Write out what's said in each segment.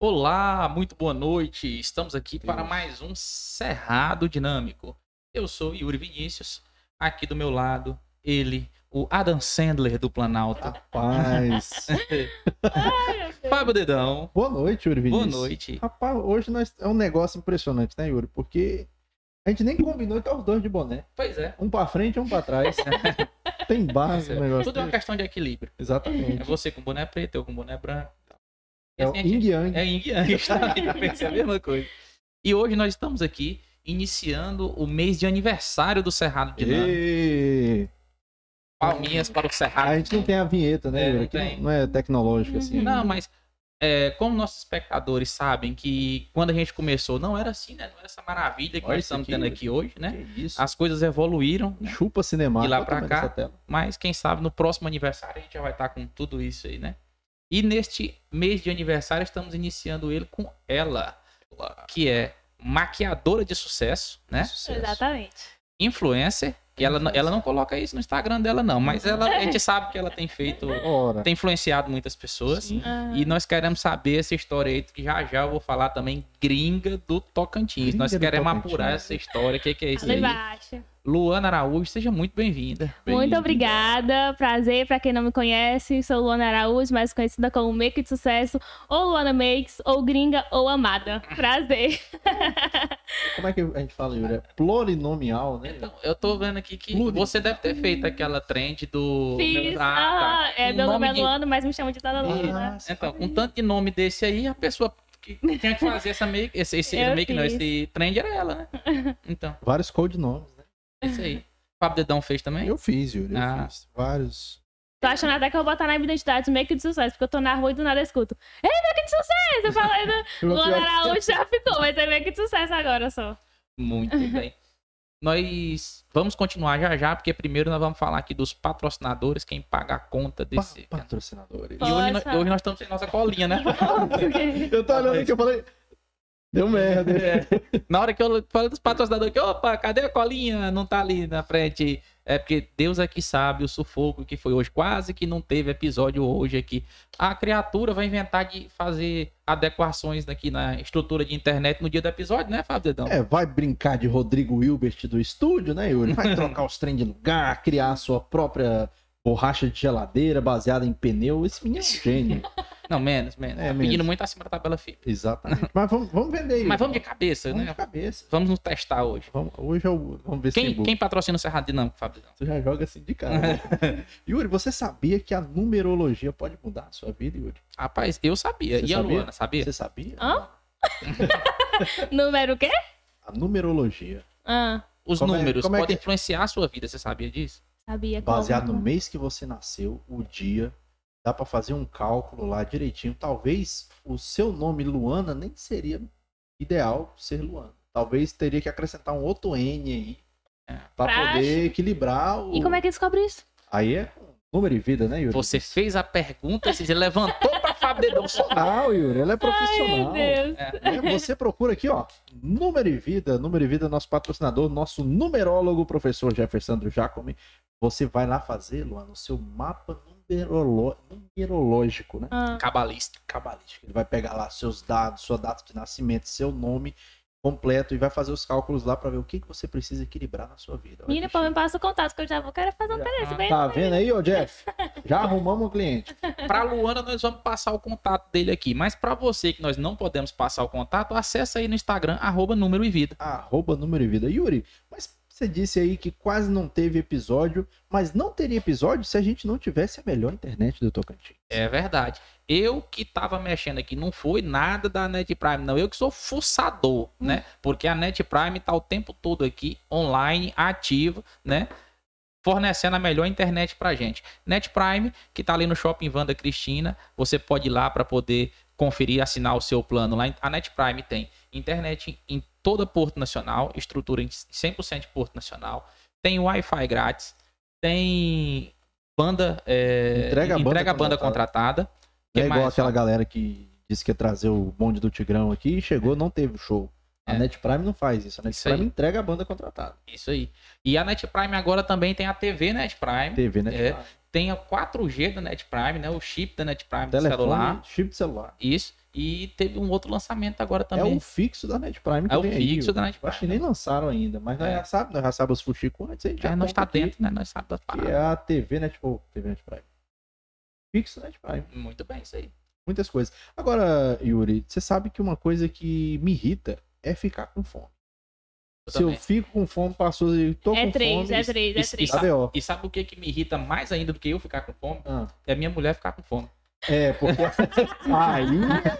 Olá, muito boa noite. Estamos aqui para mais um Cerrado Dinâmico. Eu sou Yuri Vinícius. Aqui do meu lado, ele, o Adam Sandler do Planalto. Rapaz. Fábio Dedão. Boa noite, Yuri Boa Vinícius. noite. Rapaz, hoje nós... é um negócio impressionante, né, Yuri? Porque a gente nem combinou que é os dois de boné. Pois é. Um pra frente e um pra trás. Tem base no negócio. Tudo é uma questão de equilíbrio. É Exatamente. você com boné preto, eu com boné branco. É o assim Yin Yang. É Yin Yang, justamente, eu pensei a mesma coisa. E hoje nós estamos aqui iniciando o mês de aniversário do Cerrado Dinâmico. E... Palminhas para o Cerrado A gente não tem a vinheta, né, É, não tem. não, é tecnológico assim. Não, mas é, como nossos espectadores sabem que quando a gente começou não era assim, né? Não era essa maravilha que Olha nós estamos aqui, tendo aqui hoje, né? As coisas evoluíram, né? Chupa cinema. De lá pra cá. mas quem sabe no próximo aniversário a gente já vai estar com tudo isso aí, né? E neste mês de aniversário estamos iniciando ele com ela, que é maquiadora de sucesso, né? Exatamente. Influencer. E ela, não- ela não coloca isso no Instagram dela, não, mas ela, a gente sabe que ela tem feito, Ora. tem influenciado muitas pessoas. Sim. Ah, E nós queremos saber essa história aí, que já já eu vou falar também, gringa do Tocantins. Gringa nós queremos Tocantins. apurar essa história, o que, que é isso aí? embaixo. Luana Araújo, seja muito bem-vinda. Muito Bem- obrigada. Prazer, pra quem não me conhece, sou Luana Araújo, mais conhecida como Make de Sucesso, ou Luana Makes, ou Gringa, ou Amada. Prazer. Como é que a gente fala, Yuri? É plurinomial, né? Então, eu tô vendo aqui que você deve ter feito aquela trend do. Fiz. Ah, tá. Ah, é, meu nome é de- Luana, mas me chama de Dada Luana. Ah, Então, com tanto de nome desse aí, a pessoa que tinha que fazer essa make, esse, esse make, não, esse trend era ela, né? Então, Vários codinomes? É isso aí. O Fábio Dedão fez também? Eu fiz, Yuri. Eu Ah. fiz. Vários. Tô achando até que eu vou botar na minha identidade Make de Sucesso, porque eu tô na rua e do nada eu escuto. Ei, Make de Sucesso! Eu falei, né? Luana Araújo já ficou, mas é Make de Sucesso agora só. Muito bem. Nós vamos continuar já já, porque primeiro nós vamos falar aqui dos patrocinadores, quem paga a conta desse. Pa- patrocinadores. E hoje, hoje nós estamos sem nossa colinha, né? Eu tô olhando aqui, eu falei. Deu merda. É. Na hora que eu falei dos patrocinadores, que, opa, cadê a colinha? Não tá ali na frente. É porque Deus é que sabe o sufoco que foi hoje. Quase que não teve episódio hoje aqui. A criatura vai inventar de fazer adequações aqui na estrutura de internet no dia do episódio, né, Fábio Dedão? É, vai brincar de Rodrigo Wilbert do estúdio, né, Yuri? Vai trocar os trem de lugar, criar a sua própria borracha de geladeira baseada em pneu. Esse menino é um gênio. Não, menos, menos. É, Tá Pedindo menos. muito acima da tabela FIP. Exatamente. Mas vamos, vamos vender. Mas vamos de cabeça, Vamos né? de cabeça. Vamos nos testar hoje. Vamos- hoje é o. Vamos ver se tem Quem, bug. quem patrocina o Cerrado Dinâmico, Dedão? Você já joga assim de cara. né? Yuri, você sabia que a numerologia pode mudar a sua vida, Yuri? Rapaz, eu sabia. Você e a sabia? Luana, sabia? Você sabia? Hã? Número o quê? A numerologia, Ah, Os Como é- números é podem que- influenciar a sua vida, você sabia disso? Sabia como. baseado no mês que você nasceu, o dia, dá pra fazer um cálculo lá direitinho. Talvez o seu nome Luana nem seria ideal ser Luana. Talvez teria que acrescentar um outro N aí É. pra Pra poder equilibrar o. E como é que descobre isso? Aí é número e vida, né, Yuri? Você fez a pergunta, você levantou Fábio Dedão. Profissional, Yuri. Ela é profissional. Ai, Deus. É, você procura aqui, ó, Número e Vida, Número e Vida, nosso patrocinador, nosso numerólogo, professor Jefferson Jacome. Você vai lá fazer, Luana, o seu mapa numerolo- numerológico, né? Ah, Cabalista. Cabalístico. Ele vai pegar lá seus dados, sua data de nascimento, seu nome completo e vai fazer os cálculos lá pra ver o que, que você precisa equilibrar na sua vida. Olha Menina, pô, me passa o contato que eu já vou querer fazer um interesse bem. Tá vendo aí, ô Jeff? Já arrumamos um cliente. Pra Luana, nós vamos passar o contato dele aqui. Mas pra você que nós não podemos passar o contato, acessa aí no Instagram, arroba número e vida. Arroba número e vida. Yuri, mas você disse aí que quase não teve episódio, mas não teria episódio se a gente não tivesse a melhor internet do Tocantins. É verdade. Eu que tava mexendo aqui, não foi nada da Net Prime, não. Eu que sou fuçador, né? Porque a Net Prime tá o tempo todo aqui, online, ativa, né? Fornecendo a melhor internet pra gente. Net Prime, que tá ali no Shopping Vanda Cristina, você pode ir lá para poder conferir, assinar o seu plano lá. A Net Prime tem internet em toda Porto Nacional, estrutura em 100% de Porto Nacional, tem Wi-Fi grátis, tem banda, é, Entrega banda entrega a banda contratada. Que é igual mais, aquela galera que disse que ia trazer o bonde do Tigrão aqui e chegou, não teve o show. A É. Net Prime não faz isso. A Net Isso Prime aí. entrega a banda contratada. Isso aí. E a Net Prime agora também tem a TV Net Prime. TV, Net É. Prime. Tem a 4G da Net Prime, né? O chip da Net Prime do Telefone, celular. chip de celular. Isso. E teve um outro lançamento agora É também. o fixo da Net Prime. que É o aí, fixo ó. da Net Eu Acho que Prime. nem lançaram ainda, mas nós É. já sabemos, nós já sabemos os fuxicos antes. A gente já É, nós compra tá aqui, dentro, né? Nós sabemos das Que paradas. é a TV Net, ou TV Net Prime. Fixo Net Prime. Muito bem, isso aí. Muitas coisas. Agora, Yuri, você sabe que uma coisa que me irrita é ficar com fome. Eu Se eu também. fico com fome, passou e tô É com três, fome. é três, é isso- três. é BO. E sabe o que, que me irrita mais ainda do que eu ficar com fome? Ah, É minha mulher ficar com fome. É, porque aí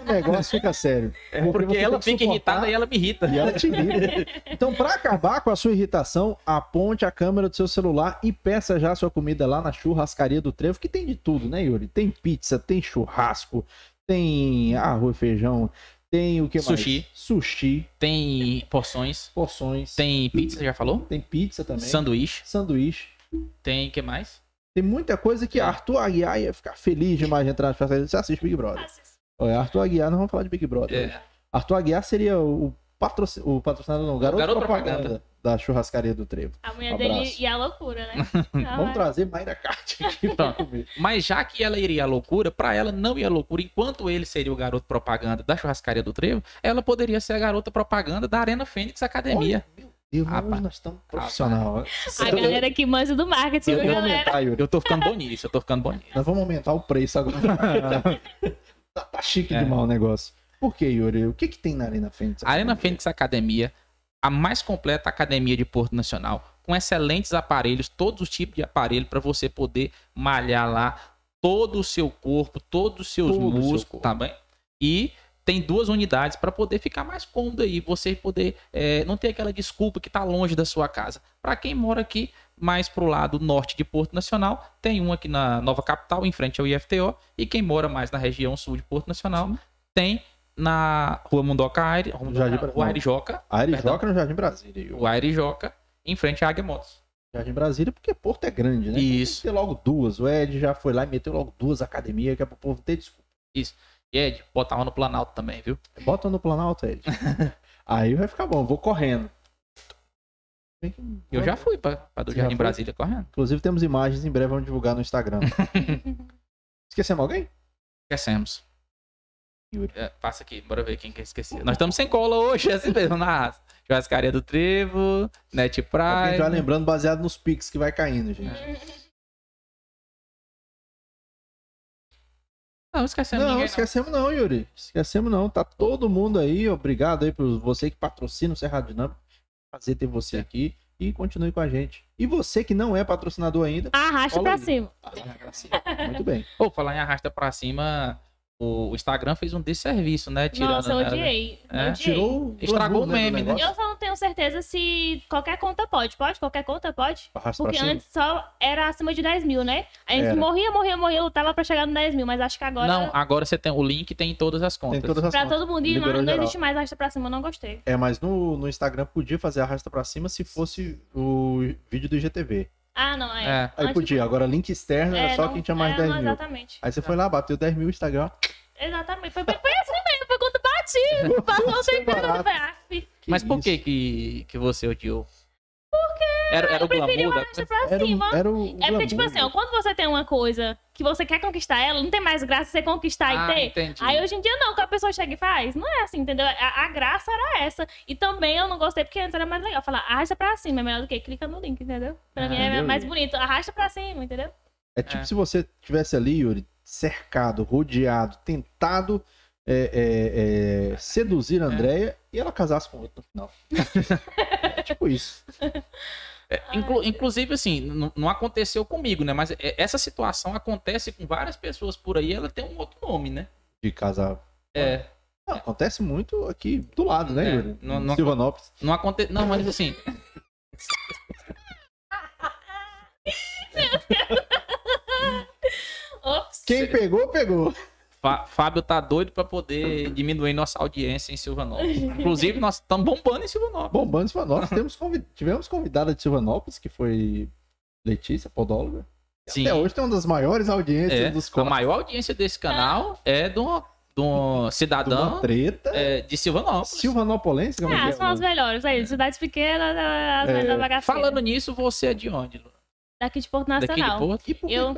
o negócio fica sério. É Porque porque ela fica irritada e ela me irrita. E ela te irrita. Então, para acabar com a sua irritação, aponte a câmera do seu celular e peça já a sua comida lá na churrascaria do Trevo, que tem de tudo, né, Yuri? Tem pizza, tem churrasco, tem arroz, feijão, tem o que mais? Sushi. Sushi, Tem porções, porções. tem pizza, já falou? Tem pizza também. Sanduíche, Sanduíche. tem que mais? Tem muita coisa que Arthur Aguiar ia ficar feliz demais de entrar na churrascaria. Você assiste Big Brother. Olha, Arthur Aguiar, nós vamos falar de Big Brother. É, Arthur Aguiar seria o, patroci... o patrocinador, não, o garoto, garoto propaganda, propaganda. da churrascaria do Trevo. A mulher Um dele ia à loucura, né? Vamos trazer Mayra Kart aqui pra comer. Mas já que ela iria à loucura, pra ela não ir à loucura, enquanto ele seria o garoto propaganda da churrascaria do Trevo, ela poderia ser a garota propaganda da Arena Fênix Academia. Olha, mas Rapaz. hoje nós estamos profissional. A galera que manja do marketing, Eu viu, vou galera? aumentar, Yuri. Eu tô ficando bom nisso, eu tô ficando bom nisso. Nós vamos aumentar o preço agora. tá, tá chique É. demais o negócio. Por que, Yuri? O que que tem na Arena Fênix? A Arena Fênix Academia, a mais completa academia de Porto Nacional, com excelentes aparelhos, todos os tipos de aparelho para você poder malhar lá todo o seu corpo, todos os seus Todo o seu músculos, corpo. tá bem? E tem duas unidades para poder ficar mais cômodo aí, você poder é, não ter aquela desculpa que tá longe da sua casa. Para quem mora aqui mais pro lado norte de Porto Nacional, tem um aqui na Nova Capital, em frente ao IFTO, e quem mora mais na região sul de Porto Nacional, tem na Rua Mundoca Aire, Rua, Jardim Mundoca, Rua não. Airijoca, A Arijoca Perdão. no Jardim Brasília. O Airijoca, em frente à Águia Motos. Jardim Brasília, porque Porto é grande, né? Isso. Tem que ter logo duas. O Ed já foi lá e meteu logo duas academias, que é pro povo ter desculpa. E Ed, botava no Planalto também, viu? Bota no Planalto, Ed. Aí vai ficar bom, vou correndo. Eu já fui pra, pra do Você já Jardim? Brasília correndo. Inclusive temos imagens, em breve vamos divulgar no Instagram. Esquecemos alguém? Esquecemos. É, passa aqui, bora ver quem que esqueci. Nós estamos sem cola hoje, é assim mesmo, na churrascaria do Trevo, Net É porque a gente vai Prime. lembrando baseado nos pics que vai caindo, gente. Não, esquecemos Não, ninguém. esquecemos não, Yuri. Esquecemos não. Tá todo mundo aí. Obrigado aí por você que patrocina o Cerrado Dinâmico. Prazer ter você aqui. E continue com a gente. E você que não é patrocinador ainda. Arrasta pra aí. cima. Muito bem. não. Ô, falar em arrasta pra cima, o Instagram fez um desserviço, né? Tirando, Nossa, eu né? odiei. É? odiei. Tirou o Estragou o meme, né? Eu só não tenho certeza se qualquer conta pode. Pode? Qualquer conta pode? Arrasta pra Porque antes só era acima de 10 mil, né? A gente Era. morria, morria, morria, lutava pra chegar no 10 mil, mas acho que agora. Não, agora você tem o link, tem em todas as contas. Tem todas as Pra contas. todo mundo ir, Liberou não, não existe mais arrasta pra cima, eu não gostei. É, mas no, no Instagram podia fazer arrasta pra cima se fosse o vídeo do IGTV. Ah, não, é. É. Aí podia. Agora link externo era é, só não- quem tinha mais é, 10 não, mil. Exatamente. Aí você foi lá, bateu 10 mil Instagram. Exatamente. Foi, foi assim mesmo, foi quando bati. Passou um é tempinho, barato. foi af. Mas por que que, que você odiou? Porque era, era o Preferi glamour uma da pra Era, o- cima. era o É porque, glamour, tipo assim, ó, quando você tem uma coisa que você quer conquistar ela, não tem mais graça você conquistar Ah, e ter. entendi. Aí hoje em dia não, que a pessoa chega e faz. Não é assim, entendeu? A, a graça era essa. E também eu não gostei porque antes era mais legal. Falar, arrasta pra cima, é melhor do que clica no link, entendeu? Pra Ah, mim é mais bonito. Arrasta pra cima, entendeu? É tipo É. se você tivesse ali, Yuri, cercado, rodeado, tentado é, é, é, seduzir a Andrea e ela casasse com outro no final. é tipo isso. É, inclu- inclusive, assim, não, não aconteceu comigo, né? Mas é- essa situação acontece com várias pessoas por aí, ela tem um outro nome, né? De casar. É, Não, acontece muito aqui do lado, né, É, Yuri? não- não- Silvanópolis. não acontece. Não, mas assim. Quem pegou, pegou. Fá- Fábio tá doido pra poder diminuir nossa audiência em Silvanópolis. Inclusive, nós estamos bombando em Silvanópolis. Bombando em Silvanópolis. Temos convi- Tivemos convidada de Silvanópolis, que foi Letícia, podóloga. Sim. Até hoje tem uma das maiores audiências É, dos a cortes. maior audiência desse canal é de um, de um De uma cidadão treta. é, de Silvanópolis. Silvanopolense, como é Ah, é? são as melhores. Aí, cidades pequenas, as É, melhores. Falando nisso, você é de onde? Lu? Daqui de Porto Daqui de Nacional. Porto? E por que Eu-?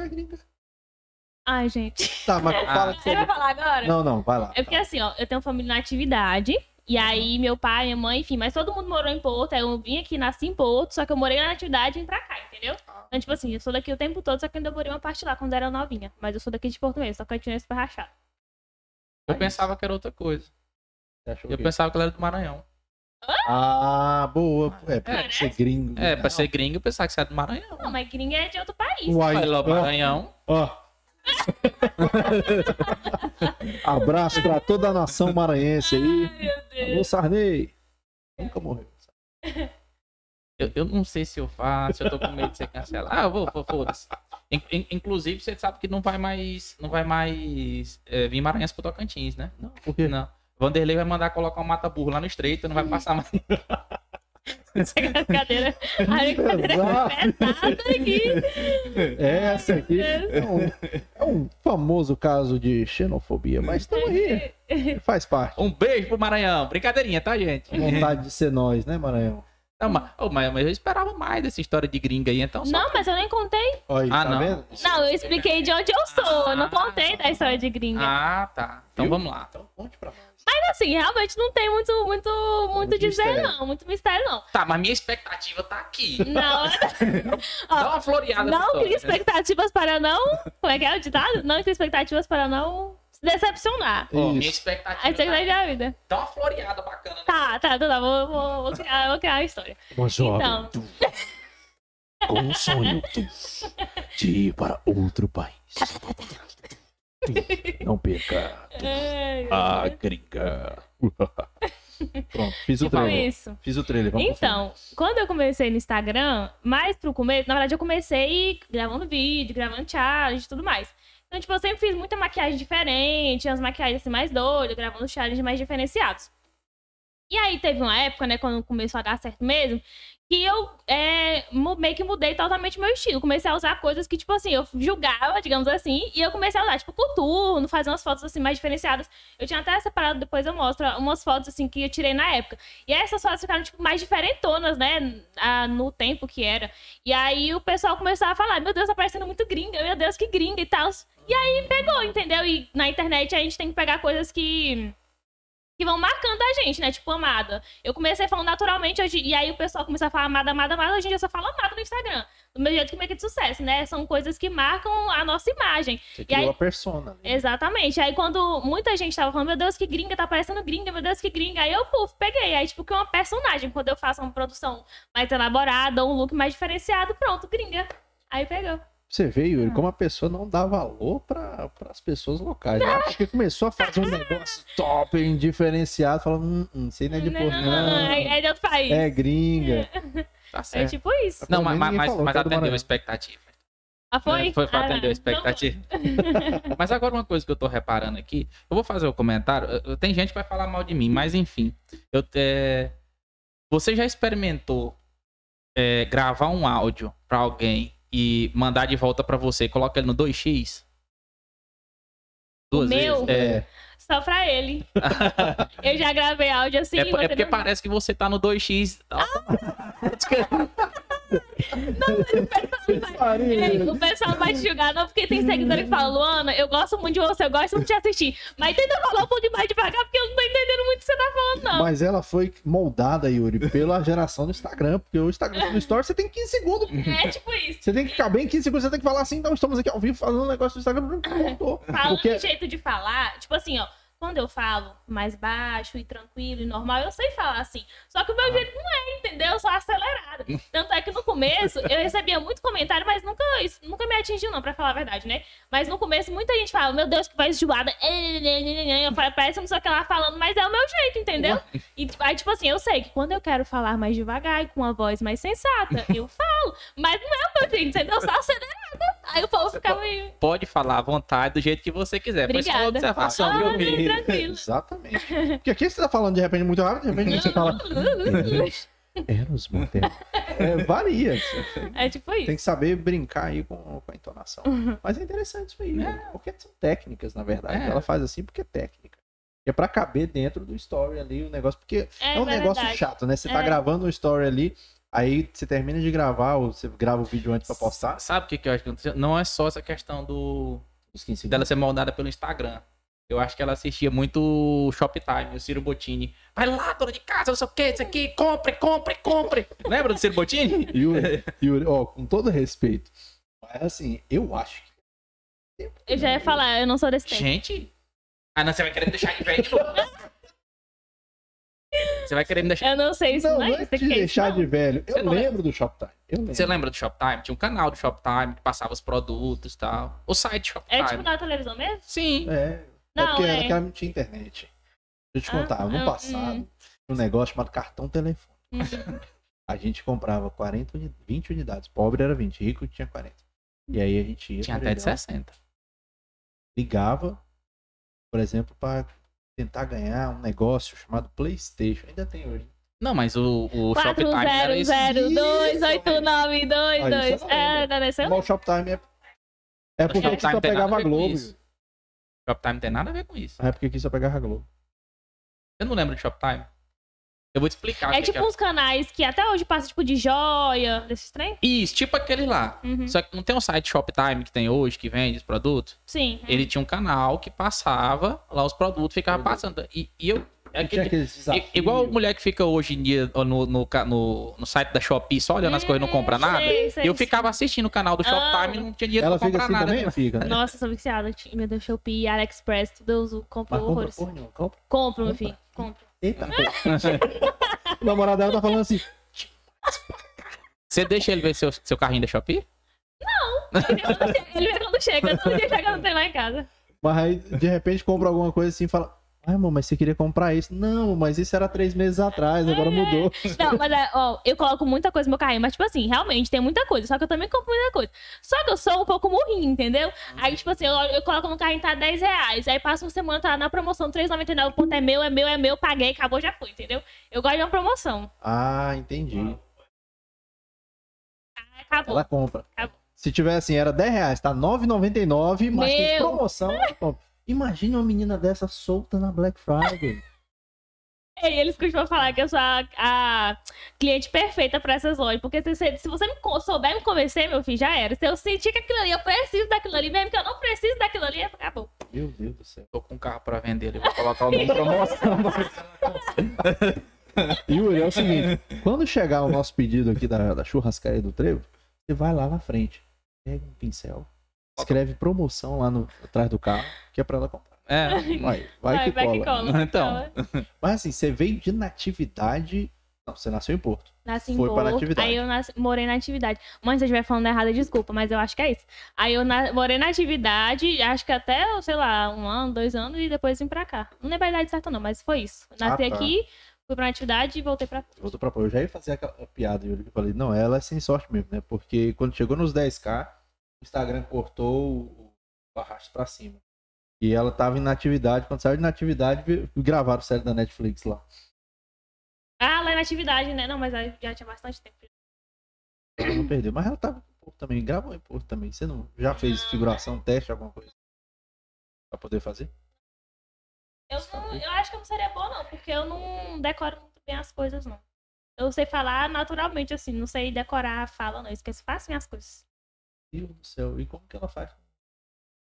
Ai, gente. Tá, mas Ah. fala que Você vai falar agora? Não, não, vai lá. É porque assim, ó, eu tenho família na atividade. E aí, meu pai, minha mãe, enfim, mas todo mundo morou em Porto. Aí eu vim aqui, nasci em Porto, só que eu morei na atividade e vim pra cá, entendeu? Então, tipo assim, eu sou daqui o tempo todo, só que eu ainda morei uma parte lá quando era novinha. Mas eu sou daqui de Porto mesmo, só que eu tinha esse rachado. Eu pensava que era outra coisa. Eu que- pensava que ela era do Maranhão. Ah, boa. É, pra Parece. ser gringo. É, pra ser gringo, eu pensava que você era do Maranhão. Não, mas gringa é de outro país. Uai, ó, Maranhão. ó. Abraço pra toda a nação maranhense aí. Alô, Sarney. Nunca morreu. Eu, eu não sei se eu faço, eu tô com medo de ser cancelado. Ah, eu vou, vou foda-se. In- in- inclusive, você sabe que não vai mais, não vai mais é, vir Maranhense pro Tocantins, né? Não, Por quê? não. Vanderlei vai mandar colocar um mata-burro lá no estreito, não vai passar mais. Essa brincadeira. A brincadeira é pesada aqui. É, essa aqui é um, é um famoso caso de xenofobia, mas estamos aí. Faz parte. Um beijo pro Maranhão. Brincadeirinha, tá, gente? Vontade de ser nós, né, Maranhão? Não, mas, oh, mas, mas eu esperava mais dessa história de gringa aí, então. só- Não, mas eu nem contei. Aí, Ah, tá não. vendo? Não, eu expliquei de onde eu sou. Eu não contei da história de gringa. Ah, tá. Então Viu? vamos lá. Então conte pra nós. Mas assim, realmente não tem muito, muito, muito Muito dizer, mistério. não. Muito mistério, não. Tá, mas minha expectativa tá aqui. Não, Dá uma floreada não cria expectativas para não. Como é que é o ditado? Não cria expectativas para não se decepcionar. Ó, minha expectativa A tá expectativa da vida. Dá uma floreada bacana. né? Tá, tá, tá, tá. Vou, vou, vou, criar, vou criar a história. Uma jovem Então. com um sonho de ir para outro país. Não perca a gringa. Pronto, fiz o tipo trailer. isso. Fiz o trailer, Então, quando eu comecei no Instagram, mais pro começo, na verdade eu comecei gravando vídeo, gravando challenge e tudo mais. Então, tipo, eu sempre fiz muita maquiagem diferente, umas maquiagens assim mais doidas, gravando challenges mais diferenciados. E aí teve uma época, né, quando começou a dar certo mesmo, que eu é, meio que mudei totalmente meu estilo. Comecei a usar coisas que, tipo assim, eu julgava, digamos assim, e eu comecei a usar, tipo, coturno, fazer umas fotos assim mais diferenciadas. Eu tinha até separado, depois eu mostro, umas fotos assim que eu tirei na época. E essas fotos ficaram, tipo, mais diferentonas, né? ah, no tempo que era. E aí o pessoal começou a falar, meu Deus, tá parecendo muito gringa, meu Deus, que gringa e tal. E aí pegou, entendeu? E na internet a gente tem que pegar coisas que. Que vão marcando a gente, né? Tipo, amada. Eu comecei falando naturalmente hoje. E aí o pessoal começou a falar amada, amada, amada. Em dia eu só falo amada no Instagram. Do meu jeito que make de sucesso, né? São coisas que marcam a nossa imagem. Você E criou aí- a persona. ali. Exatamente. Aí quando muita gente tava falando, meu Deus, que gringa, tá parecendo gringa, meu Deus, que gringa. Aí eu, puf, peguei. Aí, tipo, que é uma personagem. Quando eu faço uma produção mais elaborada, um look mais diferenciado, pronto, gringa. Aí pegou. Você Ah. Yuri, como a pessoa não dá valor para as pessoas locais. Né? Porque começou a fazer um negócio top, diferenciado, falando, hum, hum, isso aí não é de Não, não. é, é de outro país. É gringa. Tá É certo. tipo isso. Não, mas, mas, mas, é atendeu a expectativa. Ah, foi? É, Foi pra Ah, atender a expectativa. mas agora uma coisa que eu tô reparando aqui, eu vou fazer o comentário. eu- eu- Tem gente que vai falar mal de mim, mas enfim. Eu, é, Você já experimentou é, gravar um áudio pra alguém e mandar de volta pra você, coloca ele no 2x? O meu? vezes? É, Só pra ele. eu já gravei áudio assim. é, é porque no- parece que você tá no 2x. Ei, o pessoal vai te julgar, não, porque tem seguidor que fala, Luana, eu gosto muito de você, eu gosto muito de te assistir. Mas tenta falar um pouquinho mais devagar, porque eu não tô entendendo muito o que você tá falando, não. Mas ela foi moldada, Yuri, pela geração do Instagram. Porque o Instagram no Story você tem 15 segundos. É tipo isso. Você tem que caber em 15 segundos, você tem que falar assim, então estamos aqui ao vivo falando um negócio do Instagram. Voltou. Falando Porque de jeito de falar, tipo assim, ó. Quando eu falo mais baixo e tranquilo e normal, eu sei falar assim. Só que o meu Ah. jeito não é, entendeu? Eu sou acelerada. Tanto é que no começo eu recebia muito comentário, mas nunca, isso nunca me atingiu, não, pra falar a verdade, né? Mas no começo muita gente fala, meu Deus, que voz enjoada. Parece que não sei o que ela falando, mas é o meu jeito, entendeu? E aí, tipo assim, eu sei que quando eu quero falar mais devagar e com uma voz mais sensata, eu falo. Mas não é o meu jeito, entendeu? Eu sou acelerada. Aí o povo fica meio. Pode falar à vontade, do jeito que você quiser. Foi só uma Obrigada. observação, Ah, viu? Tranquilo. Exatamente. Porque aqui você tá falando de repente muito rápido, de repente você fala. Eros, Eros Monteiro. É, varia. Você É tipo isso. Tem que saber brincar aí com, com a entonação. Mas é interessante isso aí, né? Porque são técnicas, na verdade. É. Ela faz assim porque é técnica. É pra caber dentro do story ali o negócio. Porque É, é, um negócio verdade. chato, né? Você tá É. gravando um story ali, aí você termina de gravar, ou você grava o vídeo antes pra postar. Sabe o que, que eu acho que aconteceu? Não é só essa questão do, Os 15 dela ser moldada pelo Instagram. Eu acho que ela assistia muito o Shoptime, o Ciro Bottini. Vai lá, dona de casa, não sei o que, isso aqui, compre, compre, compre. Lembra do Ciro Bottini? Yuri, Yuri, ó, com todo respeito. Mas assim, eu acho que. Eu já ia falar, eu não sou desse tempo. Gente. Ah, não, você vai querer me deixar de velho de novo. Você vai querer me deixar. Eu não sei isso, Não, não não é é isso te aqui. deixar não. de velho. Eu não lembro do Shoptime. Eu lembro. Você lembra do Shoptime? Tinha um canal do Shoptime que passava os produtos e tal. O site Shoptime. É tipo na televisão mesmo? Sim. É. é Não, porque é. naquela não tinha internet. Deixa eu te Ah, contar. No passado, hum. um negócio chamado cartão telefone. Uhum. A gente comprava 40 uni- 20 unidades. Pobre era 20, rico tinha 40. E aí a gente ia. Tinha até de leilão, 60. ligava, por exemplo, para tentar ganhar um negócio chamado PlayStation. Ainda tem hoje. Não, mas o, o Shoptime era isso. 400289922. Isso, É, não é isso? Mas o Shoptime é. É porque aqui Shoptime só pegava a a Globo. isso. Shoptime não tem nada a ver com isso. É porque aqui só pegava a Globo. Eu não lembro de Shoptime. Eu vou te explicar. o É que tipo que uns canais que até hoje passa tipo de joia, desses trem? Isso, tipo aquele lá. Uhum. Só que não tem um site Shoptime que tem hoje, que vende os produtos? Sim. Ele tinha um canal que passava lá os produtos, ficava passando. E, e eu. aquele- i- igual a mulher que fica hoje em dia no, no, no, no site da Shopee só olhando as coisas e não compra Hum, nada. sei, sei, eu ficava assistindo o canal do Shoptime Ah. e não tinha dinheiro Ela pra fica comprar assim nada. também? Fica, né? Nossa, sou viciada. Meu Deus, Shopee, AliExpress, tudo eu uso, compro Mas compra horrores. porra. Compra. Compro, meu Compra. filho. Compro. Eita. O namorado dela tá falando assim. Você deixa ele ver seu, seu carrinho da Shopee? Ele vê quando chega, todo dia chega não tem lá em casa. Mas aí, de repente, compra alguma coisa assim e fala. Ai, amor, mas você queria comprar isso? Não, mas isso era três meses atrás, agora mudou. Não, mas é, ó, eu coloco muita coisa no meu carrinho, mas tipo assim, realmente tem muita coisa, só que eu também compro muita coisa. Só que eu sou um pouco morrinho, entendeu? Aí, tipo assim, eu, eu coloco no carrinho, tá 10 reais. Aí passa uma semana, tá na promoção, 3,99, o ponto é meu, é meu, é meu, paguei, acabou, já foi, entendeu? Eu gosto de uma promoção. Ah, entendi. Aí Acabou. Ela compra. Acabou. Se tiver assim, era 10 reais, tá 9,99, mas tem Meu. promoção. ela compra. Imagine uma menina dessa solta na Black Friday. E eles costumam falar que eu sou a, a cliente perfeita pra essas lojas. Porque se você, se você me souber me convencer, meu filho, já era. Se eu sentir que aquilo ali, eu preciso daquilo ali, mesmo que eu não preciso daquilo ali, acabou. Meu Deus do céu. Tô com um carro pra vender ali, vou colocar o nome promoção. Yuri, é o seguinte: quando chegar o nosso pedido aqui da, da churrascaria do Trevo, você vai lá na frente, pega um pincel, escreve promoção lá no, atrás do carro, que é pra ela comprar. É. Vai, vai, que, cola. Então. Mas assim, você veio de natividade. Não, você nasceu em Porto. Nasci em Foi pra Porto, Natividade. Aí eu nasci- morei na atividade. Mãe, se eu estiver falando errado, desculpa, mas eu acho que é isso. Aí eu na- morei na atividade, acho que até, sei lá, um ano, dois anos, e depois vim pra cá. Não lembro a idade certa, não, mas foi isso. Nasci Ah, tá. aqui, fui pra atividade e voltei pra. Voltou pra Porto. Eu já ia fazer aquela piada, que eu falei, não, ela é sem sorte mesmo, né? Porque quando chegou nos 10k, o Instagram cortou o, arrasto pra cima. E ela tava em natividade, quando saiu de natividade, vi- gravaram série da Netflix lá. Ah, lá na atividade, né? Não, mas aí já tinha bastante tempo. Ela não perdeu. Mas ela tava em Porto também, gravou em Porto também. Você não já fez figuração, teste, alguma coisa? Pra poder fazer? Eu, não- eu acho que eu não seria boa, não, porque eu não decoro muito bem as coisas, não. Eu sei falar naturalmente, assim, não sei decorar a fala, não. Eu esqueço fácil minhas coisas. Meu Deus do céu, e como que ela faz?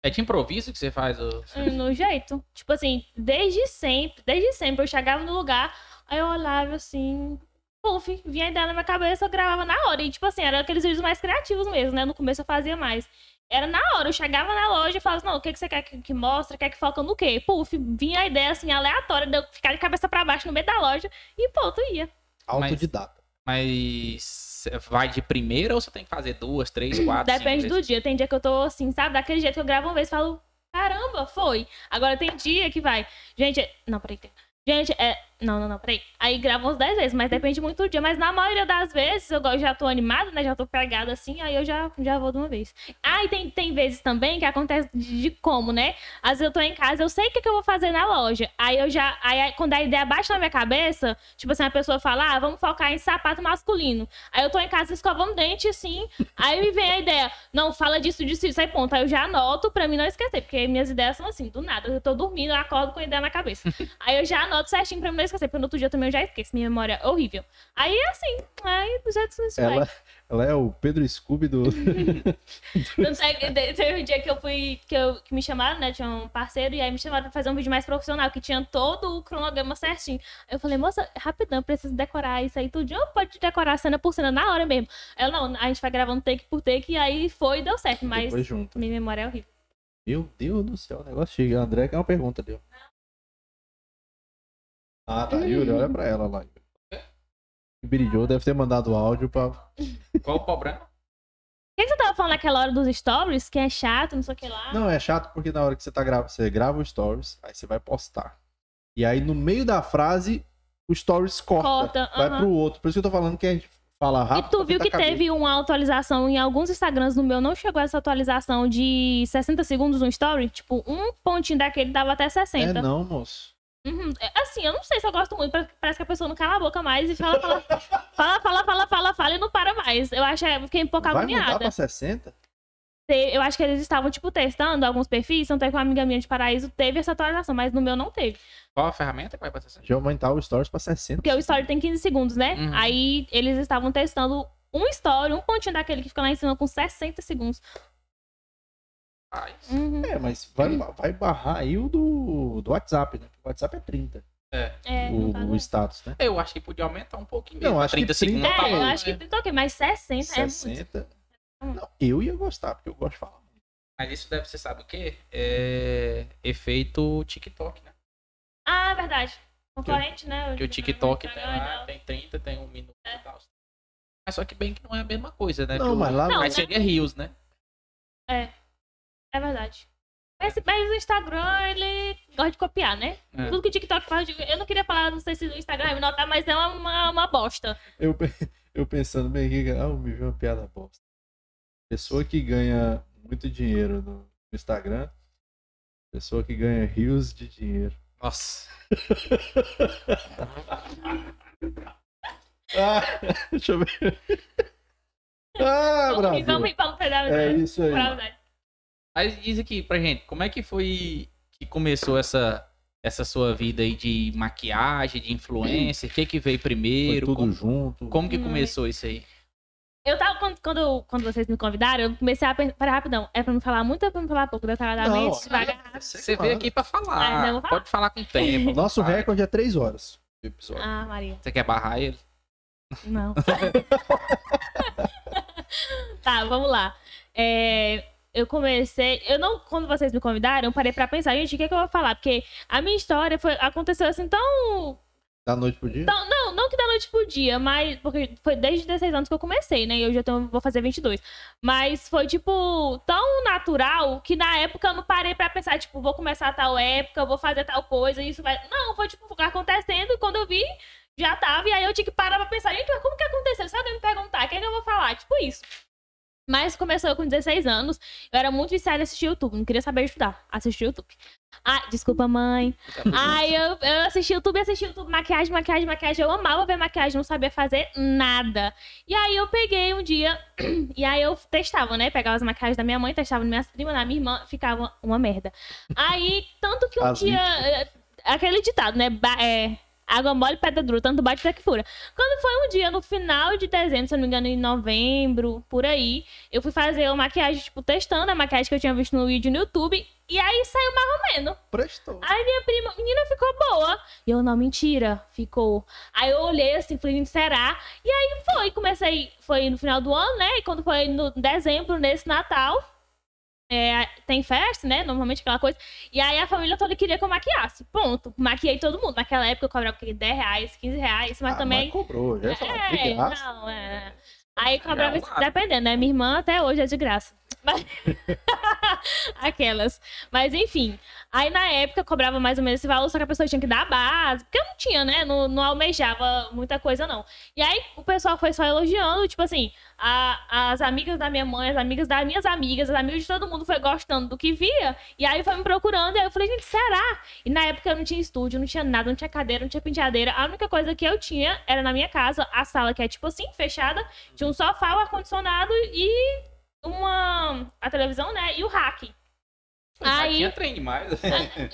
É de improviso que você faz o. No jeito. Tipo assim, desde sempre, desde sempre, eu chegava no lugar, aí eu olhava assim, puf, vinha a ideia na minha cabeça, eu gravava na hora. E tipo assim, era aqueles vídeos mais criativos mesmo, né? No começo eu fazia mais. Era na hora, eu chegava na loja e falava assim, não, o que, que você quer que, que mostre, quer que foca no quê? Puf, vinha a ideia assim, aleatória, de eu ficar de cabeça pra baixo no meio da loja e pô, tu ia. Autodidata. Mas vai de primeira ou você tem que fazer duas, três, quatro? Depende do dia. Tem dia que eu tô assim, sabe? Daquele jeito que eu gravo uma vez e falo, caramba, foi. Agora tem dia que vai. Gente, não, peraí. tem- Gente, é. Não, não, não, peraí. Aí gravo uns 10 vezes, mas depende muito do dia. Mas na maioria das vezes eu já tô animada, né? Já tô pegada assim, aí eu já, já vou de uma vez. Ah, e tem, tem vezes também que acontece de, de como, né? Às vezes eu tô em casa, eu sei o que, que eu vou fazer na loja. Aí eu já. Aí quando a ideia baixa na minha cabeça, tipo assim, a pessoa fala, ah, vamos focar em sapato masculino. Aí eu tô em casa escovando dente, assim. Aí me vem a ideia, não, fala disso, disso, isso. Aí ponto. Aí eu já anoto pra mim não esquecer, porque minhas ideias são assim, do nada. Eu tô dormindo, eu acordo com a ideia na cabeça. Aí eu já anoto certinho pra mim não esquecer, porque no outro dia também eu já esqueço. Minha memória é horrível. Aí é assim, aí do jeito que. Ela, ela é o Pedro Scooby do. Tanto é teve um dia que eu fui, que, eu, que me chamaram, né? Tinha um parceiro, e aí me chamaram pra fazer um vídeo mais profissional, que tinha todo o cronograma certinho. Eu falei, moça, rapidão, eu preciso decorar isso aí tudo. Ou pode decorar cena por cena na hora mesmo. Ela, não, a gente vai gravando take por take, e aí foi e deu certo, mas minha memória é horrível. Meu Deus do céu, o negócio chega. André quer uma pergunta ali. Ah, tá. Yuri, olha pra ela lá. O Billy Joe deve ter mandado áudio pra. Qual o problema? O que, que você tava falando naquela hora dos stories? Que é chato, não sei o que lá. Não, é chato porque na hora que você tá gravando, você grava o stories, aí você vai postar. E aí no meio da frase, o stories corta. Corta, vai aham. pro outro. Por isso que eu tô falando que a gente fala E rápido. tu pra viu tentar que caber. teve uma atualização em alguns Instagrams no meu, não chegou essa atualização de 60 segundos no story? Tipo, um pontinho daquele dava até É 60. não, moço. Uhum. É, Assim, eu não sei se eu gosto muito, parece- que a pessoa não cala a boca mais e fala, fala, fala, fala, fala, fala, fala e não para mais. Eu acho, eu fiquei um pouco Vai mudar agoniada. pra 60? Te- Eu acho que eles estavam, tipo, testando alguns perfis, tanto é que uma amiga minha de Paraíso teve essa atualização, mas no meu não teve. Qual a ferramenta que vai pra você? Deixa eu aumentar o stories pra 60. Porque o story tem 15 segundos, né? Uhum. Aí eles estavam testando um story, um pontinho daquele que fica lá em cima com 60 segundos. Faz. Uhum. É, mas vai, vai barrar aí o do, do WhatsApp, né? O WhatsApp é 30. É, caso, o, o status, né? Eu acho que podia aumentar um pouquinho Não, mesmo. acho que 30 segundos 30 tá É, eu bom, acho que né? tem ok, mas 60 é muito. 60. Hum. Não, eu ia gostar, porque eu gosto de falar. Mas isso deve ser, sabe o quê? É efeito TikTok, né? Ah, verdade. Concorrente, né? Porque o TikTok tem, lá, tem 30, tem um minuto É. e tal. Mas só que bem que não é a mesma coisa, né? Não, mas lá Não, Mas seria rios, né? É verdade. Mas, mas o Instagram, ele gosta de copiar, né? É. Tudo que o TikTok faz, eu não queria falar, não sei se o Instagram me notar, mas é uma, uma, uma bosta. Eu, eu pensando bem aqui, ah, me viu uma piada bosta. Pessoa que ganha muito dinheiro no Instagram, pessoa que ganha rios de dinheiro. Nossa. Ah, deixa eu ver. Ah, vamos Brasil. vamos não perder a É isso aí. Mas diz aqui pra gente, como é que foi que começou essa, essa sua vida aí de maquiagem, de influencer? O que que veio Foi primeiro? tudo Como, junto. como que Hum. começou isso aí? Eu tava, quando, quando, quando vocês me convidaram, eu comecei a pensar, para rapidão, é pra me falar muito ou é pra me falar pouco? Detalhadamente, Não, devagar. você Você que veio aqui pra falar. Ah. Pode falar com tempo. Nosso recorde é 3 horas. de episódio. Ah, Maria. Você quer barrar ele? Não. tá, vamos lá. É, eu comecei. Eu não. Quando vocês me convidaram, eu parei pra pensar, gente, o que, é que eu vou falar? Porque a minha história foi, aconteceu assim tão. Da noite pro dia? tão- não, não que da noite pro dia, mas. Porque foi desde 16 anos que eu comecei, né? E hoje eu tenho, vou fazer 22. Mas foi, tipo, tão natural que na época eu não parei pra pensar, tipo, vou começar tal época, vou fazer tal coisa, isso vai. Não, foi, tipo, acontecendo e quando eu vi. Já tava, e aí eu tinha que parar pra pensar, gente, mas como que aconteceu? Se alguém me perguntar, o que, é que eu vou falar? Tipo isso. Mas começou com 16 anos. Eu era muito viciada em assistir YouTube. Não queria saber estudar. Assistir YouTube. Ah, desculpa, mãe. Aí eu, eu assisti YouTube, assisti YouTube, maquiagem, maquiagem, maquiagem. Eu amava ver maquiagem, não sabia fazer nada. E aí eu peguei um dia, e aí eu testava, né? Pegava as maquiagens da minha mãe, testava nas minhas primas, na minha irmã, ficava uma merda. Aí, tanto que um As dia. eh, Aquele ditado, né? Ba- é, água mole, pedra dura, tanto bate até que fura. Quando foi um dia, no final de dezembro, se eu não me engano, em novembro, por aí, eu fui fazer uma maquiagem, tipo, testando a maquiagem que eu tinha visto no vídeo no YouTube. E aí saiu mais ou menos. Prestou. Aí minha prima, menina, ficou boa. E eu, não, mentira, ficou. Aí eu olhei assim, falei, será? E aí foi, comecei, foi no final do ano, né? E quando foi no dezembro, nesse Natal, é, tem festa, né? Normalmente aquela coisa. E aí a família toda queria que eu maquiasse. Ponto. Maquiei todo mundo. Naquela época eu cobrava o quê? 10 reais, 15 reais, mas Ah, também. Mas cobrou, já É, não, é. Aí cobrava isso, dependendo, né? Minha irmã até hoje é de graça. Mas... Aquelas. Mas enfim. Aí na época cobrava mais ou menos esse valor, só que a pessoa tinha que dar a base. Porque eu não tinha, né? Não, não almejava muita coisa, não. E aí o pessoal foi só elogiando, tipo assim, a- as amigas da minha mãe, as amigas das minhas amigas, as amigas de todo mundo foi gostando do que via. E aí foi me procurando, e aí eu falei, gente, será? E na época eu não tinha estúdio, não tinha nada, não tinha cadeira, não tinha penteadeira. A única coisa que eu tinha era na minha casa, a sala que é tipo assim, fechada, tinha um sofá, o ar-condicionado e uma. a televisão, né? E o rack. Aí... Tinha trem demais.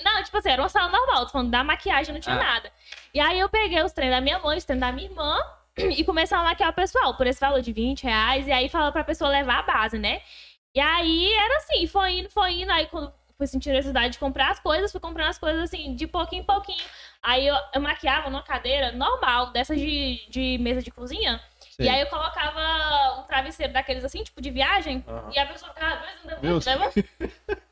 Não, tipo assim, era uma sala normal, tô falando da maquiagem, não tinha Ah. nada. E aí eu peguei os treinos da minha mãe, os treinos da minha irmã, e comecei a maquiar o pessoal por esse valor de 20 reais. E aí falou pra pessoa levar a base, né? E aí era assim, foi indo, foi indo. Aí quando fui sentindo necessidade de comprar as coisas, fui comprando as coisas assim, de pouquinho em pouquinho. Aí eu, eu maquiava numa cadeira normal, dessas de, de mesa de cozinha. Sei. E aí eu colocava um travesseiro daqueles assim, tipo de viagem. Aham. E a pessoa ficava dois andando?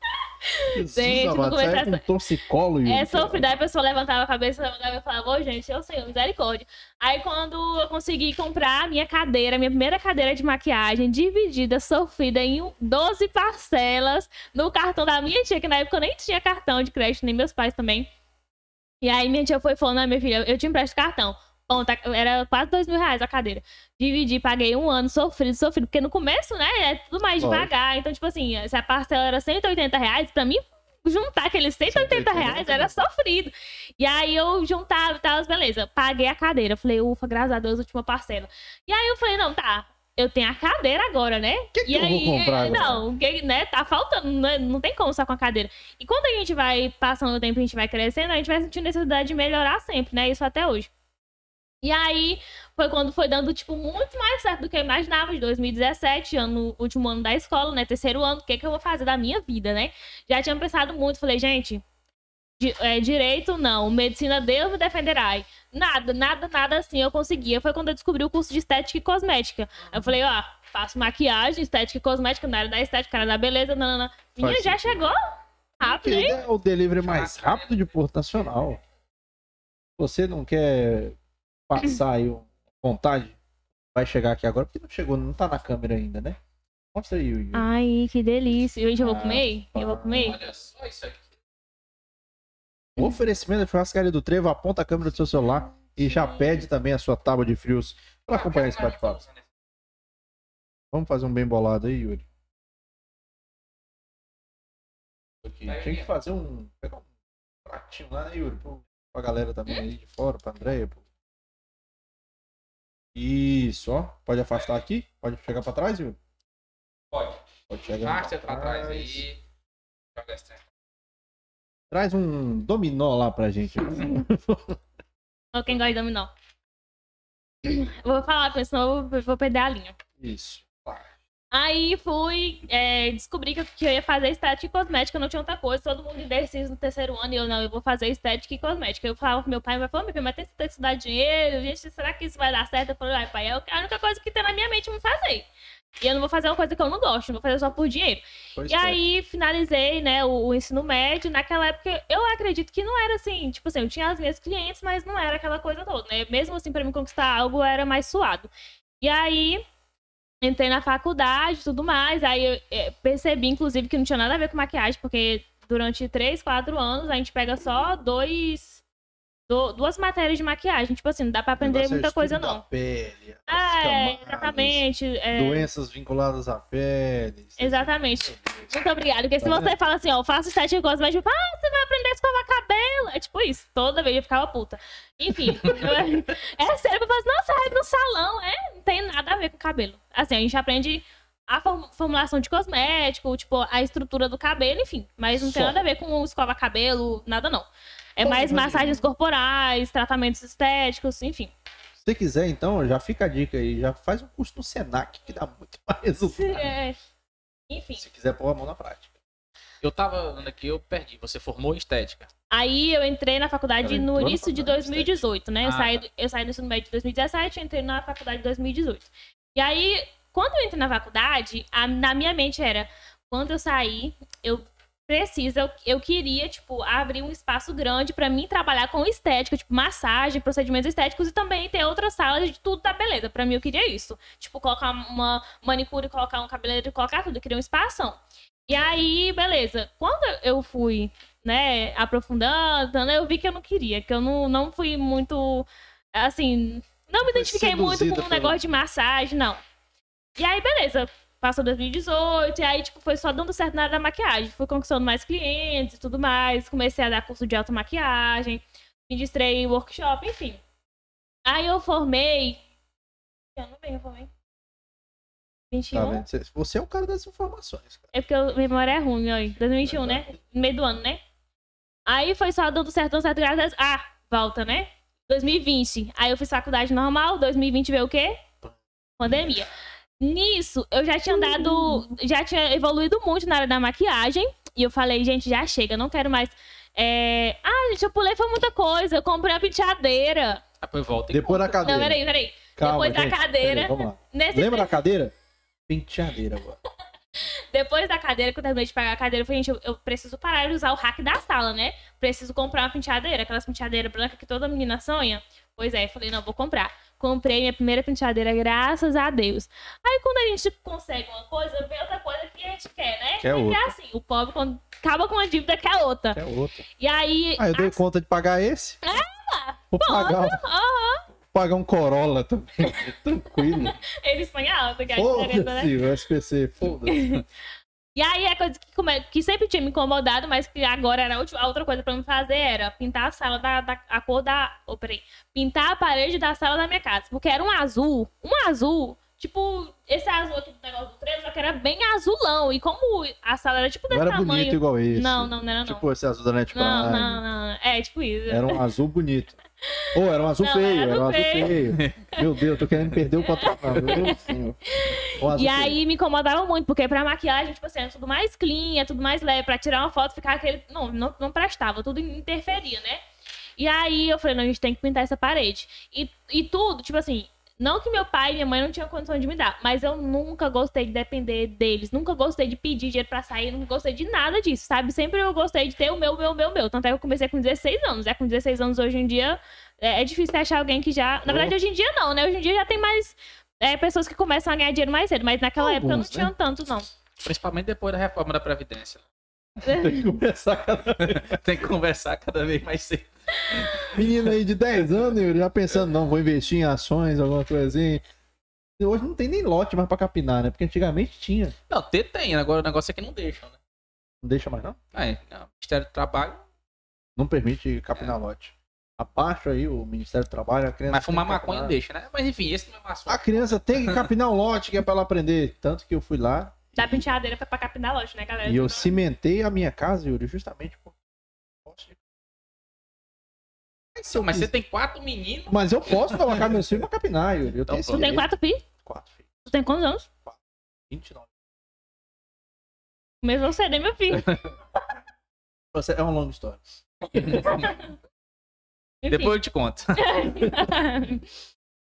Jesus Gente, amado, começar com essa- torcicolo. É sofrido. Aí a pessoa levantava a cabeça, levantava e falava, ô gente, eu sei, misericórdia. Aí quando eu consegui comprar a minha cadeira, minha primeira cadeira de maquiagem, dividida, sofrida em 12 parcelas no cartão da minha tia, que na época eu nem tinha cartão de crédito, nem meus pais também. E aí minha tia foi falando, "Ah, minha filha, eu te empresto cartão. Bom, tá- era quase dois mil reais a cadeira. Dividi, paguei um ano, sofrido, sofrido. Porque no começo, né, é tudo mais Lógico. devagar. Então, tipo assim, se a parcela era 180 reais, pra mim, juntar aqueles 180 reais era sofrido. E aí eu juntava e tal, beleza. Paguei a cadeira. Falei, ufa, graças a Deus, última parcela. E aí eu falei, não, tá. Eu tenho a cadeira agora, né? que que e eu vou aí, comprar agora? não, que, né, tá faltando, né, não tem como só com a cadeira. E quando a gente vai passando o tempo, a gente vai crescendo, a gente vai sentindo necessidade de melhorar sempre, né? Isso até hoje. E aí, foi quando foi dando, tipo, muito mais certo do que eu imaginava, de 2017, ano, último ano da escola, né? Terceiro ano, o que, que eu vou fazer da minha vida, né? Já tinha pensado muito, falei, gente, di- é, direito não, medicina Deus me defenderá. Nada, nada, nada assim eu conseguia. Foi quando eu descobri o curso de estética e cosmética. Eu falei, ó, faço maquiagem, estética e cosmética, na área da estética, na área da beleza, nanana. Minha, Faz já sentido. chegou rápido, hein? É o delivery mais rápido de Porto Nacional. Você não quer passar aí vontade? Vai chegar aqui agora, porque não chegou, não tá na câmera ainda, né? Mostra aí, Yuri. Ai, que delícia. Gente, eu vou Ah, comer? Eu vou comer? Olha só isso aqui. O oferecimento da churrascaria do Trevo, aponta a câmera do seu celular e já pede também a sua tábua de frios para acompanhar esse bate-papo. Vamos fazer um bem bolado aí, Yuri. Aqui, Tinha que fazer um. Pegar um pratinho lá, né, Yuri? Pra galera também aí de fora, pra Andréia. pro- Isso, ó. Pode afastar aqui? Pode chegar pra trás, Yuri? Pode. Pode chegar Marcha pra trás aí. Joga esse. Traz um dominó lá pra gente. Ou quem gosta de dominó. Eu Vou falar, porque senão eu vou perder a linha. Isso. Aí fui, é, descobri que eu, que eu ia fazer estética e cosmética, não tinha outra coisa. Todo mundo indeciso no terceiro ano e eu não, eu vou fazer estética e cosmética. Eu falava pro meu pai, meu pai falou, meu filho, mas tem que estudar dinheiro, gente, será que isso vai dar certo? Eu falei, ai pai, é a única coisa que tem na minha mente é me fazer. E eu não vou fazer uma coisa que eu não gosto, não vou fazer só por dinheiro. Pois E é. aí, finalizei, né, o, o ensino médio. Naquela época, eu acredito que não era assim, tipo assim, eu tinha as minhas clientes, mas não era aquela coisa toda, né? Mesmo assim, pra me conquistar algo, era mais suado. E aí, entrei na faculdade e tudo mais. Aí, eu eh, percebi, inclusive, que não tinha nada a ver com maquiagem, porque durante três, quatro anos, a gente pega só dois... do- duas matérias de maquiagem. Tipo assim, não dá pra aprender é muita coisa, não. Pele, as Ah, é, camadas, exatamente. é, Doenças vinculadas à pele. Exatamente. Muito obrigada. Porque se Tá você fala assim, ó, faço estética e cosmética, eu falo, ah, você vai aprender a escovar cabelo. É tipo isso. Toda vez eu ficava puta. Enfim. é sério, eu falo assim, nossa, é no salão. É, não tem nada a ver com cabelo. Assim, a gente aprende a form- formulação de cosmético, tipo, a estrutura do cabelo, enfim. Mas não tem Só. nada a ver com escova cabelo, nada não. É mais mas- massagens corporais, tratamentos estéticos, enfim. Se você quiser, então, já fica a dica aí. Já faz um curso no Senac, que dá muito mais resultado. É. Enfim. Se quiser pôr a mão na prática. Eu tava andando aqui, eu perdi. Você formou em estética. Aí eu entrei na faculdade Ela no início de faculdade de 2018, né? Eu, Ah, saí, tá. eu saí do ensino médio de 2017 e entrei na faculdade de 2018. E aí, quando eu entrei na faculdade, a- na minha mente era, quando eu sair, eu preciso, eu, eu queria, tipo, abrir um espaço grande pra mim trabalhar com estética, tipo, massagem, procedimentos estéticos e também ter outras salas de tudo da beleza. Pra mim, eu queria isso. Tipo, colocar uma manicure, colocar um cabeleireiro, colocar tudo. Eu queria um espação. E aí, beleza. Quando eu fui, né, aprofundando, né, eu vi que eu não queria, que eu não, não fui muito, assim, não me identifiquei muito com o pelo- negócio de massagem, não. E aí, beleza. Passou 2018, e aí, tipo, foi só dando certo na área da maquiagem. Fui conquistando mais clientes e tudo mais. Comecei a dar curso de automaquiagem. Ministrei workshop, enfim. Aí eu formei. Eu não bem, eu formei. 21. Tá? Você- é o cara das informações, cara. É porque minha memória é ruim, ó. 2021, né? No meio do ano, né? Aí foi só dando certo, dando certo, graças a. Ah, volta, né? 2020. Aí eu fiz faculdade normal. 2020 veio o quê? Pandemia. Nisso, eu já tinha dado. Já tinha evoluído muito na área da maquiagem. E eu falei, gente, já chega, não quero mais. É... Ah, gente, eu pulei, foi muita coisa. Eu comprei uma penteadeira. Depois volta e Depois da cadeira. Não, peraí, peraí. Calma, depois da gente. cadeira. Vamos lá. Nesse Lembra da cadeira? Penteadeira agora. Depois da cadeira, que eu terminei de pagar a cadeira, eu falei, gente, eu, eu preciso parar de usar o hack da sala, né? Preciso comprar uma penteadeira, aquelas penteadeiras brancas que toda menina sonha. Pois é, eu falei, não, vou comprar. Comprei minha primeira penteadeira, graças a Deus. Aí quando a gente consegue uma coisa, vem outra coisa que a gente quer, né? Quer Sempre outra. é assim, o pobre quando acaba com uma dívida quer outra. É outra. E aí... Ah, eu dei as- conta de pagar esse? Vou pagar, vou pagar um Corolla também. Tranquilo. Ele sonha alto, que é a diferença, né? Foda-se, o SPC, foda-se. E aí a coisa que, come- que sempre tinha me incomodado, mas que agora era a, última- a outra coisa pra me fazer era pintar a sala da, da- a cor da. Oh, peraí. Pintar a parede da sala da minha casa. Porque era um azul. Um azul. Tipo, esse azul aqui do negócio do treino, só que era bem azulão. E como a sala era tipo Não desse era bonito tamanho. igual esse. Não, não, não era não. Tipo esse azul da Net não, não, não. É, tipo isso. Era um azul bonito. Ou era um azul Não, feio, era um azul azul feio. Meu Deus, tô querendo perder o azul E feio. aí me incomodava muito, porque pra maquiagem, tipo assim, era tudo mais clean, é tudo mais leve. Pra tirar uma foto, ficar aquele. Não, não, não prestava, tudo interferia, né? E aí eu falei, não, a gente tem que pintar essa parede. E, e tudo, tipo assim, não que meu pai e minha mãe não tinham condição de me dar, mas eu nunca gostei de depender deles, nunca gostei de pedir dinheiro pra sair, nunca gostei de nada disso, sabe? Sempre eu gostei de ter o meu, meu, meu, meu. Tanto é que eu comecei com 16 anos. É com 16 anos hoje em dia, é, é difícil achar alguém que já. Na verdade, hoje em dia não, né? Hoje em dia já tem mais é, pessoas que começam a ganhar dinheiro mais cedo, mas naquela época não Alguns, tinham né? tanto, não. Principalmente depois da reforma da Previdência. Tem que cada Tem que conversar cada vez mais cedo. Menino aí de 10 anos, Yuri, já pensando, não, vou investir em ações, alguma coisa assim. Hoje não tem nem lote mais pra capinar, né? Porque antigamente tinha. Não, ter tem, agora o negócio é que não deixam, né? Não deixa mais, não? É, não, Ministério do Trabalho. Não permite capinar lote. Abaixo aí o Ministério do Trabalho, a criança. Mas fumar maconha capinar. deixa, né? Mas enfim, esse não é o assunto. A criança tem que capinar um lote que é pra ela aprender. Tanto que eu fui lá Dá penteadeira pra, pra capinar loja, né, galera? e eu cimentei a minha casa, Yuri, justamente por. Eu Mas você tem quatro meninos. Mas eu posso colocar meus filhos pra capinar, Yuri. Eu Então tenho. Tu tem quatro filhos? Quatro filhos. Tu tem quantos anos? 29. Mesmo você, né, meu filho? Você- É uma longa história. Depois eu te conto.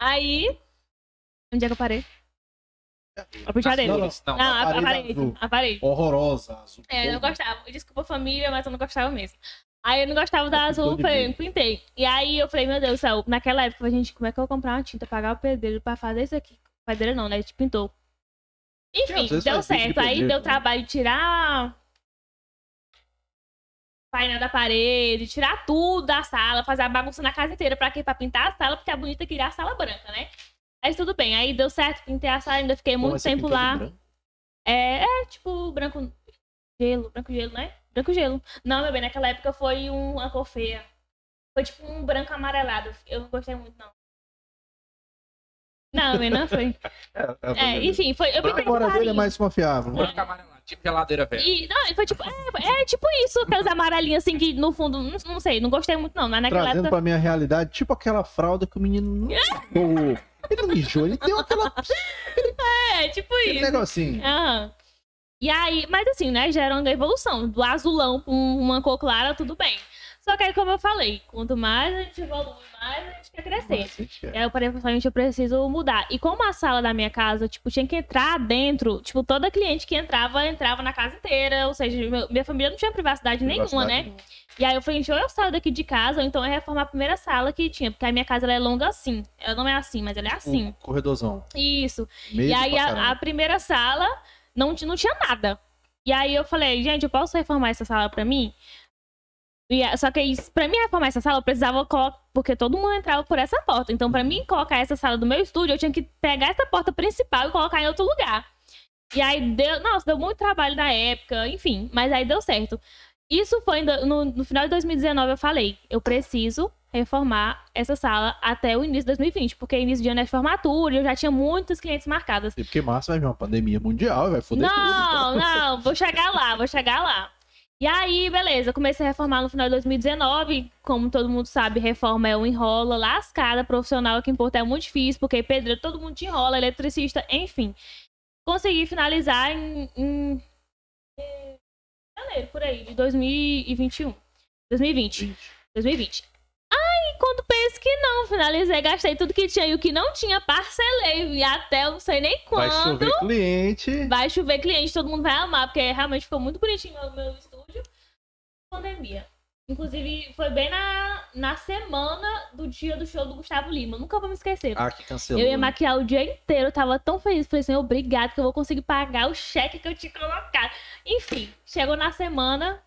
Aí. Onde é que eu parei? A penteadeira. Não, Não, não. Não, a, a parede. A parede. Horrorosa. Azul. É, eu não gostava. Desculpa, família, mas eu não gostava mesmo. Aí eu não gostava da azul, falei, pintei. E aí eu falei, meu Deus do céu, naquela época, gente, como é que eu vou comprar uma tinta, pagar o pedreiro pra fazer isso aqui? Pedreiro não, né? A gente pintou. Enfim, deu certo. Aí pedreiro deu também. trabalho de tirar painel da parede, tirar tudo da sala, fazer a bagunça na casa inteira. Pra quê? Pra pintar a sala, porque a bonita queria a sala branca, né? Mas tudo bem, aí deu certo, pintei a sala, ainda fiquei muito você tempo lá. É, é tipo branco gelo, branco gelo, né? Branco gelo. Não, meu bem, naquela época foi um- uma cor feia. Foi tipo um branco amarelado. Eu não gostei muito, não. Não, meu bem, não foi. É, é, É, enfim, foi. Eu pintei memória dele é mais confiável. Branco amarelado, tipo geladeira velha. E, não, foi tipo, é, é tipo isso, aqueles amarelinhos assim que no fundo, não, não sei, não gostei muito não, mas naquela Trazendo época. pra minha realidade, tipo aquela fralda que o menino. Ele não mijou, ele deu aquela, É, tipo aquele isso. negocinho. Aham. E aí, mas assim, né, gera uma evolução. Do azulão pra um- uma cor clara, tudo bem. Só que aí, como eu falei, quanto mais a gente evolui, mais a gente quer crescer. E é. aí eu parei e falei, gente, eu preciso mudar. E como a sala da minha casa, tipo, tinha que entrar dentro, tipo, toda cliente que entrava, entrava na casa inteira. Ou seja, minha família não tinha privacidade, nenhuma, né? Privacidade E aí eu falei, gente, ou eu saio daqui de casa, ou então eu reformar a primeira sala que tinha. Porque a minha casa ela é longa assim. Ela não é assim, mas ela é não. assim. Um corredorzão. Isso. E aí a, a primeira sala não, não tinha nada. E aí eu falei, gente, eu posso reformar essa sala pra mim? E, só que isso, pra mim reformar essa sala, eu precisava colocar. Porque todo mundo entrava por essa porta. Então, pra mim colocar essa sala do meu estúdio, eu tinha que pegar essa porta principal e colocar em outro lugar. E aí deu. Nossa, deu muito trabalho na época, enfim. Mas aí deu certo. Isso foi no, no final de 2019, eu falei, eu preciso reformar essa sala até o início de 2020, porque início de ano é de formatura e eu já tinha muitos clientes marcados. E porque março vai vir uma pandemia mundial e vai foder tudo. Não, não, vou chegar lá, vou chegar lá. E aí, beleza, comecei a reformar no final de 2019. Como todo mundo sabe, reforma é um enrola lascada profissional aqui em Porto é muito difícil, porque pedreiro todo mundo te enrola, eletricista, enfim. Consegui finalizar em em janeiro, por aí, de 2021. 2020. Gente, 2020. Aí, quando penso que não, finalizei, gastei tudo que tinha e o que não tinha, parcelei. E até eu não sei nem Vai quando. chover cliente. Vai chover cliente, todo mundo vai amar, porque realmente ficou muito bonitinho o meu estúdio. Pandemia. Inclusive, foi bem na, na semana do dia do show do Gustavo Lima. Nunca vou me esquecer. Ah, que cancelou. eu ia maquiar o dia inteiro, tava tão feliz. Falei assim, obrigado que eu vou conseguir pagar o cheque que eu tinha colocado. Enfim, chegou na semana.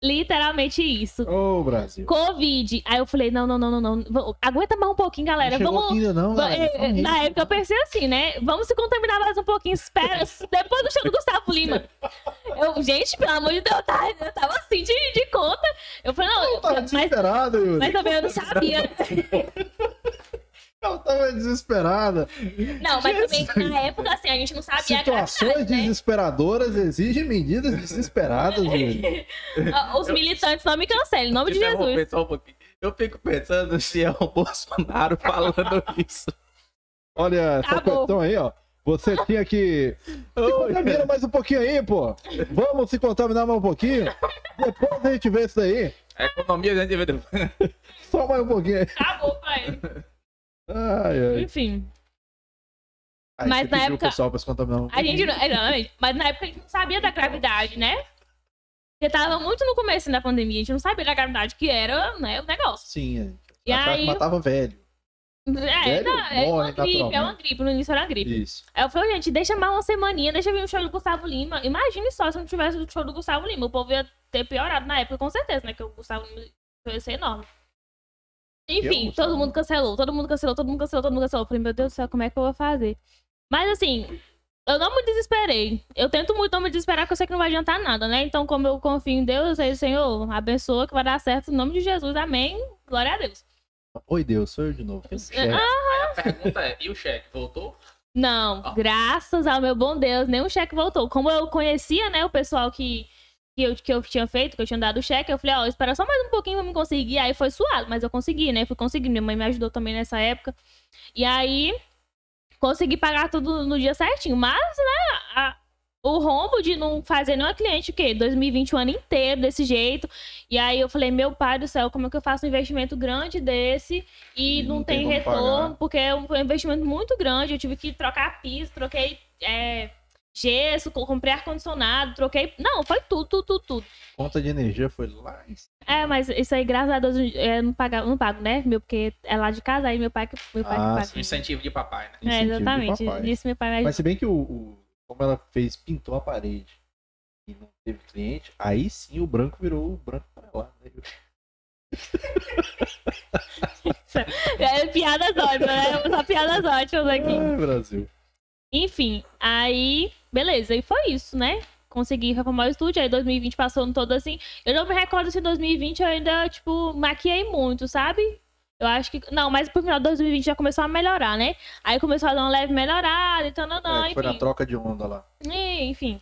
Literalmente isso. Ô, Brasil. Covid. Aí eu falei, não, não, não, não, não. Aguenta mais um pouquinho, galera. Não Vamos. ainda não, galera. é. Na época eu pensei assim, né? Vamos se contaminar mais um pouquinho. Espera. Depois do show do Gustavo Lima. Eu, gente, pelo amor de Deus, eu tava, eu tava assim de, de conta. Eu falei, não, Eu tava mas, mas também eu não sabia. Eu tava desesperada. Não, mas também na época, assim, a gente não sabia Situações gravidade, né? desesperadoras exigem medidas desesperadas. Ah, Os militantes não me cancelem, em nome de Jesus. só um pouquinho. Eu fico pensando se é o Bolsonaro falando isso. Olha, essa Acabou. questão aí, ó. Você tinha que. Se contamina mais um pouquinho aí, pô. Vamos se contaminar mais um pouquinho. Depois a gente vê isso aí. A economia a gente vê depois. Só mais um pouquinho aí. Acabou pra ele. Ai, ai. Enfim. Aí Mas na época- o pessoal pra se contaminar um A gente não, exatamente. Mas na época a gente não sabia da gravidade, né? Porque tava muito no começo da pandemia, a gente não sabia da gravidade que era, né, o negócio. Sim, é. E aí- matava velho. É, Velho não, é uma gripe, é uma gripe, no início era uma gripe. Isso. Aí eu falei, gente, deixa mais uma semaninha, deixa vir o show do Gustavo Lima. Imagine só se não tivesse o show do Gustavo Lima. O povo ia ter piorado na época, com certeza, né? Que o Gustavo Lima ia ser enorme. Enfim, todo mundo cancelou, todo mundo cancelou, todo mundo cancelou, todo mundo cancelou. Eu falei, meu Deus do céu, como é que eu vou fazer? Mas assim, eu não me desesperei. Eu tento muito não me desesperar, porque eu sei que não vai adiantar nada, né? Então, como eu confio em Deus, eu sei, Senhor, abençoa que vai dar certo em nome de Jesus. Amém. Glória a Deus. Oi, Deus, sou eu de novo. Ah, A pergunta é, e o cheque? Voltou? Não, Ah. graças ao meu bom Deus, nenhum cheque voltou. Como eu conhecia, né, o pessoal que, que, eu, que eu tinha feito, que eu tinha dado o cheque, eu falei, ó, espera só mais um pouquinho pra me conseguir. Aí foi suado, mas eu consegui, né? Fui conseguir. Minha mãe me ajudou também nessa época. E aí, consegui pagar tudo no dia certinho. Mas, né, a- o rombo de não fazer nenhuma cliente, o quê? 2020, o ano inteiro desse jeito. E aí eu falei, meu pai do céu, como é que eu faço um investimento grande desse e, E não, não tem, tem retorno? pagar. Porque é um um investimento muito grande. Eu tive que trocar piso, troquei é, gesso, co- comprei ar-condicionado, troquei. Não, foi tudo, tudo, tudo, tudo. Conta de energia foi lá em cima. É, mas isso aí, graças a Deus, eu não pago, não pago né? Meu, porque é lá de casa, aí meu pai que, meu pai Ah, que O paga. incentivo de papai, né? É, exatamente. Isso meu pai me Mas se bem que o, o- como ela fez, pintou a parede e não teve cliente, aí sim o branco virou o branco amarelado. Né? É, piadas ótimas, né? Só piadas ótimas aqui. Ai, Brasil. Enfim, aí, beleza, e foi isso, né? Consegui reformar o estúdio, aí 2020 passou todo assim. Eu não me recordo se em 2020 eu ainda, tipo, maquiei muito, sabe? Eu acho que. Não, mas pro final de 2020 já começou a melhorar, né? Aí começou a dar uma leve melhorada, então não, não, É, foi na enfim. troca de onda lá. E, enfim.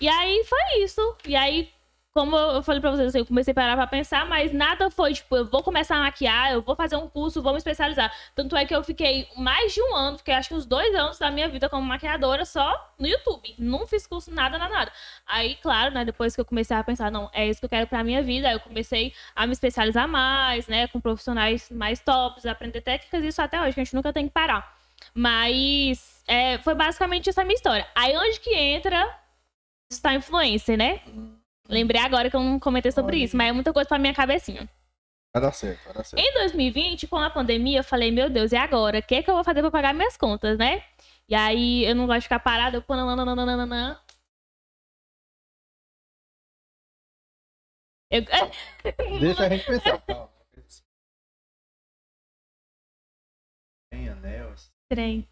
E aí foi isso. E aí, como eu falei pra vocês, assim, eu comecei a parar pra pensar, mas nada foi, tipo, eu vou começar a maquiar, eu vou fazer um curso, vou me especializar. Tanto é que eu fiquei mais de um ano, fiquei acho que uns dois anos da minha vida como maquiadora só no YouTube. Não fiz curso, nada, nada, nada. Aí, claro, né, depois que eu comecei a pensar, não, é isso que eu quero pra minha vida, aí eu comecei a me especializar mais, né, com profissionais mais tops, aprender técnicas, isso até hoje, que a gente nunca tem que parar. Mas é, foi basicamente essa minha história. Aí onde que entra está influencer, né? Lembrei agora que eu não comentei sobre Olha isso, mas é muita coisa pra minha cabecinha. Vai dar certo, vai dar certo. Em 2020, com a pandemia, eu falei, meu Deus, e agora? O que, é que eu vou fazer pra pagar minhas contas, né? E aí eu não gosto de ficar parada, eu pô, nananana. Eu... Deixa a gente pensar. Calma. Tem anel. assim. Trem.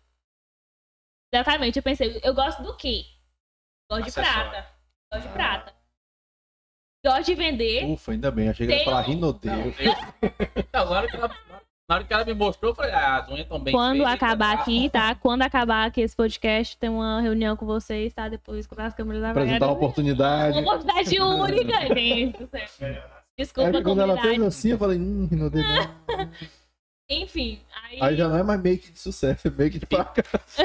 Exatamente, eu pensei, eu gosto do quê? Gosto de Acessório. prata. Gosto de prata. Gosto de vender. Ufa, ainda bem. Achei que ia falar eu- Não, na, hora que ela, na hora que ela me mostrou, eu falei, ah, as unhas estão bem Quando feitas, acabar tá? aqui, tá? Quando acabar aqui esse podcast, tem uma reunião com vocês, tá? Depois com as câmeras Apresentar uma oportunidade. Uma oportunidade única, gente. Desculpa, Aí quando ela fez assim, eu falei, hum, rinodeiro. não. Enfim, aí... Aí já não é mais make de sucesso, é make de fracasso.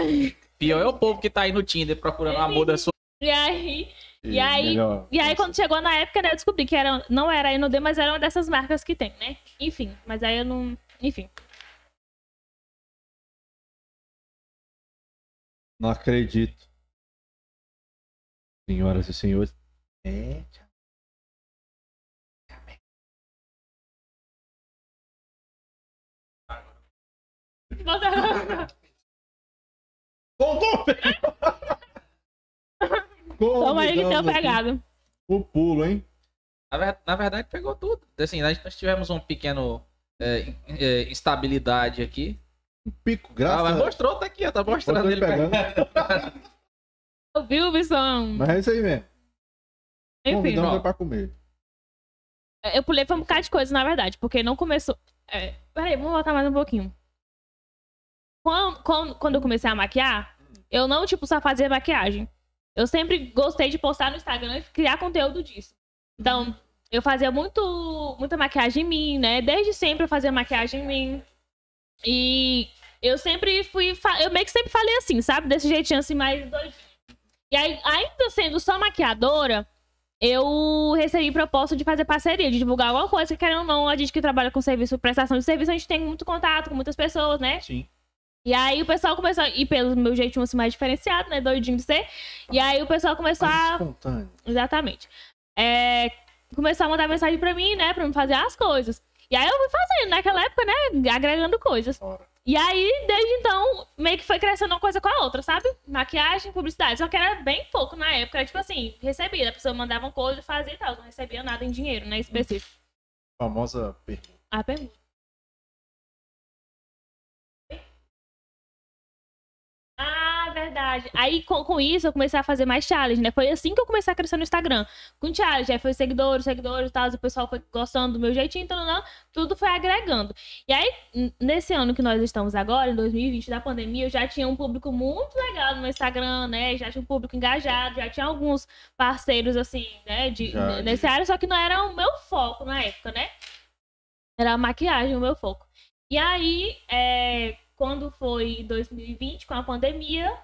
Pior é o povo que tá aí no Tinder procurando o amor da sua. E aí, E aí- melhor. e aí, quando chegou na época, né, eu descobri que era, não era a Inodê, mas era uma dessas marcas que tem, né? Enfim, mas aí eu não... Enfim. Não acredito. Senhoras e senhores. É, Voltou, velho! Toma aí que tem aqui pegado. O pulo, hein? Na, ver- na verdade, pegou tudo. Assim, nós, nós tivemos um pequeno é, é, instabilidade aqui. Um pico, Ah, graças mas a Deus. mostrou, tá aqui, ó, tá mostrando ele pegando. pegando. Viu, Bissão? Mas é isso aí mesmo. Enfim, Convidamos ó. é pra comer. eu pulei pra um bocado de coisa, na verdade, porque não começou... É, peraí, vamos voltar mais um pouquinho. Quando, quando, quando eu comecei a maquiar, eu não, tipo, só fazia maquiagem. Eu sempre gostei de postar no Instagram e criar conteúdo disso. Então, eu fazia muito, muita maquiagem em mim, né? Desde sempre eu fazia maquiagem em mim. E eu sempre fui. Eu meio que sempre falei assim, sabe? Desse jeitinho assim, mais. E aí, ainda sendo só maquiadora, eu recebi proposta de fazer parceria, de divulgar alguma coisa, que querendo ou não, a gente que trabalha com serviço, prestação de serviço, a gente tem muito contato com muitas pessoas, né? Sim. E aí o pessoal começou, a- e pelo meu jeitinho assim mais diferenciado, né? Doidinho de ser. E aí o pessoal começou Mais a. espontâneo. Exatamente. É, começou a mandar mensagem pra mim, né? Pra me fazer as coisas. E aí eu fui fazendo, naquela época, né? Agregando coisas. Ora. E aí, desde então, meio que foi crescendo uma coisa com a outra, sabe? Maquiagem, publicidade. Só que era bem pouco na época. Era tipo assim, recebia. A pessoa mandava uma coisa, fazia e tal. Não recebia nada em dinheiro, né? Específico. Famosa pergunta. A pergunta. Verdade. Aí, com, com isso, eu comecei a fazer mais challenge, né? Foi assim que eu comecei a crescer no Instagram. Com challenge, aí foi seguidores, seguidores e tal, o pessoal foi gostando do meu jeitinho, então, não, tudo foi agregando. E aí, nesse ano que nós estamos agora, em 2020, da pandemia, eu já tinha um público muito legal no meu Instagram, né? Já tinha um público engajado, já tinha alguns parceiros, assim, né? De, Já, nesse área, só que não era o meu foco na época, né? Era a maquiagem o meu foco. E aí, é, quando foi 2020, com a pandemia,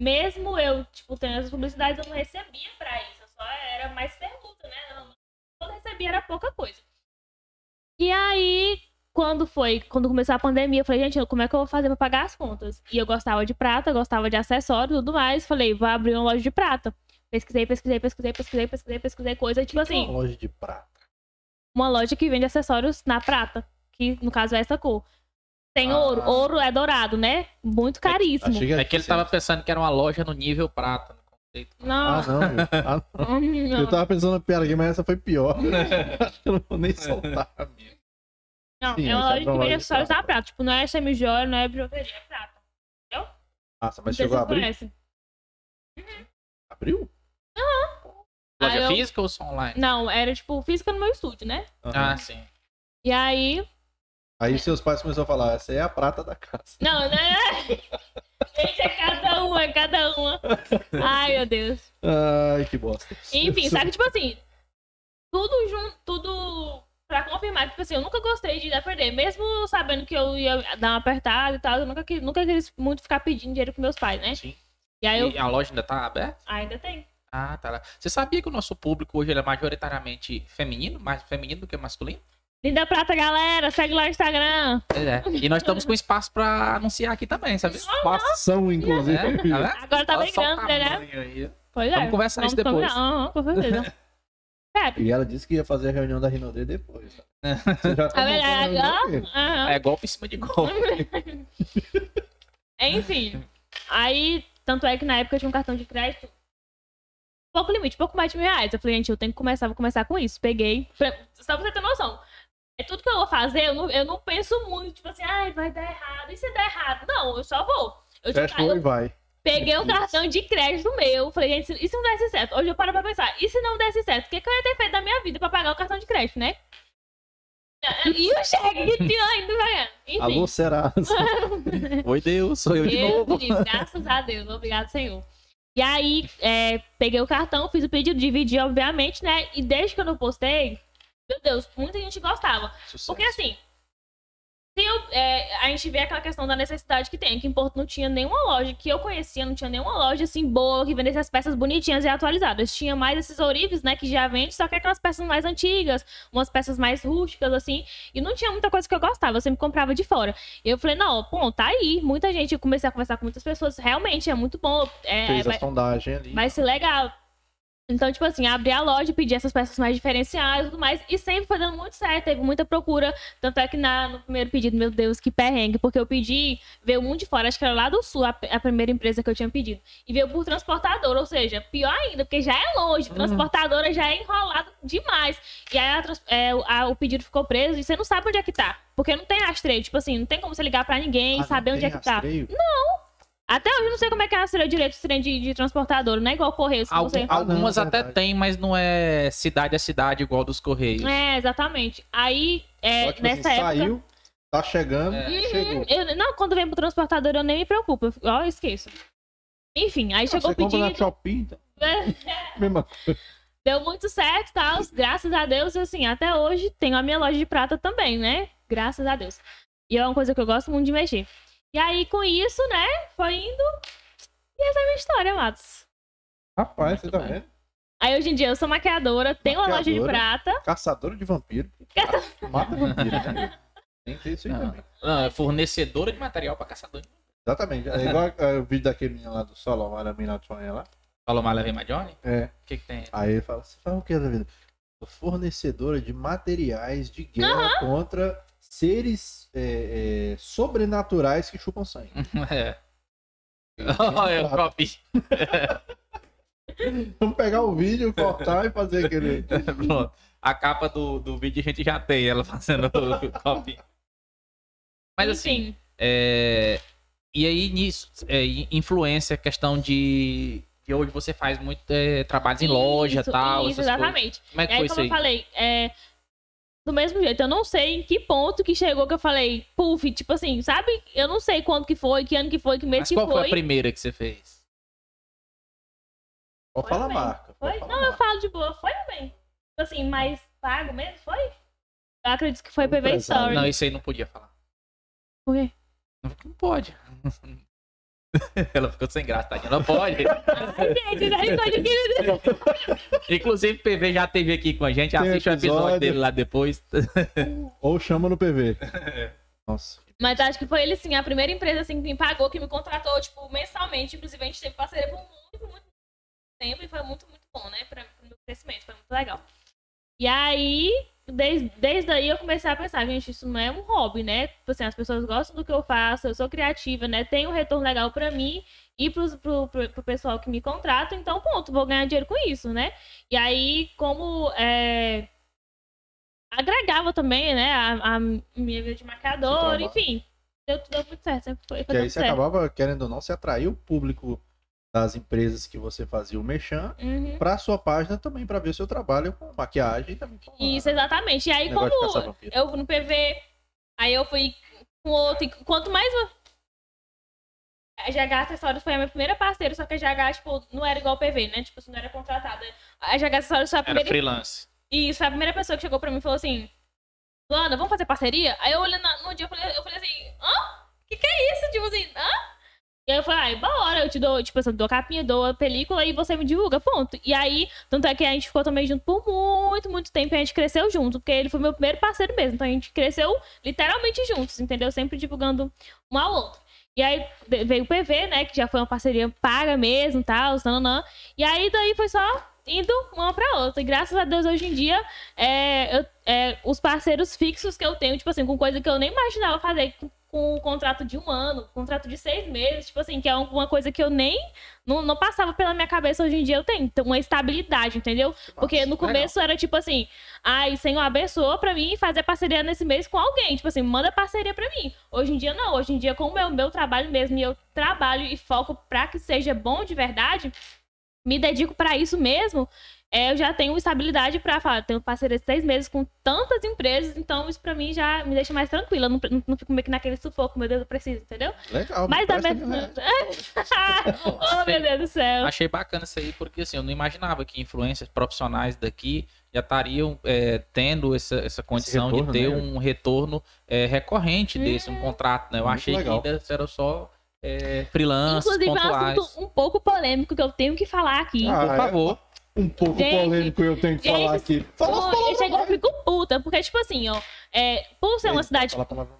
mesmo eu, tipo, tendo essas publicidades, eu não recebia pra isso. Eu só era mais permuta, né? Não, quando eu recebia era pouca coisa. E aí, quando foi, quando começou a pandemia, eu falei, gente, como é que eu vou fazer pra pagar as contas? E eu gostava de prata, gostava de acessório e tudo mais. Falei, vou abrir uma loja de prata. Pesquisei, pesquisei, pesquisei, pesquisei, pesquisei, pesquisei coisa. Tipo assim, Uma loja de prata. uma loja que vende acessórios na prata, que no caso é essa cor. Tem Ah. ouro, ouro é dourado, né? Muito caríssimo. Achei É que ele tava pensando que era uma loja no nível prata. no conceito. Não, Ah, não. Ah, não. não, Eu tava pensando na piada aqui, mas essa foi pior. Acho que eu não vou nem soltar. não, sim, é uma essa loja é que uma vende loja de acessórios prata. Tipo, não é semi-joia, não é bijuteria, é prata. Nossa, Não mas chegou a abrir? conhecem. Abriu? Loja Ah, eu- física ou só online? Não, era tipo física no meu estúdio, né? Aham. Ah, sim. E aí. Aí seus pais começaram a falar, essa é a prata da casa. Não, né? Gente, é cada uma, é cada uma. Ai, meu Deus. Ai, que bosta. Enfim, sabe, tipo assim, tudo junto, tudo pra confirmar, tipo assim, eu nunca gostei de dar perder, mesmo sabendo que eu ia dar uma apertada e tal, eu nunca, quis- nunca quis muito ficar pedindo dinheiro com meus pais, né? Sim. E aí eu E a loja ainda tá aberta? ainda tenho. Ah, tá lá. Você sabia que o nosso público hoje ele é majoritariamente feminino? Mais feminino do que masculino? Linda Prata, galera, segue lá no Instagram. Pois é. E nós estamos com espaço pra anunciar aqui também, sabe? Passão, inclusive. É, tá? Agora tá bem grande, né? aí. Pois é. Vamos conversar isso depois. Aham, com certeza. É, E ela disse que ia fazer a reunião da Rinodê depois. Você já tá a verdade, aham. É golpe em cima de golpe. Enfim. Aí, tanto é que na época eu tinha um cartão de crédito. Pouco limite, pouco mais de mil reais. Eu falei, gente, eu tenho que começar, vou começar com isso. Peguei. Pra, só pra você ter noção. É tudo que eu vou fazer, eu não, eu não penso muito, tipo assim, ai, vai dar errado. E se der errado? Não, eu só vou. Eu, Fecha o olho eu, e vai. Peguei o cartão de crédito meu. Falei, gente, e se não desse certo? Hoje eu paro pra pensar, e se não desse certo? O que, que eu ia ter feito da minha vida pra pagar o cartão de crédito, né? E o cheque que tinha ainda, vai. Enfim. Alô, será? Oi, Deus, sou eu de Eu novo. pedi, graças a Deus, obrigado, Senhor. E aí, é, peguei o cartão, fiz o pedido, dividi, obviamente, né? E desde que eu não postei, meu Deus, muita gente gostava. Sucesso. Porque assim, tem o- é, a gente vê aquela questão da necessidade que tem. Aqui em Porto não tinha nenhuma loja que eu conhecia, não tinha nenhuma loja assim boa que vendesse as peças bonitinhas e atualizadas. Tinha mais esses ourives, né, que já vende, só que aquelas peças mais antigas, umas peças mais rústicas, assim. E não tinha muita coisa que eu gostava, eu sempre comprava de fora. E eu falei, não, pô, tá aí. Muita gente, eu comecei a conversar com muitas pessoas, realmente é muito bom. É, Fez vai- a sondagem ali. vai ser legal. Então, tipo assim, abri a loja, pedi essas peças mais diferenciadas e tudo mais. E sempre foi dando muito certo, teve muita procura. Tanto é que na, no primeiro pedido, meu Deus, que perrengue. Porque eu pedi, veio muito de fora, acho que era lá do sul, a, a primeira empresa que eu tinha pedido. E veio por transportadora, ou seja, pior ainda, porque já é longe. Transportadora já é enrolado demais. E aí a é, o- a- o pedido ficou preso e você não sabe onde é que tá. Porque não tem rastreio, tipo assim, não tem como você ligar pra ninguém Ah, e não saber onde é que tá. rastreio? Até hoje eu não sei como é que é rastreio direito esse trem de, de transportadora, não é igual correio. Se Algum- você... Não, algumas é até verdade. tem, mas não é cidade a cidade igual dos Correios. É, exatamente. Aí, é, Só, tipo nessa assim, época. saiu, tá chegando, É. chegou. Eu, não, quando vem pro transportador eu nem me preocupo. Ó, eu esqueço. Enfim, aí chegou Ah, Você o compra na pedido. Shopee, então, mesma coisa. Deu muito certo e tal. Graças a Deus, assim, até hoje tenho a minha loja de prata também, né? Graças a Deus. E é uma coisa que eu gosto muito de mexer. E aí, com isso, né, foi indo. E essa é a minha história, Matos. Rapaz, você tá bem. vendo? Aí hoje em dia eu sou maquiadora, tenho uma loja de prata. Caçadora de vampiro. Mata vampiro, né? Tem que ter isso aí Não. também. Não, é fornecedora de material pra caçador. Exatamente. É igual é, o vídeo daquele menino lá do Solomon, a mina Tonha lá. Falou mal Levei Johnny? É. O que que tem? Aí ele fala, você faz o que da vida? Sou fornecedora de materiais de guerra contra seres é, é, sobrenaturais que chupam sangue. É. Olha, eu copi. Vamos pegar o vídeo, cortar e fazer aquele. Pronto. A capa do, do vídeo a gente já tem, ela fazendo o copy. Mas assim, é, e aí nisso, é, in- influência, questão de, de hoje você faz muito é, trabalhos em loja e Isso, tal, Isso, essas coisas. exatamente. Como é E que aí, foi como isso eu aí? falei, é, do mesmo jeito, eu não sei em que ponto que chegou que eu falei, puf, tipo assim, sabe? Eu não sei quando que foi, que ano que foi, que mês Mas que qual foi foi. a primeira que você fez? Pode Foi falar marca. Foi? Não, a eu marca. falo de boa, foi bem. Tipo assim, mais pago mesmo, foi? Eu acredito que foi PV. Story. Não, isso aí não podia falar. Por quê? Não, não pode. Ela ficou sem graça, tadinha. Não pode. Gente, daí pode que... Inclusive, o PV já esteve aqui com a gente. Tem Assiste o episódio episódio. dele lá depois. Ou chama no PV. Nossa. Mas acho que foi ele, sim, a primeira empresa assim, que me pagou, que me contratou, tipo, mensalmente. Inclusive, a gente teve parceria por muito, muito tempo e foi muito, muito bom, né? Pra, pro meu crescimento, foi muito legal. E aí, desde, desde aí eu comecei a pensar, gente, isso não é um hobby, né? Tipo assim, as pessoas gostam do que eu faço, eu sou criativa, né? Tem um retorno legal pra mim e pros, pro, pro, pro pessoal que me contrata, então, ponto, vou ganhar dinheiro com isso, né? E aí, como é, agregava também, né? A, a minha vida de maquiador, enfim. Deu, deu muito certo, sempre foi, Que aí você certo. acabava, querendo ou não, você atrair o público das empresas que você fazia o mechan Uhum. pra sua página também, pra ver o seu trabalho com maquiagem e também com Isso, exatamente. E aí, como eu fui no PV, aí eu fui com outro, e quanto mais. A GH Acessórios foi a minha primeira parceira, só que a GH, tipo, não era igual o PV, né? Tipo, assim, não era contratada. A GH Acessórios foi a Era primeira. freelance. Isso, foi a primeira pessoa que chegou pra mim e falou assim: Luana, vamos fazer parceria? Aí eu olhei no dia eu falei, eu falei assim: hã? Que que é isso? Tipo assim, hã? E aí eu falei, ai, bora, eu te dou, tipo assim, dou capinha, dou a película e você me divulga, ponto. E aí, tanto é que a gente ficou também junto por muito, muito tempo e a gente cresceu junto, porque ele foi meu primeiro parceiro mesmo. Então a gente cresceu literalmente juntos, entendeu? Sempre divulgando um ao outro. E aí veio o PV, né, que já foi uma parceria paga mesmo, tal, nananã. E aí daí foi só indo uma pra outra. E graças a Deus, hoje em dia, é, eu- é, os parceiros fixos que eu tenho, tipo assim, com coisa que eu nem imaginava fazer com, um contrato de um ano, contrato de seis meses, tipo assim, que é uma coisa que eu nem não, não passava pela minha cabeça hoje em dia eu tenho então, uma estabilidade, entendeu? Porque no começo era tipo assim, ai, Senhor, abençoa pra mim fazer parceria nesse mês com alguém, tipo assim, manda parceria pra mim. Hoje em dia não, hoje em dia com o meu, meu trabalho mesmo, e eu trabalho e foco pra que seja bom de verdade, me dedico para isso mesmo, é, eu já tenho estabilidade para falar, tenho parceria de seis meses com tantas empresas, então isso para mim já me deixa mais tranquila, não, não, não, fico meio que naquele sufoco, meu Deus, eu preciso, entendeu? Legal, Mas da mesma... oh, meu Deus do céu. Achei bacana isso aí, porque assim, eu não imaginava que influências profissionais daqui já estariam é, tendo essa, essa condição retorno, de ter né? um retorno é, recorrente desse, um contrato, né? Eu Muito achei legal. que era só é, freelance, Inclusive, pontuais. é um assunto um pouco polêmico que eu tenho que falar aqui. Ah, por é? Um pouco gente, polêmico eu tenho que gente, falar aqui. Fala pô, eu chego e fico puta, porque, tipo assim, ó, é, por ser uma cidade. Fala palavra.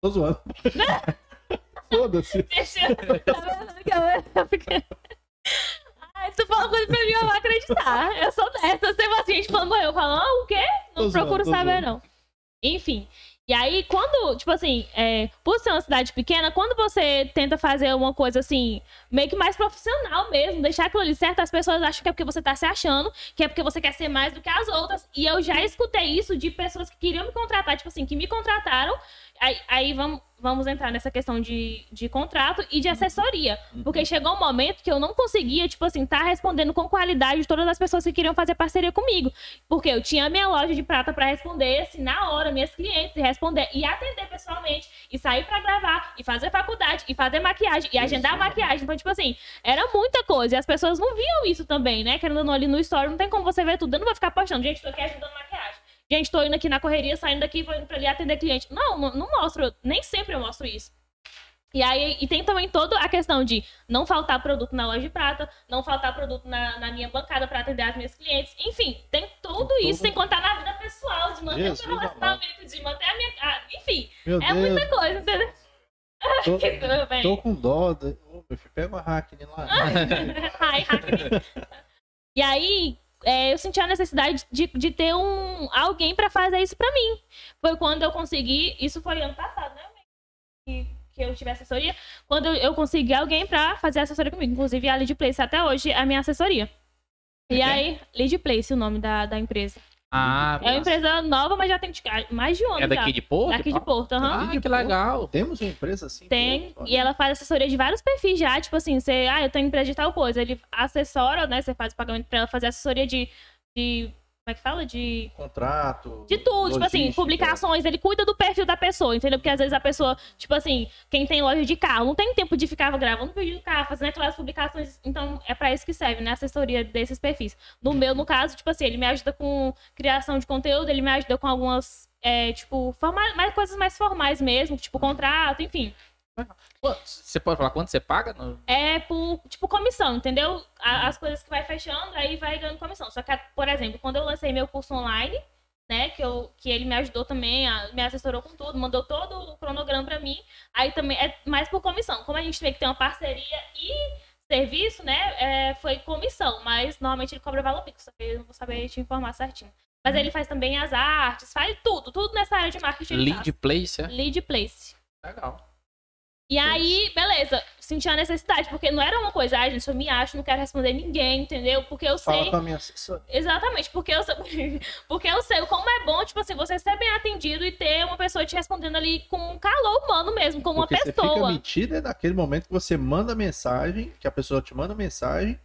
Tô zoando. Foda-se. Deixa Ai, se tu fala coisa pra mim, eu vou acreditar. Eu sou dessa. Eu sei assim, a gente falando, eu falo, ah, o quê? Não tô procuro zoando, saber, zoando. não. Enfim. E aí, quando, tipo assim, é, por ser uma cidade pequena, quando você tenta fazer uma coisa assim, meio que mais profissional mesmo, deixar aquilo ali certo, as pessoas acham que é porque você tá se achando, que é porque você quer ser mais do que as outras. E eu já escutei isso de pessoas que queriam me contratar, tipo assim, que me contrataram. Aí, aí vamos, vamos entrar nessa questão de, de contrato e de assessoria. Uhum. Porque chegou um momento que eu não conseguia, tipo assim, estar tá respondendo com qualidade todas as pessoas que queriam fazer parceria comigo. Porque eu tinha a minha loja de prata para responder, assim, na hora, minhas clientes, e responder, e atender pessoalmente, e sair para gravar, e fazer faculdade, e fazer maquiagem, e agendar isso. maquiagem. Então, tipo assim, era muita coisa. E as pessoas não viam isso também, né? Querendo ou não, ali no story, não tem como você ver tudo. Eu não vou ficar postando, gente, tô aqui ajudando maquiagem. Gente, tô indo aqui na correria, saindo daqui, vou indo pra ali atender cliente. Não, não, mostro, nem sempre eu mostro isso. E aí, e tem também toda a questão de não faltar produto na loja de prata, não faltar produto na, na minha bancada para atender as minhas clientes. Enfim, tem tudo isso, sem contar na vida pessoal, de manter Jesus, o meu relacionamento, de manter a minha. Ah, enfim, meu é Deus. muita coisa, entendeu? Tô, tô com dó. De... Meu filho, pega uma hackney lá. Ai, hackney. E aí, é, eu senti a necessidade de, de ter um alguém para fazer isso para mim. Foi quando eu consegui, isso foi ano passado, né? Que, que eu tive assessoria, quando eu, eu consegui alguém para fazer assessoria comigo. Inclusive a Lead Place até hoje é a minha assessoria. E é? aí, Lead Place, o nome da, da empresa. Ah, é uma empresa nova, mas já tem mais de um ano. É daqui já. de Porto? Daqui de Porto, aham. Uhum. Ah, que legal. Temos uma empresa assim? Tem, e ela faz assessoria de vários perfis já, tipo assim, você, ah, eu tenho empresa de tal coisa. Ele assessora, né, você faz o pagamento pra ela fazer assessoria de, de como é que fala? De. Contrato. De tudo, tipo assim, publicações. Ele cuida do perfil da pessoa, entendeu? Porque às vezes a pessoa, tipo assim, quem tem loja de carro, não tem tempo de ficar gravando vídeo do carro, fazendo aquelas publicações. Então é para isso que serve, né? Assessoria desses perfis. No meu, no caso, tipo assim, ele me ajuda com criação de conteúdo, ele me ajuda com algumas, é, tipo, mais coisas mais formais mesmo, tipo contrato, enfim. Você pode falar quanto você paga? No... É por, tipo, comissão, entendeu? As coisas que vai fechando, aí vai ganhando comissão. Só que, por exemplo, quando eu lancei meu curso online, né, que, eu, que ele me ajudou também, me assessorou com tudo, mandou todo o cronograma para mim, aí também é mais por comissão. Como a gente tem que ter uma parceria e serviço, né, é, foi comissão, mas normalmente ele cobra valor fixo, eu não vou saber te informar certinho. Mas ele faz também as artes, faz tudo, tudo nessa área de marketing. Lead place, é? Lead place. Legal. E aí, beleza, senti a necessidade, porque não era uma coisa, ai, gente, eu me acho, não quero responder ninguém, entendeu? Porque eu sei. Fala com a minha assessora. Exatamente, porque eu, porque eu sei como é bom, tipo assim, você ser bem atendido e ter uma pessoa te respondendo ali com um calor humano mesmo, como porque uma pessoa. Você fica metida naquele momento que você manda mensagem, que a pessoa te manda mensagem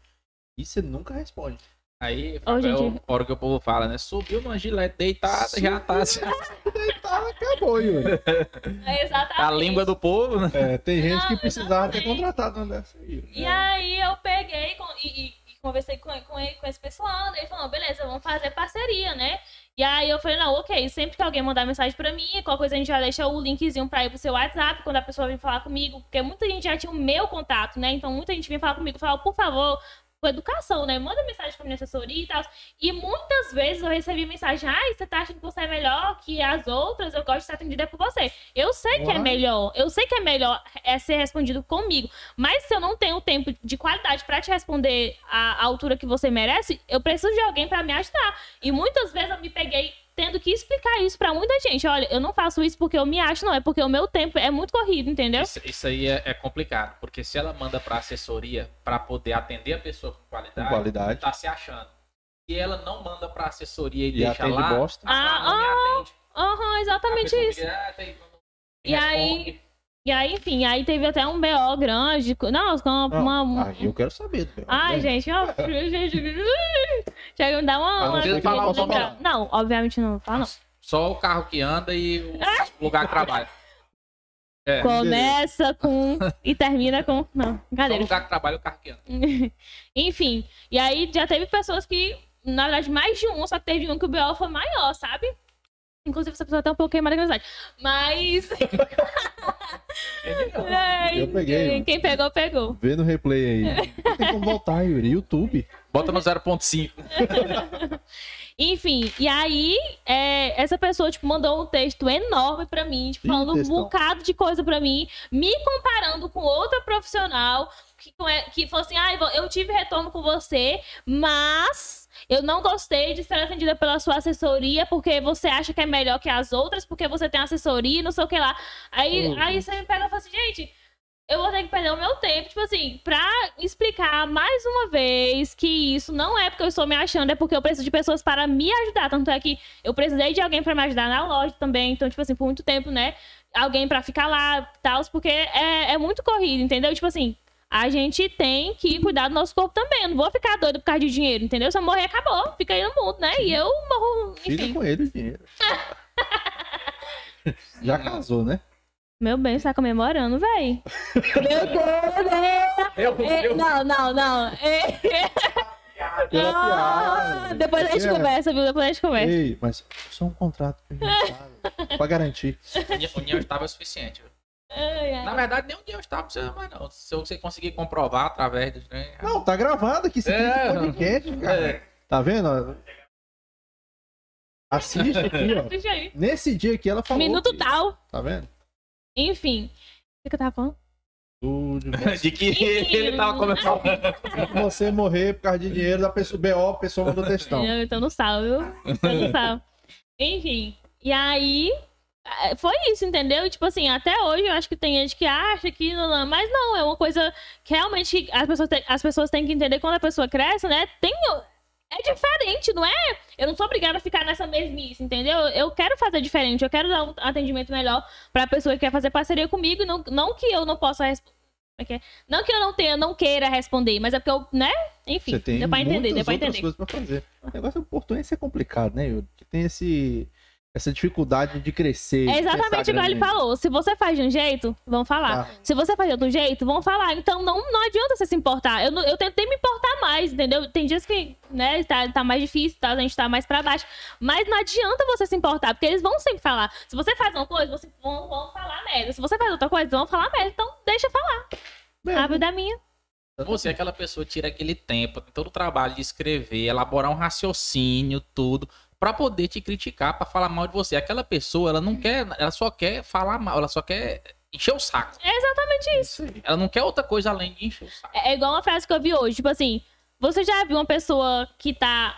e você nunca responde. Aí, oh, é a hora que o povo fala, né? Subiu numa gilete deitada, Subiu. já tá assim. deitada, acabou, Yuri. É exatamente. A língua do povo, né? É, tem gente Não, que precisava ter contratado uma dessa aí. E é. aí eu peguei e, e, conversei com, com, ele, com esse pessoal, ele falou, beleza, vamos fazer parceria, né? E aí eu falei, não, ok, sempre que alguém mandar mensagem pra mim, qualquer coisa a gente já deixa o linkzinho pra ir pro seu WhatsApp, quando a pessoa vem falar comigo, porque muita gente já tinha o meu contato, né? Então muita gente vinha falar comigo, falava, por favor, com educação, né? Manda mensagem pra minha assessoria e tal. E muitas vezes eu recebi mensagem, ai, você tá achando que você é melhor que as outras? Eu gosto de ser atendida por você. Eu sei Uau. que é melhor, eu sei que é melhor é ser respondido comigo. Mas se eu não tenho tempo de qualidade para te responder à altura que você merece, eu preciso de alguém para me ajudar. E muitas vezes eu me peguei tendo que explicar isso pra muita gente. Olha, eu não faço isso porque eu me acho, não. É porque o meu tempo é muito corrido, entendeu? Isso, isso aí é, é complicado, porque se ela manda pra assessoria pra poder atender a pessoa com Com qualidade, qualidade. tá se achando. Se ela não manda pra assessoria e, E deixa atende lá, bosta. Ah, não me atende. Aham, A exatamente isso. fica, "Ah, tá aí, não E aí- responde." E aí, enfim, aí teve até um BO grande. Não, com uma. Não, uma- aí eu quero saber. do Ai, né? gente, ó, gente. Chega me dar uma. Não uma precisa falar o lembrar. nome, Não, obviamente não fala, não. Só o carro que anda e o lugar de trabalho. É, só Começa com. e termina com. Não, o brincadeira. lugar que trabalha e o carro que anda. Enfim, e aí já teve pessoas que, na verdade, mais de um, só que teve um que o BO foi maior, sabe? Inclusive, essa pessoa até um pouco queimada na amizade. Mas. Eu peguei. Quem, quem pegou, pegou. Vê no replay aí. Não tem como voltar, Yuri. YouTube. Bota no 0.5. Enfim, e aí, é, essa pessoa, tipo, mandou um texto enorme pra mim, tipo, Ih, falando um bocado de coisa pra mim, me comparando com outra profissional, que, com- que falou assim, ah, eu tive retorno com você, mas eu não gostei de ser atendida pela sua assessoria, porque você acha que é melhor que as outras, porque você tem assessoria e não sei o que lá. Aí, Uhum. aí você me pega e fala assim, gente, eu vou ter que perder o meu tempo, tipo assim, pra explicar mais uma vez que isso não é porque eu estou me achando, é porque eu preciso de pessoas para me ajudar. Tanto é que eu precisei de alguém pra me ajudar na loja também. Então, tipo assim, por muito tempo, né? Alguém pra ficar lá e tal, porque é, é muito corrido, entendeu? Tipo assim, a gente tem que cuidar do nosso corpo também. Eu não vou ficar doido por causa de dinheiro, entendeu? Se eu morrer, acabou. Fica aí no mundo, né? E eu morro, Fica enfim. com ele o dinheiro. Já casou, né? Meu bem, você tá comemorando, véi. Meu Deus, né? Meu É, Não, não, não. É, Pela Ah, depois a gente É. conversa, viu? Depois a gente conversa. Ei, mas só um contrato que a gente sabe. pra garantir. O União estava suficiente. Na verdade, nem o União estava precisa mais, não. Se você conseguir comprovar através do. né? Não, tá gravado aqui. Aqui É. é podcast, cara. É. Tá vendo? Assiste aqui, ó. Deixa aí. Nesse dia aqui ela falou. Minuto que- tal. Tá vendo? Enfim. O que eu tava falando? Tudo De que ele tava começando. Se você morrer por causa de dinheiro da pessoa BO, a pessoa mandou textão. Eu tô no sal, viu? Tô no sal. Enfim. E aí. Eh, Foi isso, entendeu? Tipo assim, até hoje eu acho que tem gente que acha que. Não, não, mas não, é uma coisa que realmente as pessoas, têm, as pessoas têm que entender quando a pessoa cresce, né? Tem. É diferente, não é? Eu não sou obrigada a ficar nessa mesmice, entendeu? Eu quero fazer diferente, eu quero dar um atendimento melhor pra pessoa que quer fazer parceria comigo. Não, não que eu não possa responder. Não que eu não tenha, não queira responder, mas é porque eu, né? Enfim, Você tem deu pra entender, deu pra entender. coisas pra fazer. O negócio do portuense é complicado, né? Que tem esse, essa dificuldade de crescer. É exatamente igual ele falou. Se você faz de um jeito, vão falar. Tá. Se você faz de outro jeito, vão falar. Então não, não adianta você se importar. Eu, não- eu tentei me importar mais, entendeu? Tem dias que, né, tá, tá mais difícil, tá, a gente tá mais pra baixo. Mas não adianta você se importar, porque eles vão sempre falar. Se você faz uma coisa, vocês vão, vão falar merda. Se você faz outra coisa, vão falar merda. Então deixa falar. É, A vida é minha. Você é aquela pessoa que tira aquele tempo, tem todo o trabalho de escrever, elaborar um raciocínio, tudo, pra poder te criticar, pra falar mal de você. Aquela pessoa, ela não quer, ela só quer falar mal, ela só quer encher o saco. É exatamente isso. Ela não quer outra coisa além de encher o saco. É é igual uma frase que eu vi hoje, tipo assim, você já viu uma pessoa que tá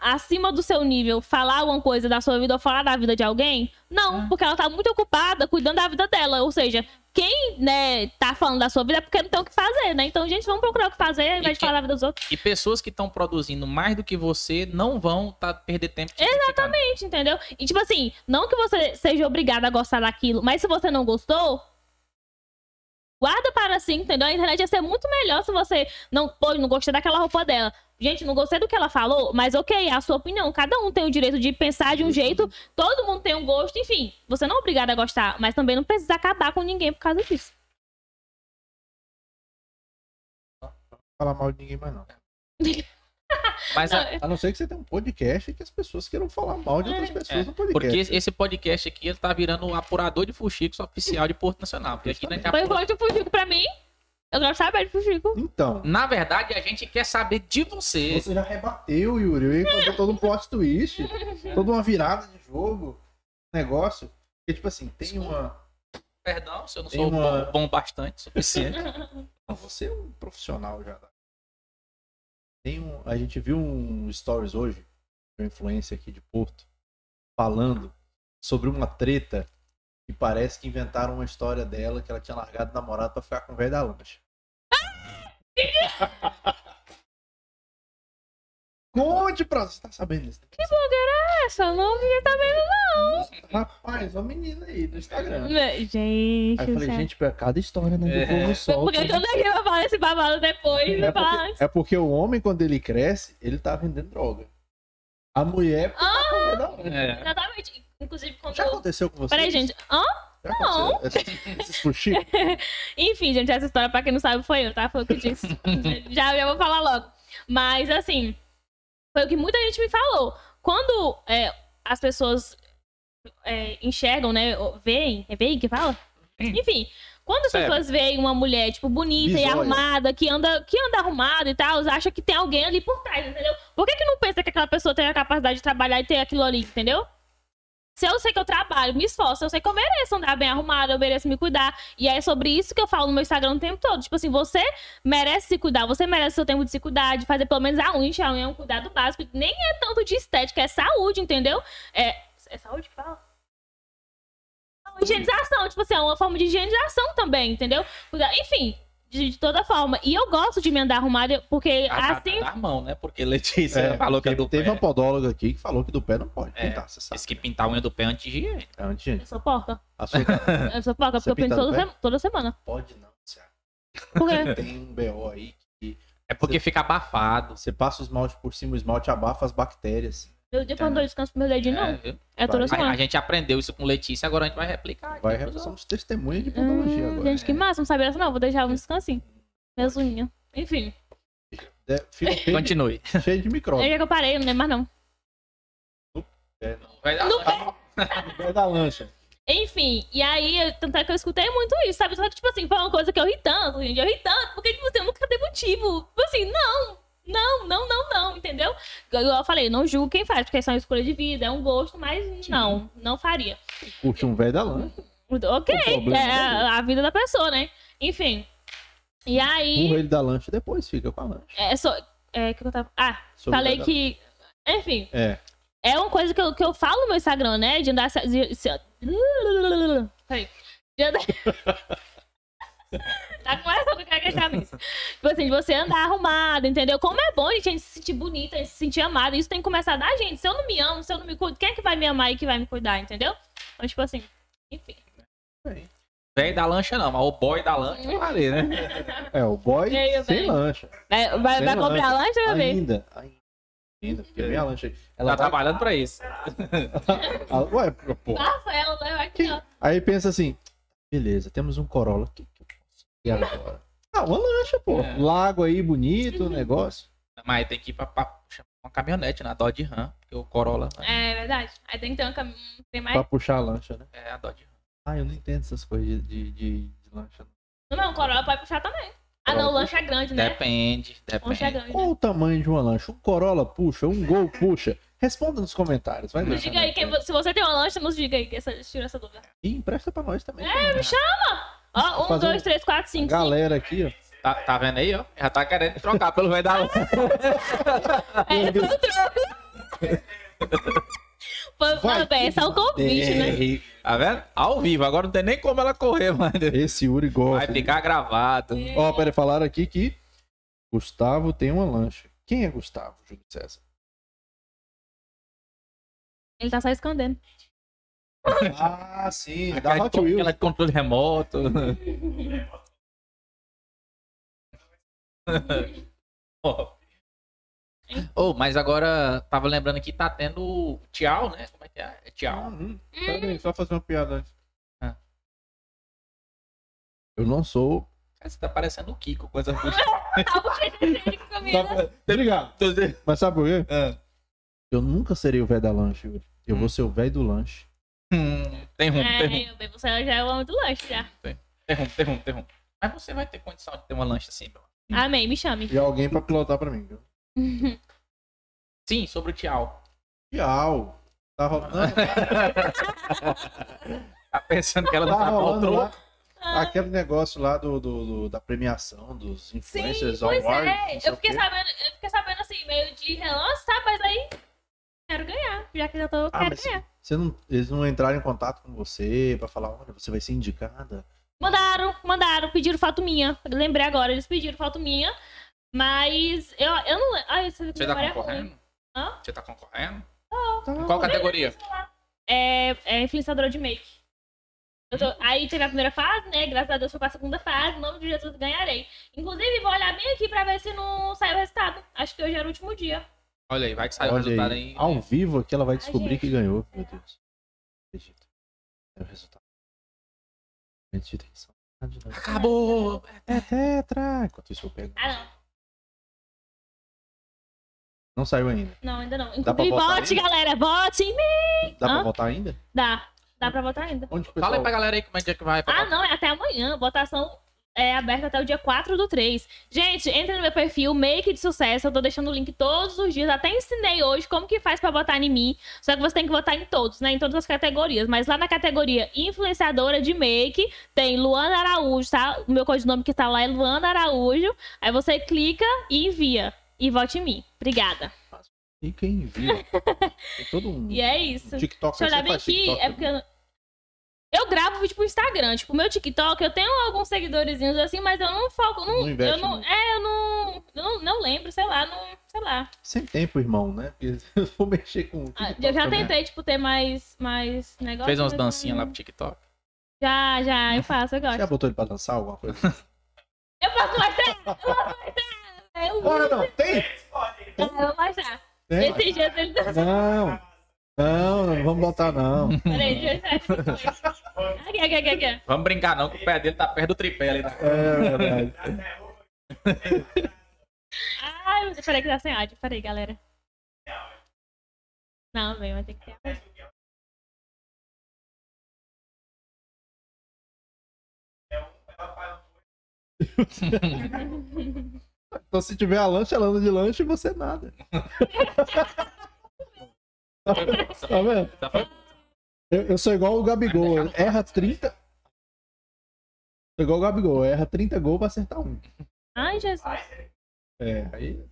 acima do seu nível falar alguma coisa da sua vida ou falar da vida de alguém? Não, É. porque ela tá muito ocupada cuidando da vida dela. Ou seja, quem, né, tá falando da sua vida é porque não tem o que fazer, né? Então, gente, vamos procurar o que fazer ao invés de quem- falar da vida dos outros. E pessoas que estão produzindo mais do que você não vão tá, perder tempo te criticando. Gente, entendeu? E tipo assim, não que você seja obrigado a gostar daquilo, mas se você não gostou, guarda para si, entendeu? A internet ia ser muito melhor se você não, pô, não gostei daquela roupa dela. Gente, não gostei do que ela falou, mas ok, é a sua opinião. Cada um tem o direito de pensar de um jeito, todo mundo tem um gosto, enfim. Você não é obrigado a gostar, mas também não precisa acabar com ninguém por causa disso. Falar mal de ninguém mais não. Mas a- Não, A não ser que você tenha um podcast que as pessoas queiram falar mal de outras pessoas É, no podcast. porque esse- podcast aqui, ele tá virando o apurador de fuxicos oficial de Porto Nacional. Porque aqui não Foi importante o Fuxico pra mim. Eu quero saber de Fuxico. Então, Na verdade, a gente quer saber de você. você já rebateu, Yuri. Eu ia fazer todo um plot twist, toda uma virada de jogo, negócio. Porque, tipo assim, tem uma. Perdão, se eu não Tem sou uma- bom, bom bastante, suficiente. Não, você é um profissional já. Tem um... A gente viu um stories hoje, de uma influência aqui de Porto. falando sobre uma treta que parece que inventaram uma história dela que ela tinha largado o namorado pra ficar com o velho da lancha. Conte pra você, tá sabendo disso? Essa eu não vi também. Rapaz, uma menina aí do Instagram. Gente, Aí eu falei, gente, pra cada história, né? É. Que povo solta. que que eu não ia falar esse babado depois? É Não fala porque, antes. é porque o homem, quando ele cresce, ele tá vendendo droga. A mulher. tá da lancha. É. Exatamente. Inclusive, quando Já eu... aconteceu com você? Peraí, gente. Hã? Já aconteceu? Esses, fuxicos? Enfim, gente, essa história, pra quem não sabe, foi eu, tá? Foi o que disse. já, já vou falar logo. Mas, assim, foi o que muita gente me falou. Quando é, as pessoas é, enxergam, né? Veem, é veem que fala? Enfim, quando as Certo. pessoas veem uma mulher, tipo, bonita e arrumada, que anda, que anda arrumada e tal, acham que tem alguém ali por trás, entendeu? Por que, que não pensa que aquela pessoa tem a capacidade de trabalhar e ter aquilo ali, entendeu? Se eu sei que eu trabalho, me esforço, eu sei que eu mereço andar bem arrumada, eu mereço me cuidar. E é sobre isso que eu falo no meu Instagram o tempo todo. Tipo assim, você merece se cuidar, você merece seu tempo de se cuidar, de fazer pelo menos a unha, a unha é um cuidado básico. Nem é tanto de estética, é saúde, entendeu? É, é saúde que fala? Higienização, tipo assim, é uma forma de higienização também, entendeu? Enfim, de, de toda forma. E eu gosto de me andar arrumada, porque A, assim. da mão, né? Porque Letícia É, falou que é porque do teve pé. uma podóloga aqui que falou que do pé não pode É. pintar, você sabe. Disse que pintar a unha do pé é anti-higiene. É antes, Eu sou porca. a sua Eu sou porca, Você porque eu pinto toda, se- toda semana. pode não, Thiago. Por quê? Tem um BO aí que É porque fica abafado. você passa o esmalte por cima, o esmalte abafa as bactérias. Meu dia quando eu descanso pro meu dedinho, É, não. viu? É toda Vai. A, semana. a gente aprendeu isso com Letícia, agora a gente vai replicar. aqui Vai, pros outros. somos testemunha de podologia Hum, agora. gente, que massa, não sabia dessa não. Vou deixar um descansinho. Minhas unhas. Enfim. É, Continue. de, cheio de micróbios. é que eu parei, não lembro mais não. É, não. Vai dar- No No pé da lancha. Enfim, e aí, eu- tanto é que eu escutei muito isso, sabe? Só que, tipo assim, foi uma coisa que eu ri tanto, gente. Eu ri tanto, porque, tipo assim, eu nunca dei motivo. Tipo assim, não, não, não, não, não, entendeu? Igual eu falei, não julgo quem faz, porque é uma escolha de vida, é um gosto, mas não, não faria. Curte um velho da lancha. Ok, O é é a, a vida da pessoa, né? Enfim. E aí, Empurra ele da lancha depois fica com a lancha. é só. É que eu tava. Ah, Sobre o falei velho que. Enfim, É. é uma coisa que eu, que eu falo no meu Instagram, né? De andar. de-. De andar. tá começando com a queixamento. Tipo assim, de você andar arrumado, entendeu? Como é bom gente, a gente se sentir bonita, a gente se sentir amada. Isso tem que começar da gente. Se eu não me amo, se eu não me cuido, quem é que vai me amar e que vai me cuidar, entendeu? Então, tipo assim, enfim. Velho da lancha não, mas o boy da lancha eu falei, né? É, o boy aí, sem lancha. Vai, vai, Sem vai comprar lancha. lancha, meu bem? Ainda. Ainda. Ainda, porque minha lancha. Ela Tá vai... trabalhando pra isso. Ah, Ué, pô. Passa ela, vai aqui, ó. Aí pensa assim, beleza, temos um Corolla. O que, que ter agora? Ah, uma lancha, pô. É. Lago aí, bonito, negócio. Mas tem que ir pra, pra uma caminhonete na Dodge Ram, porque o Corolla É verdade. Aí tem que ter um caminho. Tem mais. Pra puxar a lancha, né? é a Dodge Ram. Ah, eu não entendo essas coisas de, de, de- de lancha. Não, não, Corolla pode puxar também. Ah, não, o lanche é grande, né? Depende, O é depende. grande. Qual o tamanho de uma lancha? Um Corolla puxa, um Gol puxa? Responda nos comentários, vai Nos diga aí, quem, vo- se você tem uma lancha, nos diga aí, que essa, tira essa dúvida. E empresta pra nós também. É, me chama! Ó, um, Fazer um- dois, três, quatro, cinco, cinco. Galera aqui, ó. Tá, tá vendo aí, ó? Já tá querendo trocar pelo velho da. É, foi o troco. Foi, Vai não, bem, esse é um convite, né? É, Tá vendo? Ao vivo, agora não tem nem como ela correr, mas Esse Uri gosta. vai ficar gravado. Ó, peraí, falaram aqui que Gustavo tem uma lancha. Quem é Gustavo, Júlio César? Ele tá só escondendo. Ah, sim, da Aquela, Hot de, Wheels. aquela de controle remoto. oh, mas agora tava lembrando que tá tendo tchau, né? Como é que é? É tchau. Uhum. Peraí, só fazer uma piada antes. Ah. Eu não sou. Você tá parecendo o Kiko com essa Obrigado. Mas sabe por quê? Ah. Eu nunca serei o velho da lanche. Eu vou ser o velho do lanche. Hum, tem rumo, tem rumo, É, você já é o homem do lanche, já. tem rumo, tem rumo, tem rumo. Mas você vai ter condição de ter uma lancha assim, meu. Amém, me chame. E alguém pra pilotar pra mim, viu? Sim, sobre o tchau. Tchau. Tá rolando, Tá pensando que ela não tá tá rolando lá aquele negócio lá do, do- do- da premiação dos Sim, influencers pois awards. não é. Eu fiquei sabendo, eu fiquei sabendo assim, meio de relance, sabe? Mas aí quero ganhar. já que eu tô Ah, querendo mas ganhar. Você não, eles não entraram em contato com você pra falar, olha, você vai ser indicada? Mandaram, mandaram, pediram foto minha. Eu lembrei agora, eles pediram foto minha. Mas eu, eu não. Ai, essa Você tá é concorrendo? Hã? Você tá concorrendo? Tá. Qual categoria? É, é influenciadora de make. Eu tô- aí teve a primeira fase, né? Graças a Deus foi pra segunda fase. Em nome de Jesus ganharei. Inclusive, vou olhar bem aqui pra ver se não saiu o resultado. Acho que hoje era o último dia. Olha aí, vai que sai o Olha resultado aí, aí. ao vivo aqui ela vai Ai, descobrir gente. que ganhou. Meu Deus. Acredito. É o resultado. Ah, de novo. Acabou! É tetra. Enquanto isso eu pego. Ah, não. Não saiu ainda. Não, ainda não. Pra Inclusive, votar vote, ainda? galera. Vote em mim. Dá pra Hã? votar ainda? Dá. Dá pra votar ainda. Onde o Fala aí pra galera aí como é que é que vai. pra Ah, não, é até amanhã. Votação é aberta até o dia 4 do 3. Gente, entre no meu perfil, Make de Sucesso. Eu tô deixando o link todos os dias. Até ensinei hoje como que faz pra votar em mim. Só que você tem que votar em todos, né? Em todas as categorias. Mas lá na categoria influenciadora de Make, tem Luana Araújo, tá? O meu codinome que tá lá é Luana Araújo. Aí você clica e envia. E vote em mim. Obrigada. E quem viu? Tem todo um, E é isso. um TikTok. Deixa eu olhar bem aqui, é porque eu... eu gravo vídeo pro Instagram. Tipo, meu TikTok, eu tenho alguns seguidorzinhos assim, mas eu não foco. Não, Não investe eu não, muito. é, eu não, eu não. Não lembro, sei lá, não. Sei lá. Sem tempo, irmão, né? Porque eu vou mexer com o Ah, TikTok eu já também. tentei, tipo, ter mais, mais negócio. Fez umas mas dancinhas lá pro TikTok. Já, já, eu faço, eu Você já gosto. botou ele pra dançar alguma coisa? Eu posso mostrar! Eu posso mostrar! Eu vou, Ah, não, tem? eu vou mostrar. Tem? Esses dias ele dançou. Não. Não, não vamos botar, não. Peraí, deixa eu aqui. Aqui, aqui, aqui. Vamos brincar não, que o pé dele tá perto do tripé ali. né? É verdade. Ai, peraí que tá sem áudio. Peraí, galera. Não, velho, vai ter que ter áudio. Então se tiver a lancha, ela anda de lanche e você nada. Tá vendo? Tá falando? Eu, eu sou igual o Gabigol. Erra 30. Sou igual o Gabigol. Erra 30 gols pra acertar um. Ai, Jesus. É, aí.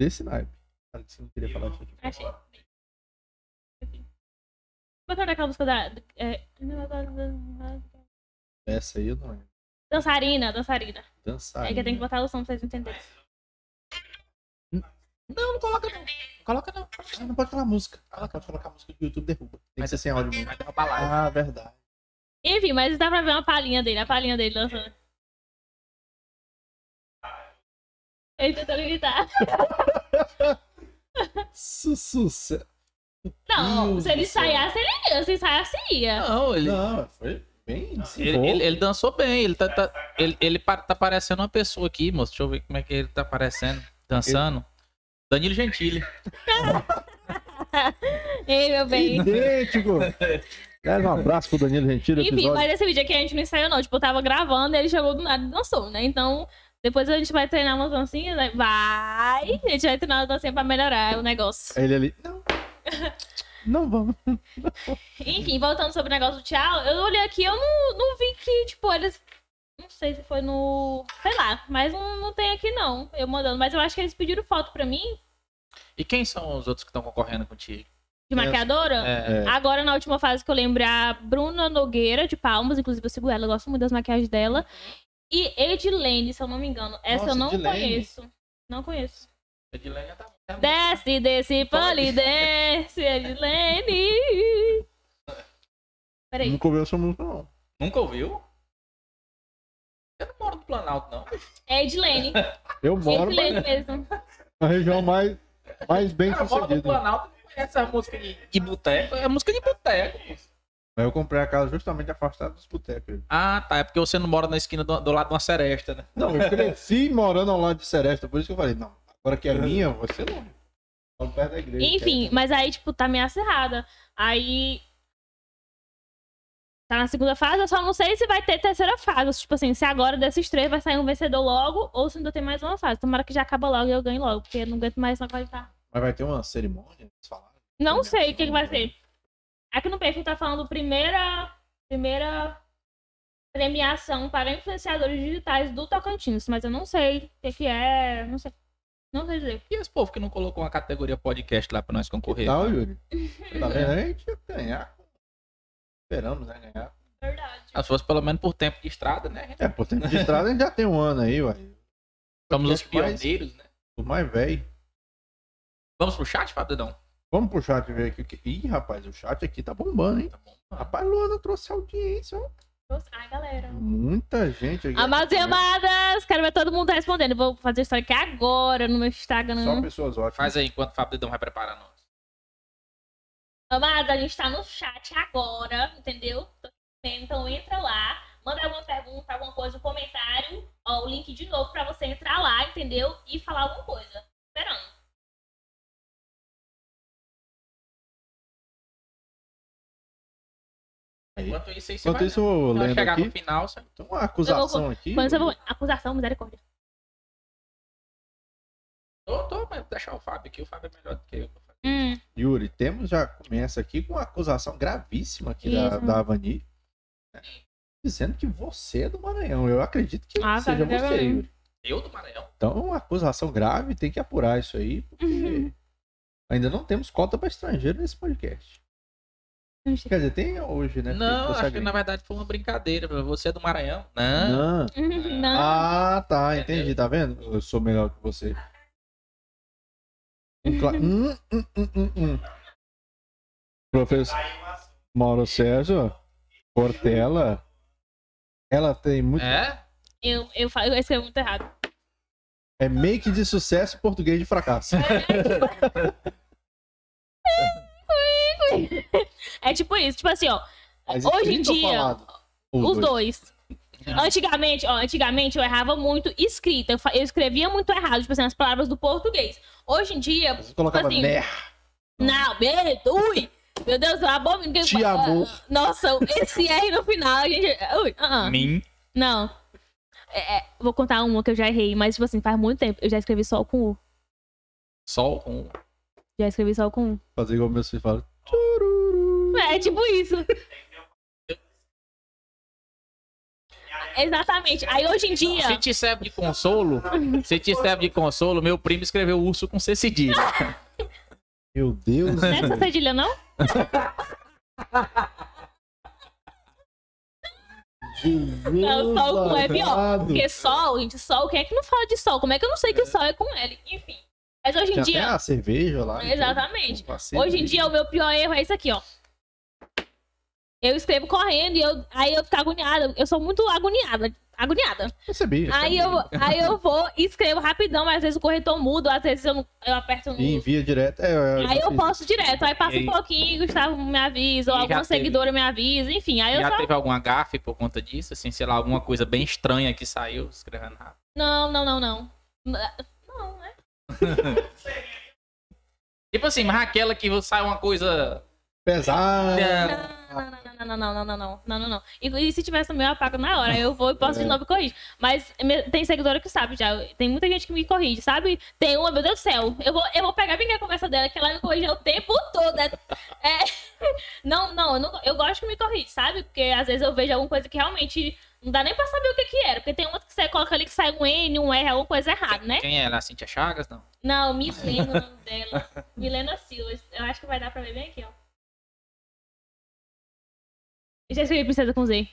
Desse naipe. Cara, você não queria falar disso aqui. Achei. Qual é aquela música da. é, Essa aí eu não lembro. Dançarina, dançarina. Dançar. É que eu tenho que botar o som pra vocês entenderem. Não, não coloca não. Coloca não. Ah, não pode falar música. Ah, pode colocar música que o YouTube derruba. Tem que ser sem áudio mesmo. Vai derrubar live. Ah, verdade. Enfim, mas dá pra ver uma palhinha dele, a palhinha dele dançando. Ele tentando gritar. Su- Sucesso. Não, Deus se ele do ensaiasse, ele ia. Se ensaiasse, ia. Não, ele, Não, foi bem ele, ele, ele dançou bem. Ele tá, tá- ele, ele tá parecendo uma pessoa aqui, moço. Deixa eu ver como é que ele tá parecendo. Dançando. Danilo Gentili. Ei, meu bem. Idêntico. Dá um abraço pro Danilo Gentili. Enfim, episódio. mas esse vídeo aqui a gente não ensaiou, não. Tipo, eu tava gravando e ele chegou do nada e dançou, né? Então, depois a gente vai treinar umas dancinhas, né? Vai! A gente vai treinar uma dancinha pra melhorar o negócio. Ele ali. Não. Não vamos. Enfim, voltando sobre o negócio do tchau, eu olhei aqui eu não, não vi que, tipo, eles. Não sei se foi no. Sei lá, mas não, não tem aqui não. Eu mandando. Mas eu acho que eles pediram foto pra mim, E quem são os outros que estão concorrendo contigo? de maquiadora. É, É. Agora, na última fase que eu lembro, é a Bruna Nogueira, de Palmas. Inclusive, eu sigo ela, eu gosto muito das maquiagens dela. E Edilene, se eu não me engano. Essa Nossa, eu não Edilene. conheço. Não conheço. Edilene já tá. tá- Desce, desce, poli, desce, Edilene. Peraí. Nunca ouviu essa música, não. Nunca ouviu? Eu não moro no Planalto, não. É Edilene. Eu moro Edilene mas mesmo. na região mais, mais bem Eu moro no sucedida. Planalto e não conhece a música de, de boteco. É música de boteco. Aí eu comprei a casa justamente afastada dos botecos. Ah, tá. É porque você não mora na esquina do, do lado de uma seresta, né? Não, eu cresci morando ao lado de Seresta, por isso que eu falei, não, agora que é minha, você não. Perto da igreja. Enfim, mas aí, tipo, tá meio acirrada. Aí. Tá na segunda fase, eu só não sei se vai ter terceira fase. Tipo assim, se agora desses três vai sair um vencedor logo, ou se ainda tem mais uma fase. Tomara que já acaba logo e eu ganhe logo, porque eu não aguento mais não aguentar. Mas vai ter uma cerimônia. Não sei o que, que vai ser. Aqui no perfil tá falando primeira. Primeira premiação para influenciadores digitais do Tocantins, mas eu não sei o que, que é. Não sei. Não sei dizer. E esse povo que não colocou uma categoria podcast lá pra nós concorrer? Não, Yuri. Tá vendo? A gente ia ganhar. Esperamos, né? Ganhar. Verdade. Se fosse pelo menos por tempo de estrada, né? É, por tempo de estrada a gente já tem um ano aí, ué. Somos os Podcast mais- pioneiros, né? O mais velho. Vamos pro chat, Fabridão? Vamos pro chat ver aqui. o que- Ih, rapaz, o chat aqui tá bombando, hein? Tá bom. Rapaz, Luana trouxe audiência, ó. Ai, galera. Muita gente aqui. Amados e amadas, quero ver todo mundo respondendo. Vou fazer isso aqui agora no meu Instagram. Só pessoas ótimas. Faz aí enquanto o Fabridão vai preparando. Amados, a gente tá no chat agora, entendeu? Então entra lá, manda alguma pergunta, alguma coisa, um comentário. Ó, o link de novo pra você entrar lá, entendeu? E falar alguma coisa. Esperando. Enquanto isso, Enquanto vai, isso, eu vou lendo chegar aqui. no final, você... Tem uma acusação aqui. Quando você for... Acusação, misericórdia. Tô, tô, mas deixar o Fábio aqui, o Fábio é melhor do que eu. Hum, Yuri, temos já começa aqui com uma acusação gravíssima aqui da, Isso. da Avani. né? Dizendo que você é do Maranhão. Eu acredito que Ah, seja tá, você, tá. Yuri. Eu do Maranhão? Então, uma acusação grave, tem que apurar isso aí, porque Uhum. ainda não temos cota para estrangeiro nesse podcast. Quer dizer, tem hoje, né? Não, acho que na verdade foi uma brincadeira. Você é do Maranhão? Não. Não. Não. Ah, tá, entendi, tá vendo? Eu sou melhor que você. Um cla- Hum, hum, hum, hum, hum. Professor Mauro Sérgio Portela, ela tem muito. É? Eu, eu, fa- eu escrevo muito errado. É make de sucesso português de fracasso. É tipo isso, tipo assim, ó. Mas Hoje em dia, falado? os dois. Antigamente, ó, antigamente eu errava muito escrita. Eu, eu escrevia muito errado, tipo assim, as palavras do português. Hoje em dia, Você colocava assim, né. não, medo, ui. Meu Deus, eu abomino. que- Te amou. Ah, Nossa, esse R no final, a gente. Ui, ah, ah. Mim. Não. É, é, vou contar uma que eu já errei, mas, tipo assim, faz muito tempo. Eu já escrevi só com U. Sol com. Já escrevi só com U. Fazer igual meus filhos falam. É tipo isso. Exatamente. Aí hoje em dia. Se te serve de consolo, se te serve de consolo, meu primo escreveu urso com C cedilha. Meu Deus. Não é essa cedilha, não? Não, sol com é pior. amado. Porque sol, gente, sol, quem é que não fala de sol? Como é que eu não sei que sol é com L? Enfim. Mas hoje em até dia. a cerveja lá. Exatamente. Um passeio. Hoje em dia, o meu pior erro é isso aqui, ó. Eu escrevo correndo e eu, aí eu fico agoniada. Eu sou muito agoniada. Agoniada. Percebi. Aí eu, aí eu vou e escrevo rapidão, mas às vezes o corretor muda, às vezes eu, eu aperto no. E envia direto. É, eu Aí já eu fiz posto direto. Aí passa E aí- um pouquinho, Gustavo me avisa, ou E já alguma teve- seguidora me avisa, enfim. Aí eu Já só. teve alguma gafe por conta disso? Assim, sei lá, alguma coisa bem estranha que saiu escrevendo rápido. Não, não, não, não. Não, né? Tipo assim, mas aquela que sai uma coisa. Pesado. É, Não, não, não, não, não, não, não, não, não, não. E, e se tivesse também, eu apago na hora. Eu vou e posto de É. novo e corrijo. Mas me- tem seguidora que sabe já. Tem muita gente que me corrige, sabe? Tem uma, meu Deus do céu. Eu vou, eu vou pegar bem a conversa dela, que ela me corrige o tempo todo. É, é- não, não eu, não, eu gosto que me corrige, sabe? Porque às vezes eu vejo alguma coisa que realmente não dá nem pra saber o que que era. Porque tem umas que você coloca ali que sai um N, um R, alguma coisa errada, né? Quem é ela? A Cintia Chagas? Não. Não, Milena, o nome dela. Milena Silva. Eu acho que vai dar pra ver bem aqui, ó. Eu já escrevi Princesa com Z.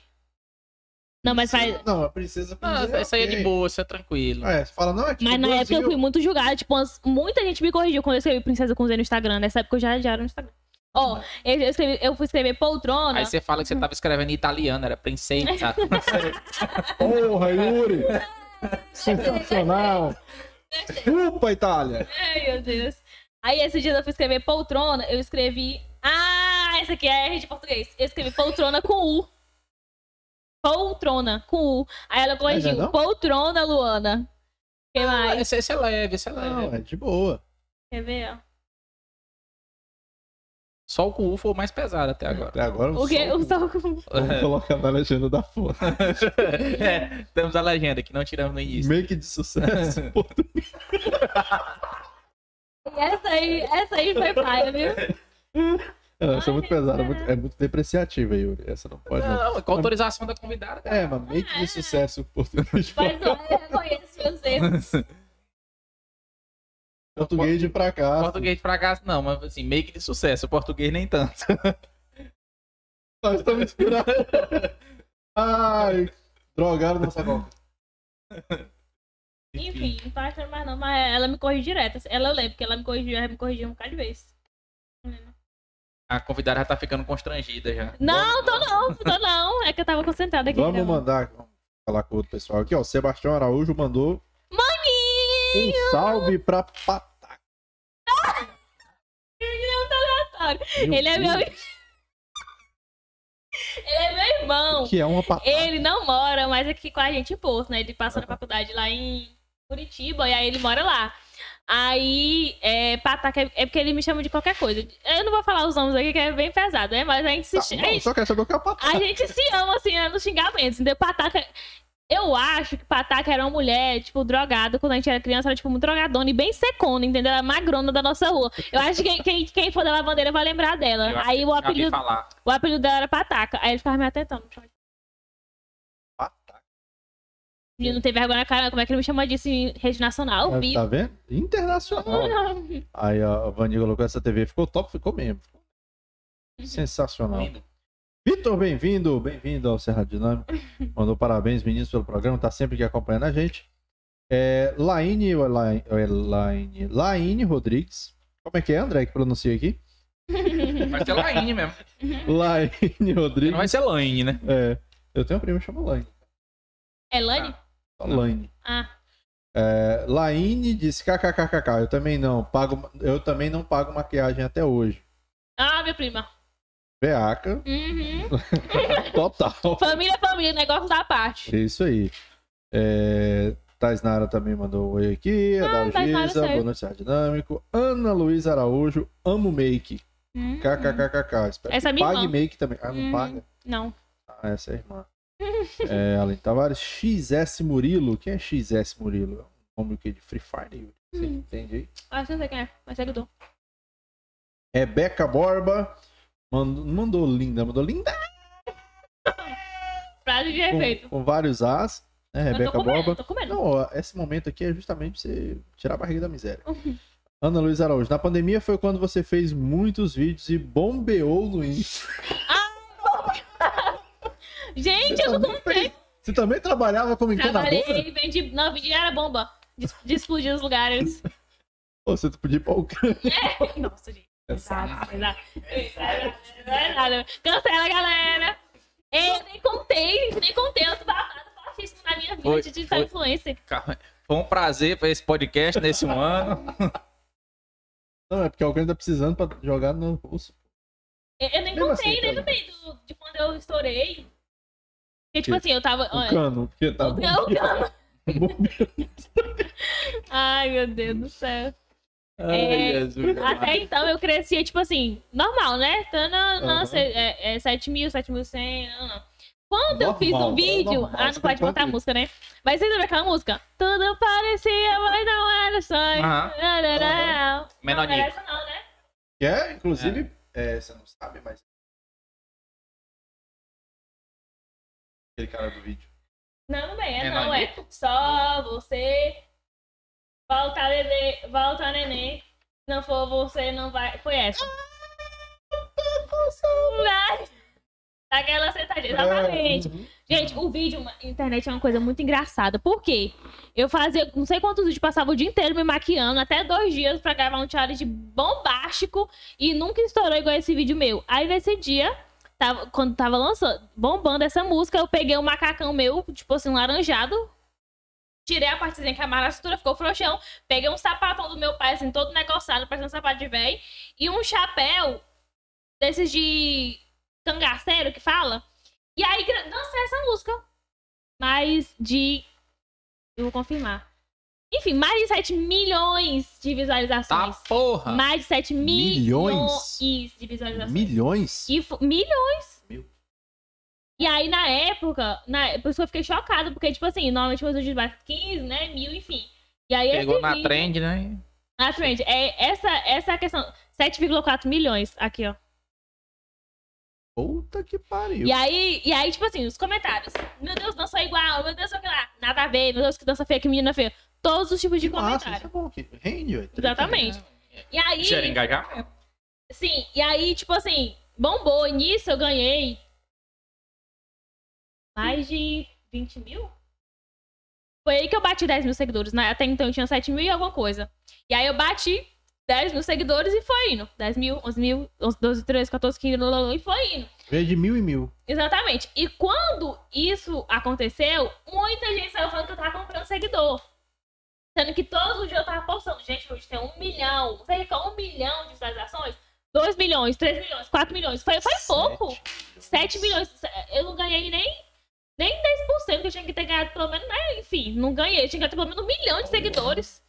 Não, mas faz. Não, a princesa Ah, Princesa, essa aí é de boa, isso é tranquilo. É, você fala, não, é tipo Mas na época eu fui muito julgada. Tipo, umas- muita gente me corrigiu quando eu escrevi Princesa com Z no Instagram. Nessa época eu já, já era no Instagram. Ó, eu, eu escrevi, eu fui escrever poltrona. Aí você fala que você tava escrevendo em italiano, era princesa. Porra, Yuri! Sensacional! Chupa, Itália! Ai, meu Deus. Aí esse dia eu fui escrever poltrona, eu escrevi. Ah, essa aqui é R de português. Eu escrevi poltrona com U. Poltrona com U. Aí ela Mas corrigiu. é não? poltrona, Luana. Quem mais? esse, esse é leve, esse é leve. Não, é de boa. Quer ver, ó? Só o com U foi o mais pesado até agora. Até agora O que? O sol com. Vamos colocar na legenda da foto. é, temos a legenda que não tiramos no início. Make de sucesso. português. Essa aí, essa aí foi paia, viu? Não, essa é muito pesada, é muito, é muito depreciativa, Yuri. Essa não pode, não. Não, com autorização da convidada. É, mas make de sucesso português. Mas eu reconheço meus erros. Português de fracasso. Português de fracasso não, mas assim, meio que de sucesso. O português nem tanto. Nós estamos inspirados. Ai, drogaram nossa boca. Enfim, não tá achando mais não, mas ela me corrigiu direto. Ela eu lembro que ela me corrigiu, ela me corrigiu um bocado de vez. A convidada já tá ficando constrangida já. Não, tô não, tô não. É que eu tava concentrada aqui. Vamos então. mandar, vamos falar com o outro pessoal aqui, ó. O Sebastião Araújo mandou Maninho! um salve pra Pataca. Ele é meu. Ele é meu irmão. Que é uma Pataca. Ele não mora mais aqui com a gente em Porto, né? Ele passou na faculdade lá em Curitiba e aí ele mora lá. Aí, é, Pataca é é porque ele me chama de qualquer coisa. Eu não vou falar os nomes aqui que é bem pesado, né? Mas a gente se, Tá, a gente, só quero saber o que é Pataca. a gente se ama, assim, né, nos xingamentos, entendeu? Pataca. Eu acho que Pataca era uma mulher, tipo, drogada. Quando a gente era criança, era, tipo, muito drogadona e bem secona, entendeu? Ela é magrona da nossa rua. Eu acho que quem, quem, for da lavandeira vai lembrar dela. Eu Aí o apelido, o apelido dela era Pataca. Aí ele ficava me atentando. Ele não tem vergonha na cara, como é que ele me chama disso em rede nacional? Tá Vivo. vendo? Internacional. Aí a Vani colocou essa TV, ficou top, ficou mesmo. Sensacional. Lindo. Vitor, bem-vindo, bem-vindo ao Serra Dinâmico. Mandou parabéns, meninos, pelo programa, tá sempre aqui acompanhando a gente. É, Laine, ou Elaine, ou Elaine, Laine Rodrigues. Como é que é, André, que pronuncia aqui? Vai ser Laine mesmo. Laine Não vai Rodrigues. ser Laine, né? É, eu tenho uma prima que chama Laine. Elane? Só Laine. Ah, É, Laine disse kkkk, eu também não pago, eu também não pago maquiagem até hoje. ah, minha prima. Veaca, Uhum. total. família, é família, negócio da parte. É isso aí. É, Taisnara também mandou um oi aqui. Ah, A Taisnara Dalgisa, saiu. boa noite, Serra Dinâmico. Ana Luísa Araújo, amo make. Uhum. KKKKK. Espero Essa é que minha pague irmã. make também. Ah, não Uhum. paga? Não. Ah, essa é a irmã. É, Aline Tavares, XS Murilo. Quem é XS Murilo? É um nome que de Free Fire? Você Hum. entende aí? Que eu sei quem é, mas seguidor. Rebeca Borba. Mandou, mandou linda, mandou linda Frase de efeito. com, com vários As. Né, tô Rebeca Borba. comendo. Não, esse momento aqui é justamente pra você tirar a barriga da miséria. Ana Luiz Araújo, na pandemia foi quando você fez muitos vídeos e bombeou no Insta. Gente, Você eu não fez- você também trabalhava como encanadora? trabalhei, vendi. Não, vendi era bomba. De, de explodir os lugares. Pô, você podia ir pra Ucrânia. Nossa, gente. Pesado, pesado. Não é nada. Cancela, galera. Eu nem contei, nem contei outro babado fortíssimo na minha vida Foi, de digital foi. influencer. Calma. Foi um prazer fazer esse podcast nesse um ano. Não, é porque alguém tá precisando pra jogar no bolso. Eu, eu nem Mesmo contei, assim, nem tá no meio do- de quando eu estourei. Porque, tipo assim, eu tava. O olha, cano, porque tá o cano, o cano. Ai, meu Deus do céu. Ai, É, Jesus. Até então eu crescia, tipo assim, normal, né? Tá na, na, Aham. se- é, é 7 mil, 7.100, não, não. Quando eu fiz Normal, um vídeo. normal, ah, não você pode botar a música, né? Mas vocês lembram aquela música? Tudo parecia, mas não era sonho. Aham. Não, não, não. Não, não era essa não, né? Que é, inclusive, é, você não sabe, mas. Aquele cara do vídeo. Não, não é, É não é. Só você. Volta, nenê. Volta, nenê. Se não for você, não vai. Foi essa. Aquela sentadinha. Exatamente. É, uhum. Gente, o vídeo, na internet é uma coisa muito engraçada. Por quê? Eu fazia não sei quantos vídeos, passava o dia inteiro me maquiando, até dois dias pra gravar um challenge bombástico e nunca estourou igual esse vídeo meu. Aí nesse dia, tava, quando tava lançando, bombando essa música, eu peguei um macacão meu, tipo assim, laranjado. Tirei a partezinha que a maraçura ficou frouxão. Peguei um sapatão do meu pai, assim, todo negociado, parecendo um sapato de véi. E um chapéu desses de cangaceiro que fala. E aí dancei essa música. Mais de. Eu vou confirmar. Enfim, mais de 7 milhões de Tá visualizações. porra. mais de 7 Milhões? milhões de visualizações. Milhões? E milhões. Meu. E aí, na época, na, por isso que eu fiquei chocada, porque, tipo assim, normalmente meus vídeos batem 15, né? Mil, enfim. E aí, Pegou na vídeo, trend, né? Na trend. É, essa, essa é a questão. 7,4 milhões aqui, ó. Puta que pariu. E aí, e aí, tipo assim, os comentários. Meu Deus, dançou igual. Meu Deus, o que lá. Nada a ver. Meu Deus, que dança feia, que menina feia. Todos os tipos de Que massa, isso comentário. é bom. Que rende, ué. Exatamente. E aí, Gera engajamento. sim, e aí, tipo assim, bombou. E nisso eu ganhei mais de 20 mil? Foi aí que eu bati 10 mil seguidores. né? Até então eu tinha 7 mil e alguma coisa. E aí eu bati 10 mil seguidores e foi indo. 10 mil, 11 mil, 11, 12, 13, 14, 15, lalala, e foi indo. Veio de mil e mil. Exatamente. E quando isso aconteceu, muita gente saiu falando que eu tava comprando seguidor. Sendo que todos os dias eu tava postando. Gente, hoje tem um milhão. Quer um milhão de visualizações? 2 milhões, 3 milhões, 4 milhões. Foi, foi pouco. 7 milhões. Eu não ganhei nem, nem 10%, que eu tinha que ter ganhado pelo menos, né? Enfim, não ganhei. Eu tinha que ter pelo menos um milhão de seguidores.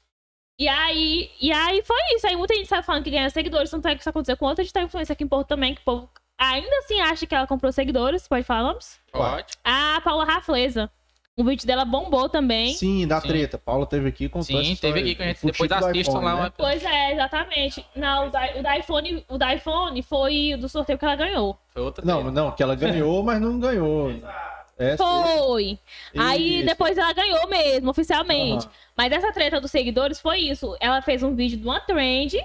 E aí, e aí foi isso. Aí muita gente saiu falando que ganha seguidores. Tanto é que isso aconteceu com outra digital influência aqui em Porto também, que o povo ainda assim acha que ela comprou seguidores. Pode falar nomes? Pode. A Paula Rafleza. O vídeo dela bombou também. Sim, da Sim. treta. Paula teve aqui com Sim, teve aqui com a gente. Depois assistam lá. uma- Pois é, exatamente. Não, o da, o da iPhone, o da iPhone foi do sorteio que ela ganhou. Foi outra Não, treta. não, que ela ganhou, mas não ganhou. É, Foi. Aí isso. depois ela ganhou mesmo, oficialmente. Aham. Mas essa treta dos seguidores foi isso. Ela fez um vídeo de uma trend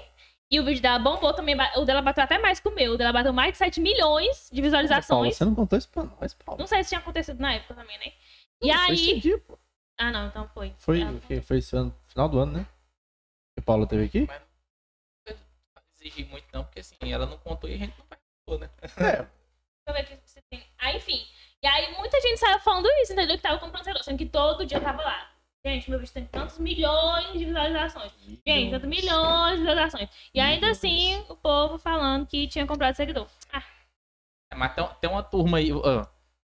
e o vídeo dela bombou também. O dela bateu até mais que o meu. O dela bateu mais de 7 milhões de Paula, visualizações. você não contou isso pra nós, Paula. Não sei se tinha acontecido na época também, né? E Não, foi esse aí. dia, pô. Ah, não, então foi. Foi, o quê? foi esse ano, final do ano, né? Que Paula teve aqui? Não exigir muito, não, porque assim, ela não contou e a gente não participou, né? É, Deixa eu ver aqui se tem. Aí, enfim. E aí muita gente saiu falando isso, entendeu? Que tava comprando celular. Sendo que todo dia eu tava lá. Gente, meu vídeo tem tantos milhões de visualizações. Gente, tantos milhões de visualizações. E ainda Milhões. assim, o povo falando que tinha comprado seguidor. Ah, Mas tem, tem uma turma aí. ó,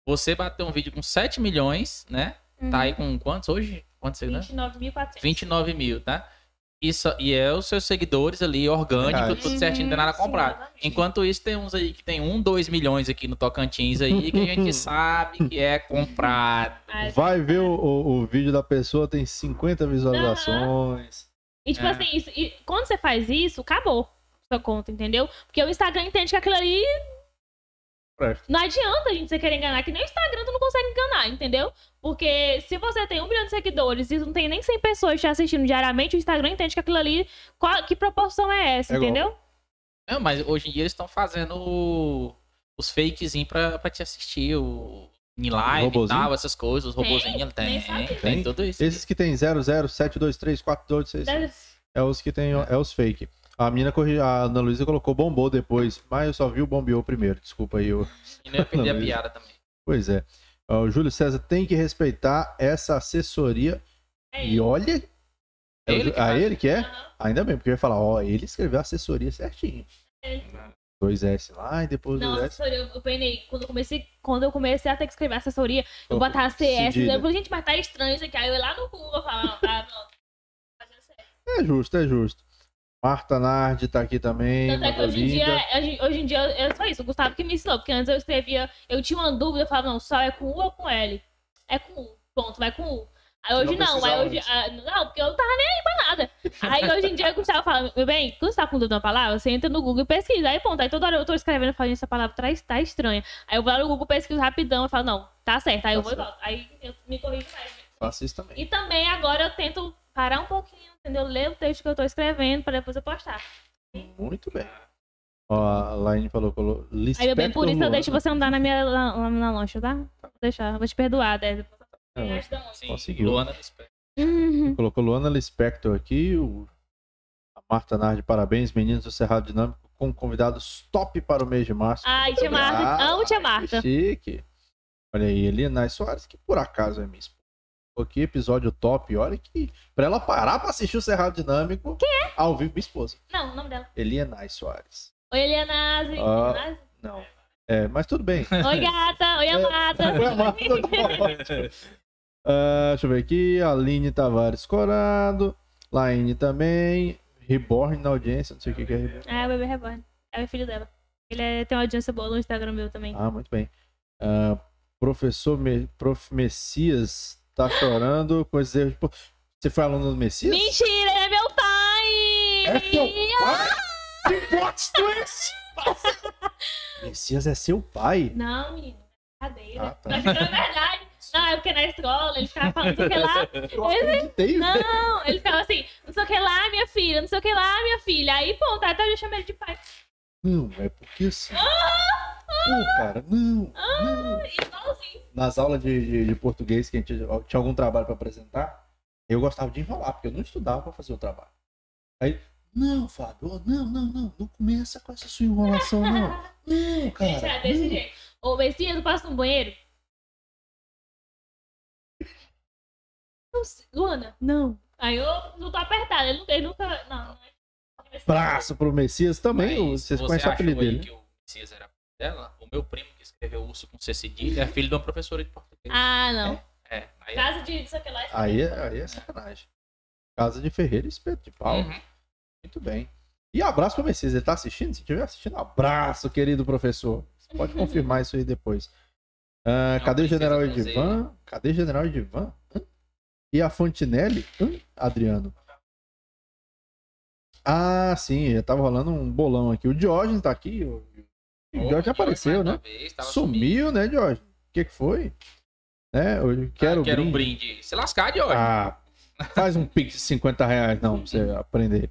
você bateu um vídeo com 7 milhões, né? Tá aí com quantos hoje? Quantos seguidores? 29.400. 29 mil, tá? Isso, e é os seus seguidores ali, orgânico, Verdade. tudo certinho, não tem nada Sim, comprado. exatamente. Enquanto isso, tem uns aí que tem 1, 2 milhões aqui no Tocantins aí, que a gente sabe que é comprado. Vai ver o, o, o vídeo da pessoa, tem 50 visualizações. E tipo É. assim, isso- e quando você faz isso, acabou sua conta, entendeu? Porque o Instagram entende que aquilo ali Presta. não adianta a gente você querer enganar, que nem o Instagram tu não consegue enganar, entendeu? Porque se você tem um milhão de seguidores e não tem nem 100 pessoas te assistindo diariamente, o Instagram entende que aquilo ali, qual- que proporção é essa, É igual. entendeu? Não, mas hoje em dia eles estão fazendo os fakezinhos pra, pra te assistir, o, em live e Robozinho? tal, essas coisas, os Tem? robozinhos, tem, tem, sabia. Tem? tudo isso. Esses que tem 007234266 Deve- é os que tem, é os fake. A mina corri, a Ana Luísa colocou bombou depois, mas eu só vi o bombeou primeiro. Desculpa aí. Eu... E não ia perder a piada também. Pois é. O Júlio César tem que respeitar essa assessoria. É E olha. É Ele a faz. ele que é? Aham. Ainda bem, porque eu ia falar, ó, ele escreveu a assessoria certinho. É. Dois S lá e depois Não, dois S. assessoria, eu, eu penei. Quando eu, comecei, quando eu comecei a ter que escrever assessoria, eu botava CS. cedilha. Eu falei, gente, mas tá estranho isso aqui. Aí eu ia lá no Google e falava, não, tá. Fazendo certo. É justo, é justo. Marta Nardi tá aqui também. Tanto é que hoje em, dia, hoje, hoje em dia é só isso, o Gustavo que me ensinou, porque antes eu escrevia, eu tinha uma dúvida, eu falava, não, só é com U ou com L? É com U, pronto, vai com U. Aí hoje não não, aí hoje. ah, não, porque eu não tava nem aí pra nada. Aí hoje em dia o Gustavo fala, meu bem, quando você tá com dúvida uma palavra, você entra no Google e pesquisa. Aí pronto, aí toda hora eu tô escrevendo e falando, essa palavra tá, tá estranha. Aí eu vou lá no Google, pesquiso rapidão e falo, não, tá certo. Aí eu Tá vou e certo. volto. Aí eu me corrijo mais. Faço isso também. E também agora eu tento parar um pouquinho, entendeu? Ler o texto que eu tô escrevendo pra depois eu postar. Muito bem. Ó, a Laine falou, falou Aí, meu bem, por isso eu deixo você andar na minha lá na lancha, tá? Vou deixar, vou te perdoar, Débora. Onde? Sim, Conseguiu. Luana espera. Uhum. Colocou Luana Lispector aqui, o... a Marta Nardi, parabéns, meninos do Cerrado Dinâmico, com convidados top para o mês de março. Ai, tia Marta, Ah, amo tia Marta. Que chique. Olha aí, Elianai Soares, que por acaso é minha esposa. Que episódio top, olha que. Pra ela parar pra assistir o Cerrado Dinâmico. Quem é? Ao vivo, minha esposa. Não, o nome dela. Elianai Soares. Oi, Elianase. Ah. Não. É, mas tudo bem. Oi, gata. Oi, amada. Foi a Marta, tá ótimo. Ah, deixa eu ver aqui. Aline Tavares Corado. Laine também. Reborn na audiência. Não sei o que que é Reborn. Ah, o bebê reborn. É o filho dela. Ele é- tem uma audiência boa no Instagram meu também. Ah, muito bem. Ah, professor Me... Prof. Messias tá chorando com esses erros. de po- Você foi aluno do Messias? Mentira, ele é meu pai! É seu pai? Que plot twist! Messias é seu pai? Não, menino. Brincadeira. Ah, tá. Mas é verdade. Não, Ah, é porque na escola ele ficava falando não sei o que lá. Eu acreditei. Não, ele ficava assim, não sei o que lá, minha filha, não sei o que lá, minha filha. Aí, pô, tá, eu chamei ele de pai. Não, é porque assim. Pô, cara, não, não. Igualzinho. Nas aulas de, de, de português que a gente tinha algum trabalho pra apresentar, eu gostava de enrolar, porque eu não estudava pra fazer o trabalho. Aí, não, Fábio, ó, não, não, não, não começa com essa sua enrolação, não. Não, cara. Gente, é desse não. jeito. Ô, Messias, eu passo no banheiro? Não. Luana, não. Aí eu não tô apertada, ele nunca. Ele nunca não, não. Braço pro Messias também, Mas vocês você conhecem o apelido dele. né? que o Messias era dela? O meu primo que escreveu Urso com C cedilha é filho de uma professora de português. Ah, não. É, aí Casa de lá. Aí, é- aí é sacanagem. Casa de Ferreira e Espeto de Pau. Uhum. Muito bem. E abraço pro Messias, ele tá assistindo? Se estiver assistindo, abraço, querido professor. Você pode confirmar isso aí depois. Ah, Não, cadê o General. Edivan? Cadê o General Edivan? E a Fontinelli? Adriano. Ah, sim, já tava rolando um bolão aqui. O Diógenes tá aqui. O, o Diógenes apareceu, né? vez, Sumiu, né, Diógenes? O que que foi? Né? Eu quero, Ah, quero brinde. um brinde. Se lascar hoje. Ah, faz um pix de 50 reais, não, pra você aprender.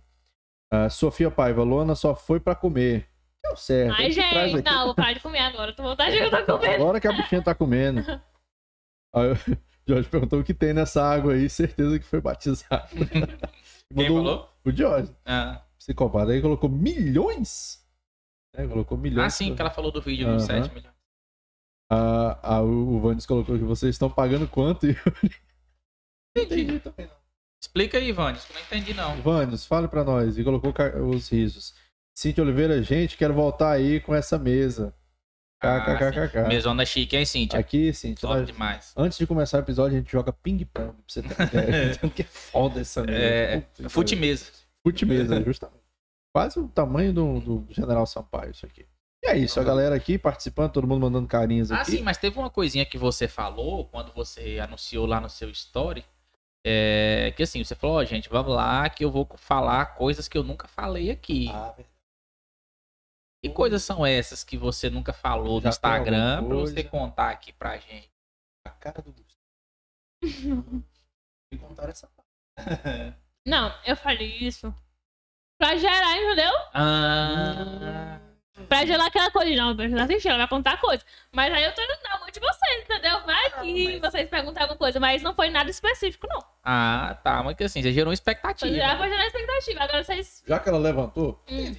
Ah, Sofia Paiva, Luana só foi pra comer. É o certo. Ai, gente traz gente, aqui. não, vou parar de comer agora. Tô vontade de eu tô comendo. Agora que a bichinha tá comendo. Aí o Jorge perguntou o que tem nessa água aí, certeza que foi batizado. Quem Mandou falou? O Jorge, Ah, psicopata. Aí colocou milhões. É, colocou milhões. ah, sim, que ela falou do vídeo dos Aham. 7 milhões. Ah, ah, o Vandes colocou que vocês estão pagando quanto? Eu não entendi também não. Explica aí, Vandes, não entendi não. Vandes, fale pra nós. E colocou os risos. Cintia Oliveira, gente, quero voltar aí com essa mesa. Ah, KKKKK. Mesona chique, hein, Cíntia? Aqui, Cintia, Top nós- demais. antes de começar o episódio, a gente joga ping-pong, pra você ter ideia. Então, que foda essa mesa. É, Puta Fute mesa. Fute mesa, justamente. Quase o tamanho do, do General Sampaio, isso aqui. E é isso, a galera aqui participando, todo mundo mandando carinhos Ah, aqui. sim, mas teve uma coisinha que você falou quando você anunciou lá no seu story. É, que assim, você falou, ó, gente, vamos lá que eu vou falar coisas que eu nunca falei aqui. Ah, verdade. Que coisas são essas que você nunca falou Já no Instagram pra você contar aqui pra gente? a cara do Gustavo. E contar essa parte. Não, eu falei isso pra gerar, entendeu? Ah, Pra gerar aquela coisa. Não, pra gerar assistir, ela vai contar coisa. Mas aí eu tô na mão de vocês, entendeu? Vai que mas- vocês perguntam alguma coisa, mas não foi nada específico, não. ah, tá, mas que assim, você gerou uma Foi expectativa. gerar pra gerar expectativa. Agora vocês. Já que ela levantou, Hum.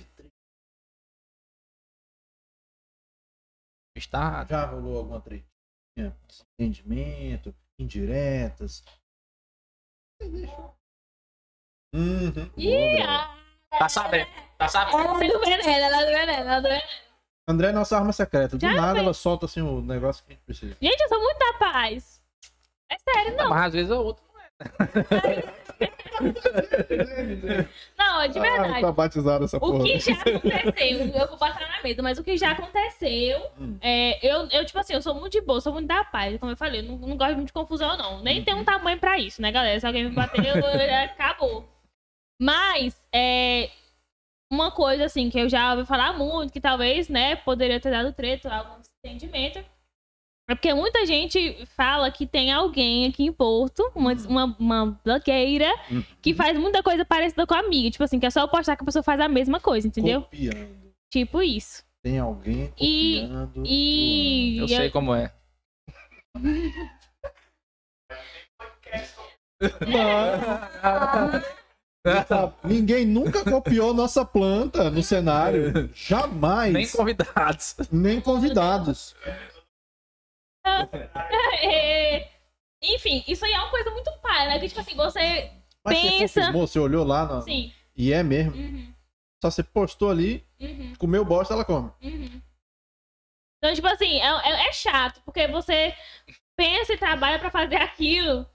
Está já rolou alguma tretinha? Entendimento, indiretas. Uhum. Ih, Boa, ah, Tá sabendo? Tá sabendo? ela é do veneno, ela é do veneno, ela do veneno. André é nossa arma secreta. Do Já nada foi. ela solta assim o negócio que a gente precisa. Gente, eu sou muito da paz. É sério, não. Mas às vezes é outro. Não, de Ah, verdade. tá batizado essa O porra. que já aconteceu, eu vou botar na mesa, mas o que já aconteceu, Hum. é, eu, eu, tipo assim, eu sou muito de boa, sou muito da paz, como eu falei, eu não, não gosto muito de confusão, não. Nem tem um tamanho pra isso, né, galera? Se alguém me bater, eu, eu- acabou. Mas, é, uma coisa, assim, que eu já ouvi falar muito, que talvez, né, poderia ter dado treta, algum entendimento, é porque muita gente fala que tem alguém aqui em Porto, uma, uma, uma blogueira, Hum. que faz muita coisa parecida com a amiga. Tipo assim, que é só eu postar que a pessoa faz a mesma coisa, entendeu? Copiando. Tipo isso. Tem alguém E- copiando. E. Eu e sei como é. Ninguém nunca copiou nossa planta no cenário. Jamais. Nem convidados. Nem convidados. É, Enfim, isso aí é uma coisa muito pai, né? Que tipo assim, você. Mas você Pensa. confirmou, você olhou lá no... Sim. e é mesmo. Uhum, Só você postou ali, uhum, comeu bosta, ela come. uhum. Então, tipo assim, é, é- é chato, porque você pensa e trabalha pra fazer aquilo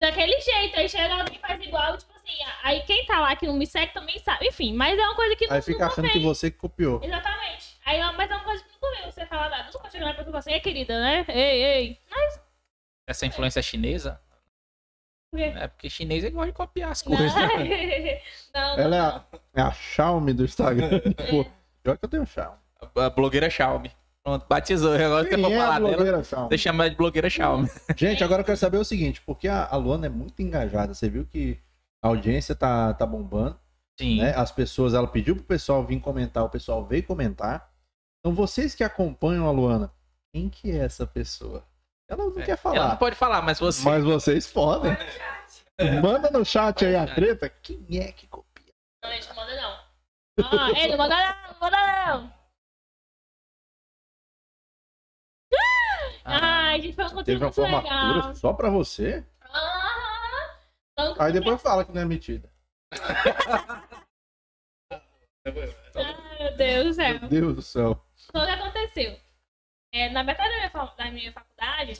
daquele jeito. Aí chega alguém e faz igual, tipo assim, aí quem tá lá que não me segue também sabe. Enfim, mas é uma coisa que não, Aí fica não achando que você copiou. Exatamente. Aí, ó, mas é uma coisa que você falar nada. Nunca chega lá pra tu assim, é querida, né? Ei, ei. Essa influência chinesa? Por quê? É porque chinês ele gosta de copiar as Não, coisas. não. Ela é a, é a Xiaomi do Instagram. Pô, pior que eu tenho Xiaomi. A blogueira Xiaomi. Pronto, batizou. Agora você Quem é a falar dela, blogueira Xiaomi? você chama de blogueira Xiaomi. Gente, agora eu quero saber o seguinte, porque a, a Luana é muito engajada. Você viu que a audiência tá, tá bombando, Sim. né? As pessoas, ela pediu pro pessoal vir comentar, o pessoal veio comentar. Então, vocês que acompanham a Luana, quem que é essa pessoa? Ela não quer Ela falar. não pode falar, mas você. Mas vocês podem. Manda no chat aí a treta. Quem é que copia? Não, gente, não manda não. Ah, ei, não manda não, não manda não. Ah, Ai, gente, foi um conteúdo Teve uma muito legal. formatura só pra você? Ah, então, Aí depois fala que não é mentira. ai, meu Deus do céu. Meu Deus do céu. O que aconteceu? É, na metade da minha, da minha faculdade,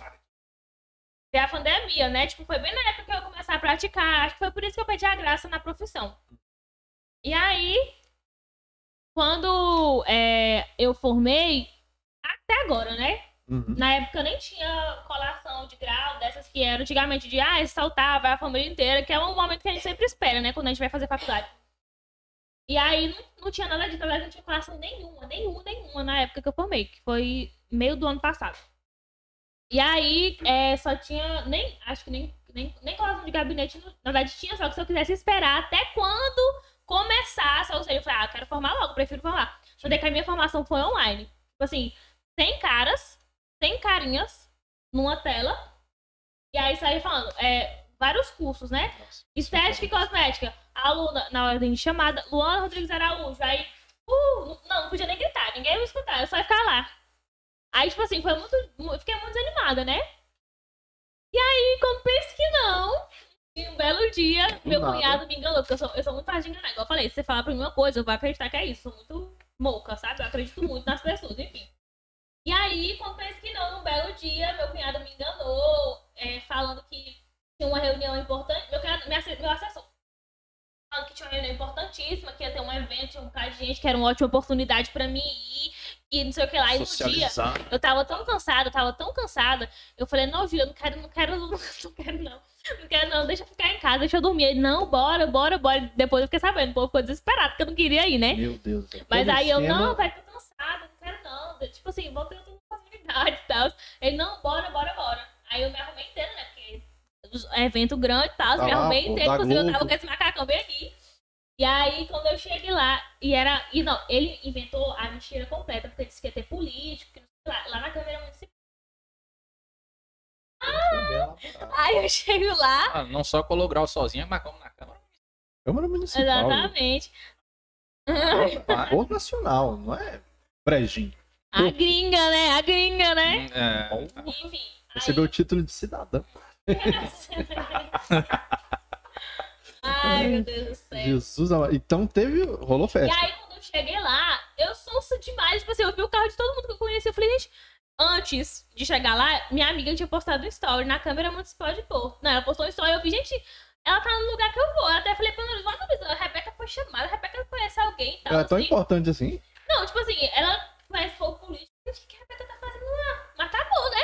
veio a pandemia, né? Tipo, foi bem na época que eu comecei a praticar. Acho que foi por isso que eu pedi a graça na profissão. E aí, quando é, eu formei, até agora, né? Uhum. Na época nem tinha colação de grau, dessas que eram antigamente de, ah, saltar, vai a família inteira, que é um momento que a gente sempre espera, né? Quando a gente vai fazer faculdade. E aí não, não tinha nada de trabalho, não tinha colação nenhuma, nenhuma, nenhuma na época que eu formei, que foi meio do ano passado. E aí é, só tinha, nem, acho que nem, nem, nem colação de gabinete, na verdade tinha, só que se eu quisesse esperar até quando começasse, ou seja, eu falei, ah, eu quero formar logo, prefiro formar. Só que a minha formação foi online. Tipo assim, 100 caras, 100 carinhas numa tela. E aí saí falando, é, vários cursos, né? Nossa. Estética e cosmética. Aluna, na ordem de chamada, Luana Rodrigues Araújo. Aí, uh, não, não podia nem gritar, ninguém ia me escutar, eu só ia ficar lá. Aí, tipo assim, foi muito. mu- Fiquei muito desanimada, né? E aí, quando penso que não, e um belo dia, meu nada. cunhado me enganou, porque eu sou, eu sou muito fácil de enganar. Igual eu falei, se você falar pra mim uma coisa, eu vou acreditar que é isso. Eu sou muito moca, sabe? Eu acredito muito nas pessoas, enfim. E aí, quando penso que não, num belo dia, meu cunhado me enganou, é, falando que tinha uma reunião importante. Meu, minha, meu assessor. Falando que tinha uma reunião importantíssima, que ia ter um evento, tinha um bocado de gente, que era uma ótima oportunidade pra mim ir, e não sei o que lá. E no dia, eu tava tão cansada, eu tava tão cansada. Eu falei, não, Júlia, eu não quero, não quero, não quero, não. Não quero, não, deixa eu ficar em casa, deixa eu dormir. Ele, não, bora, bora, bora. Depois eu fiquei sabendo, o povo ficou desesperado, porque eu não queria ir, né? Meu Deus. Mas aí eu, não, vai, tô cansada, não quero não. Tipo assim, vou ter outras possibilidades e tal. Ele, não, bora, bora, bora. Aí eu me arrumei inteira, né? Evento grande e tal, Tá me arrumei da Inclusive, eu tava com esse macacão bem aqui. E aí, quando eu cheguei lá, e era. E não, ele inventou a mentira completa, porque ele disse que ia ter político, que não sei lá, lá na Câmara Municipal. Aí eu chego lá, Ah, não só colou grau sozinha, mas como na câmera. Câmara Municipal. exatamente. Ah, Ou nacional, não é brejinho. A gringa, né? A gringa, né? É, Enfim. Recebeu o título de cidadão. Ai, meu Deus do céu. Jesus amado. Então teve. Rolou E festa. aí, quando eu cheguei lá, eu sonso demais. Tipo assim, eu vi o carro de todo mundo que eu conhecia. Eu falei, gente, antes de chegar lá, minha amiga tinha postado um story na Câmara Municipal de Porto. Não, ela postou um story eu vi, gente, ela tá no lugar que eu vou. Eu até falei pra ela, "Mano, a Rebeca foi chamada, a Rebeca conhece alguém e tal. Ela é tão assim. importante assim. Não, tipo assim, ela conhece pouco político. O que que a Rebeca tá fazendo lá? Mas tá bom, né?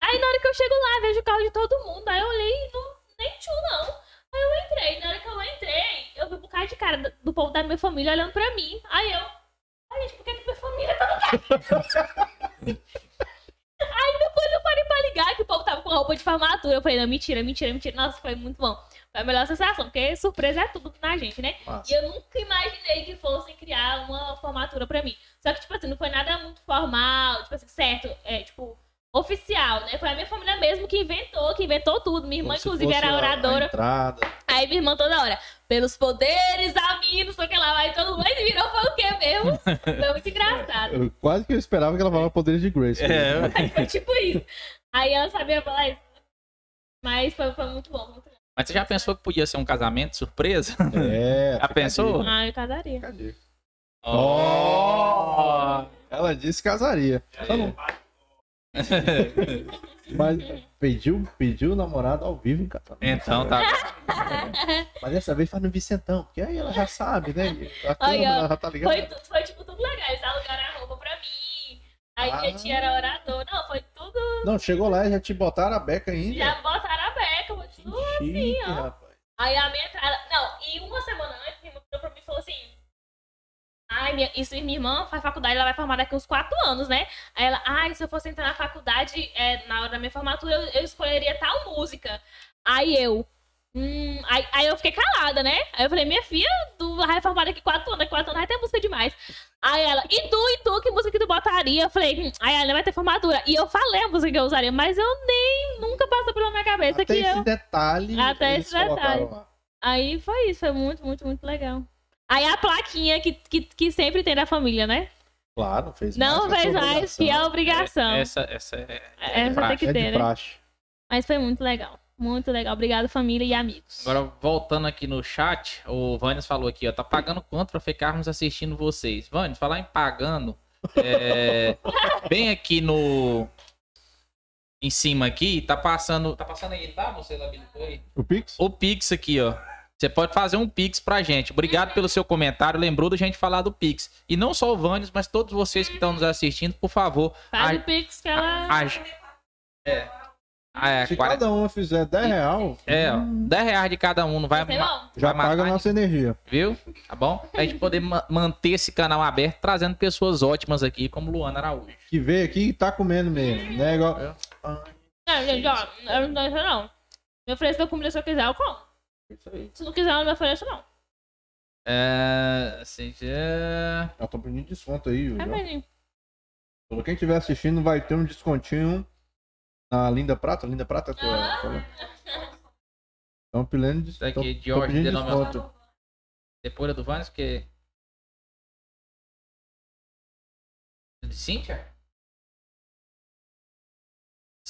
Aí na hora que eu chego lá, vejo o carro de todo mundo. Aí eu olhei e não, nem tchu, não. Aí eu entrei. Na hora que eu entrei, eu vi um bocado de cara do- do povo da minha família olhando pra mim. Aí eu. Ai, gente, por que, que minha família tá no Aí depois eu parei pra ligar que o povo tava com roupa de formatura. Eu falei, não, mentira, mentira, mentira. Nossa, foi muito bom. Foi a melhor sensação, porque surpresa é tudo na gente, né? E Massa. eu nunca imaginei que fossem criar uma formatura pra mim. Só que, tipo assim, não foi nada muito formal, tipo assim, certo, é, né? Foi a minha família mesmo que inventou, que inventou tudo. Minha irmã, Como inclusive, era oradora. Aí minha irmã toda hora, pelos poderes da minha, não sei o que lá, aí todo mundo aí virou, foi o quê mesmo? Foi muito engraçado. Eu, quase que eu esperava que ela falasse poderes de Grace. É. Aí foi tipo isso. Aí ela sabia falar isso. Mas foi, foi muito bom, muito bom. Mas você já pensou que podia ser um casamento surpresa? É. Já pensou? Ah, eu casaria. Dica. Oh! Ela disse casaria. Só não- Mas pediu, pediu o namorado ao vivo em casamento. Então tá. Mas dessa vez faz no Vicentão, porque aí ela já sabe, né? A Aí, câmera ela já tá ligada. Foi, tu- foi tipo tudo legal. Eles alugaram a roupa pra mim. Aí Ah. minha tia era orador. Não, foi tudo. Não, chegou lá e já te botaram a beca ainda. Já botaram a beca, foi tudo chique, assim, ó. rapaz. Aí a minha entrada. Não, e uma semana antes, minha irmã virou pra mim e falou assim: Ai, minha, isso minha irmã faz faculdade, ela vai formar daqui uns quatro anos, né? Aí ela, ai, se eu fosse entrar na faculdade, é, na hora da minha formatura, eu, eu escolheria tal música. Aí eu. Hum, aí, aí eu fiquei calada, né? Aí eu falei, minha filha, tu vai formar daqui quatro anos, daqui quatro anos vai ter música demais. Aí ela, e tu, e tu, que música que tu botaria? Eu falei, hum, aí ela vai ter formatura. E eu falei a música que eu usaria, mas eu nem, nunca passou pela minha cabeça Até que esse eu. detalhe. Até esse detalhe. Aí foi isso, foi muito, muito, muito legal. Aí a plaquinha que, que, que sempre tem da família, né? Claro, fez Não mais. fez mais que a obrigação. Essa, essa é. é Essa praxe. tem que É ter, de né? Mas foi muito legal. Muito legal. Obrigado, família e amigos. Agora, voltando aqui no chat, o Vânias falou aqui, ó, tá pagando quanto pra ficarmos assistindo vocês? Vânias, falar em pagando, é, bem aqui no... Em cima aqui, tá passando... Tá passando aí, tá? Você habilitou aí? O Pix? O Pix aqui, ó. Você pode fazer um Pix pra gente. Obrigado pelo seu comentário. Lembrou da gente falar do Pix. E não só o Vânias, mas todos vocês que estão nos assistindo, por favor. Faz a- o Pix que ela. a- é. Ah, é, Se 40 cada um fizer 10 real, é, ó, 10 reais de cada um, não vai, ma- não. já vai paga a nossa energia. Viu? Tá bom? A gente poder ma- manter esse canal aberto, trazendo pessoas ótimas aqui, como Luana Araújo. Que veio aqui e tá comendo mesmo. Né? Igual... É. Não, gente, ó, eu não dou isso não. Me ofereça comida se eu quiser, eu como. Se não quiser, não me ofereço, não. É. Assim, é... já tô pedindo desconto aí, É, Júlio. menino. Pra Quem estiver assistindo vai ter um descontinho na Linda Prata. Linda Prata é tua. Ah. tua- Estão pedindo Isso aqui, pedindo denominação. desconto. Depois do Vânios, que. De Cíntia?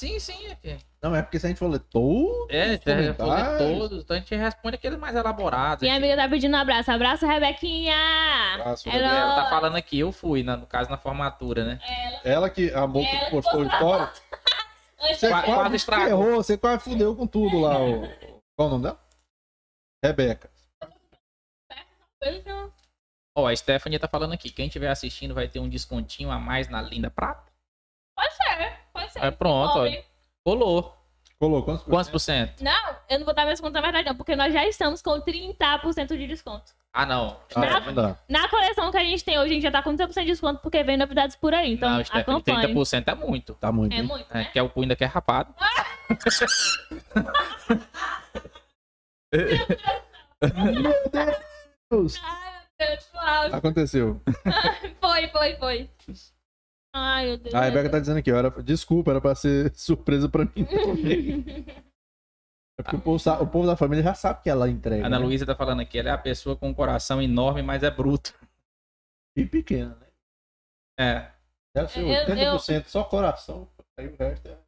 Sim, sim, aqui. Não, é porque se a gente for ler todos É, os já responder comentários, todos, então a gente responde aqueles mais elaborados. Minha aqui. amiga tá pedindo um abraço. Abraço, Rebequinha! abraço, Ela- Rebeca. Ela tá falando aqui, eu fui, na- no caso, na formatura, né? Ela que a moça Ela que postou o história. Você Qua- quase, quase estragou. você quase fudeu com tudo lá. O... Qual o nome dela? Rebeca. Ó, a Stephanie tá falando aqui, quem estiver assistindo vai ter um descontinho a mais na Linda Prata. Pode ser, pode ser. É, pronto, ó. Rolou. Colou quantos por Quantos cento? por cento? Não, eu não vou dar mais conta na verdade, não, porque nós já estamos com 30% de desconto. Ah, não. Ah, não dá. Na coleção que a gente tem hoje, a gente já tá com 30% de desconto, porque vem novidades por aí. Então, não, Stephanie, acompanhe. 30% é muito. Tá muito. É hein? muito, É, né? que é o cu ainda que é rapado. Meu Deus! Ai, meu Deus. Aconteceu. Foi, foi, foi. Ai, meu Deus. A Rebeca tá dizendo aqui, ó, era... desculpa, era pra ser surpresa pra mim. É porque o povo, o povo da família já sabe que ela entrega. Ana né? Luísa tá falando aqui, ela é a pessoa com um coração enorme, mas é bruto. E pequena, né? É. Deve ser Eu- 80% só coração. Aí o resto é.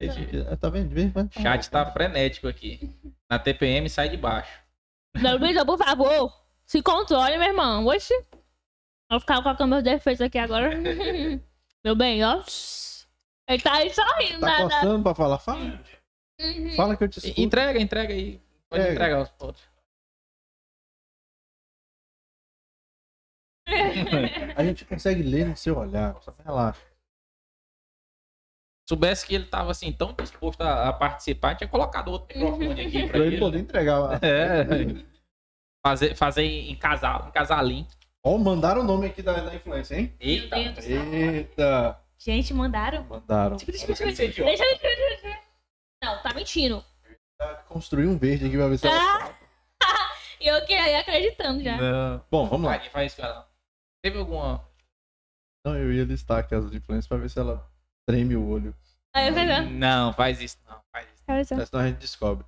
É, Tá vendo? O chat tá frenético aqui. Na TPM sai de baixo. Não, Luísa, por favor, se controle, meu irmão. Oxi. Vou ficar com a câmera defeitos aqui agora. meu bem, ó. Ele tá aí sorrindo, Tá nada. coçando pra falar? Fala, Uhum. fala que eu te escuto. Entrega, entrega aí. Pode Entrega. entregar os outros. A gente consegue ler no seu olhar. Só relaxa. Soubesse que ele tava assim, tão disposto a, a participar, tinha colocado outro microfone aqui pra Pra ele ele. poder entregar. É. Fazer, fazer em casal, em casalinho. Ó, mandaram o nome aqui da, da influência, hein? Eita. Eita! Gente, mandaram. Mandaram. Deixa, deixa, deixa. Não, tá mentindo. Construir um verde aqui pra ver se ela. Ah! E eu que ia acreditando já. Não. Bom, vamos lá. Vai, faz isso, cara. Teve alguma. Não, eu ia listar aqui as influências pra ver se ela treme o olho. Aí eu falei, Não, faz isso, não. Faz isso. "Ah, Mas Senão a gente descobre.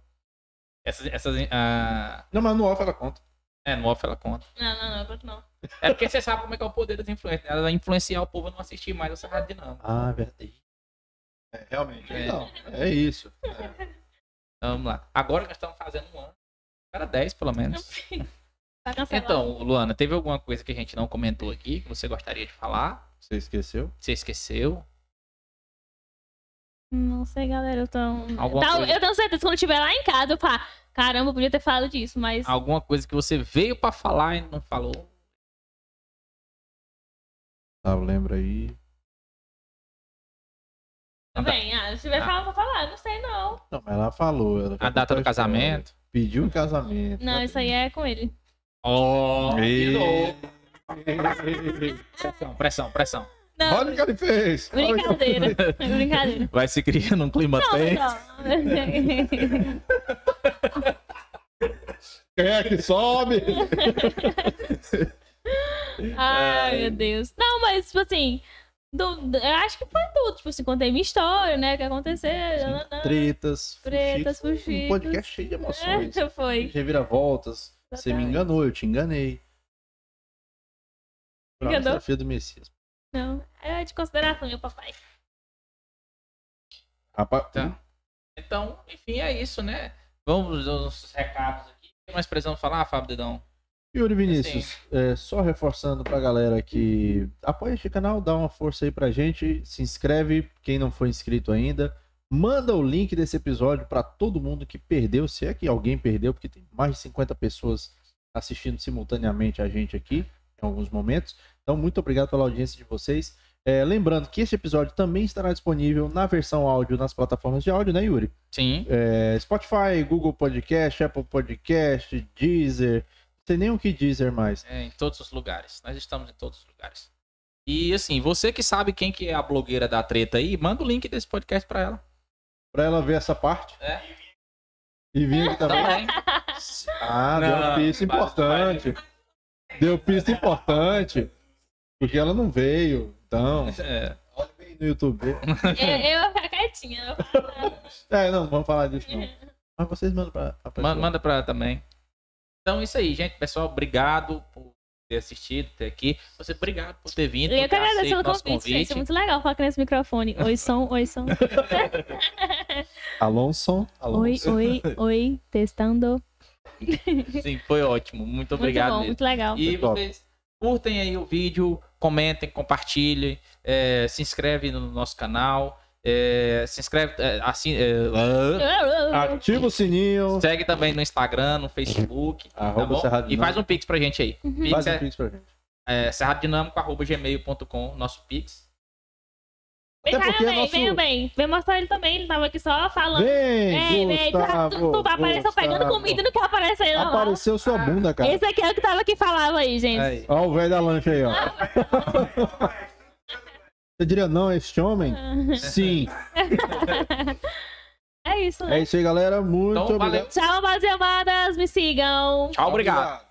Essas. essas ah, Não, mas no off ela conta. É, no off ela conta. Não, não, não, pronto não. É porque você sabe como é que é o poder das influências. Ela vai influenciar o povo a não assistir mais essa rádio dinâmica. Ah, verdade. É, realmente. É. Não, é isso. Então, vamos lá. Agora nós estamos fazendo um ano. Para 10, pelo menos. Tá. Então, Luana, teve alguma coisa que a gente não comentou aqui que você gostaria de falar? Você esqueceu? Você esqueceu? Não sei, galera. Eu tô. Alguma Tá, coisa- Eu tenho certeza que quando estiver lá em casa, eu falo, caramba, eu podia ter falado disso, mas. Alguma coisa que você veio pra falar e não falou? Tá, lembra aí. Tudo bem, ah, se tiver Ah. falando pra falar, não sei não. Não, mas ela falou. Ela A data do casamento? Pediu o casamento. Não, isso aí é com ele. Ó, E-. Pressão, pressão, pressão. Não, Olha o que ele fez. Brincadeira. Brincadeira. Vai se criando um clima tenso. Quem é que sobe? Ai, meu Deus. Não, mas, tipo assim, do- eu acho que foi tudo. Tipo assim, contei minha história, né? O que aconteceu. nananã. Tretas, Tretas, fuxiques. Um podcast cheio de emoções. É, foi. Reviravoltas. Você me enganou, eu te enganei. Enganou? Desafio do Messias. Não, é de consideração, meu papai. Rapaz, Tá. Então, enfim, é isso, né? Vamos aos recados aqui. O que mais precisamos falar, Fábio Dedão? Yuri Vinícius, é, só reforçando pra galera que apoia este canal, dá uma força aí pra gente, se inscreve, quem não foi inscrito ainda, manda o link desse episódio pra todo mundo que perdeu, se é que alguém perdeu, porque tem mais de 50 pessoas assistindo simultaneamente a gente aqui, em alguns momentos. Então, muito obrigado pela audiência de vocês. É, lembrando que este episódio também estará disponível na versão áudio nas plataformas de áudio, né, Yuri? Sim. É, Spotify, Google Podcast, Apple Podcast, Deezer. Não sei nem o que Deezer mais. É, em todos os lugares. Nós estamos em todos os lugares. E assim, você que sabe quem que é a blogueira da treta aí, manda o link desse podcast pra ela. Pra ela ver essa parte. É. E vir aqui também. Ah, deu Não, uma pista importante. Deu pista importante. Porque ela não veio. Então, É. olha bem no YouTube. Eu, eu vou ficar quietinha. vou falar. É, não, vamos falar disso não. Mas vocês mandam pra, pessoa. Manda pra ela também. Então, isso aí, gente. Pessoal, obrigado por ter assistido, ter aqui. Você, obrigado por ter vindo. Eu por que ter agradeço aceito pelo nosso convite, gente. É muito legal falar aqui nesse microfone. Oi, som, oi, som. Alonso. Oi, Alonso. oi, oi, testando. Sim, foi ótimo. Muito Muito obrigado bom, mesmo. muito legal. E vocês curtem aí o vídeo, comentem, compartilhem, é, se inscreve no nosso canal, é, se inscreve, é, assim, Ativa o sininho. segue também no Instagram, no Facebook, tá Arroba bom? Cerrado E faz um pix pra gente aí. Pix Faz um é, pix pra gente. é nosso pix. Vem Até cá, porque bem, nosso- vem bem. Vem mostrar ele também. Ele tava aqui só falando. Vem, Ei, vem, tu, Gustavo. tu, tu apareceu pegando comida e não quer aparecer, não. Apareceu sua bunda, cara. Esse aqui é o que tava aqui falava aí, gente. Aí. Ó o velho da lancha aí, ó. Você diria não este homem? Sim. É isso, né? É isso aí, galera. Muito Então, valeu. obrigado. Tchau, amadas e amadas. Me sigam. Tchau, obrigado.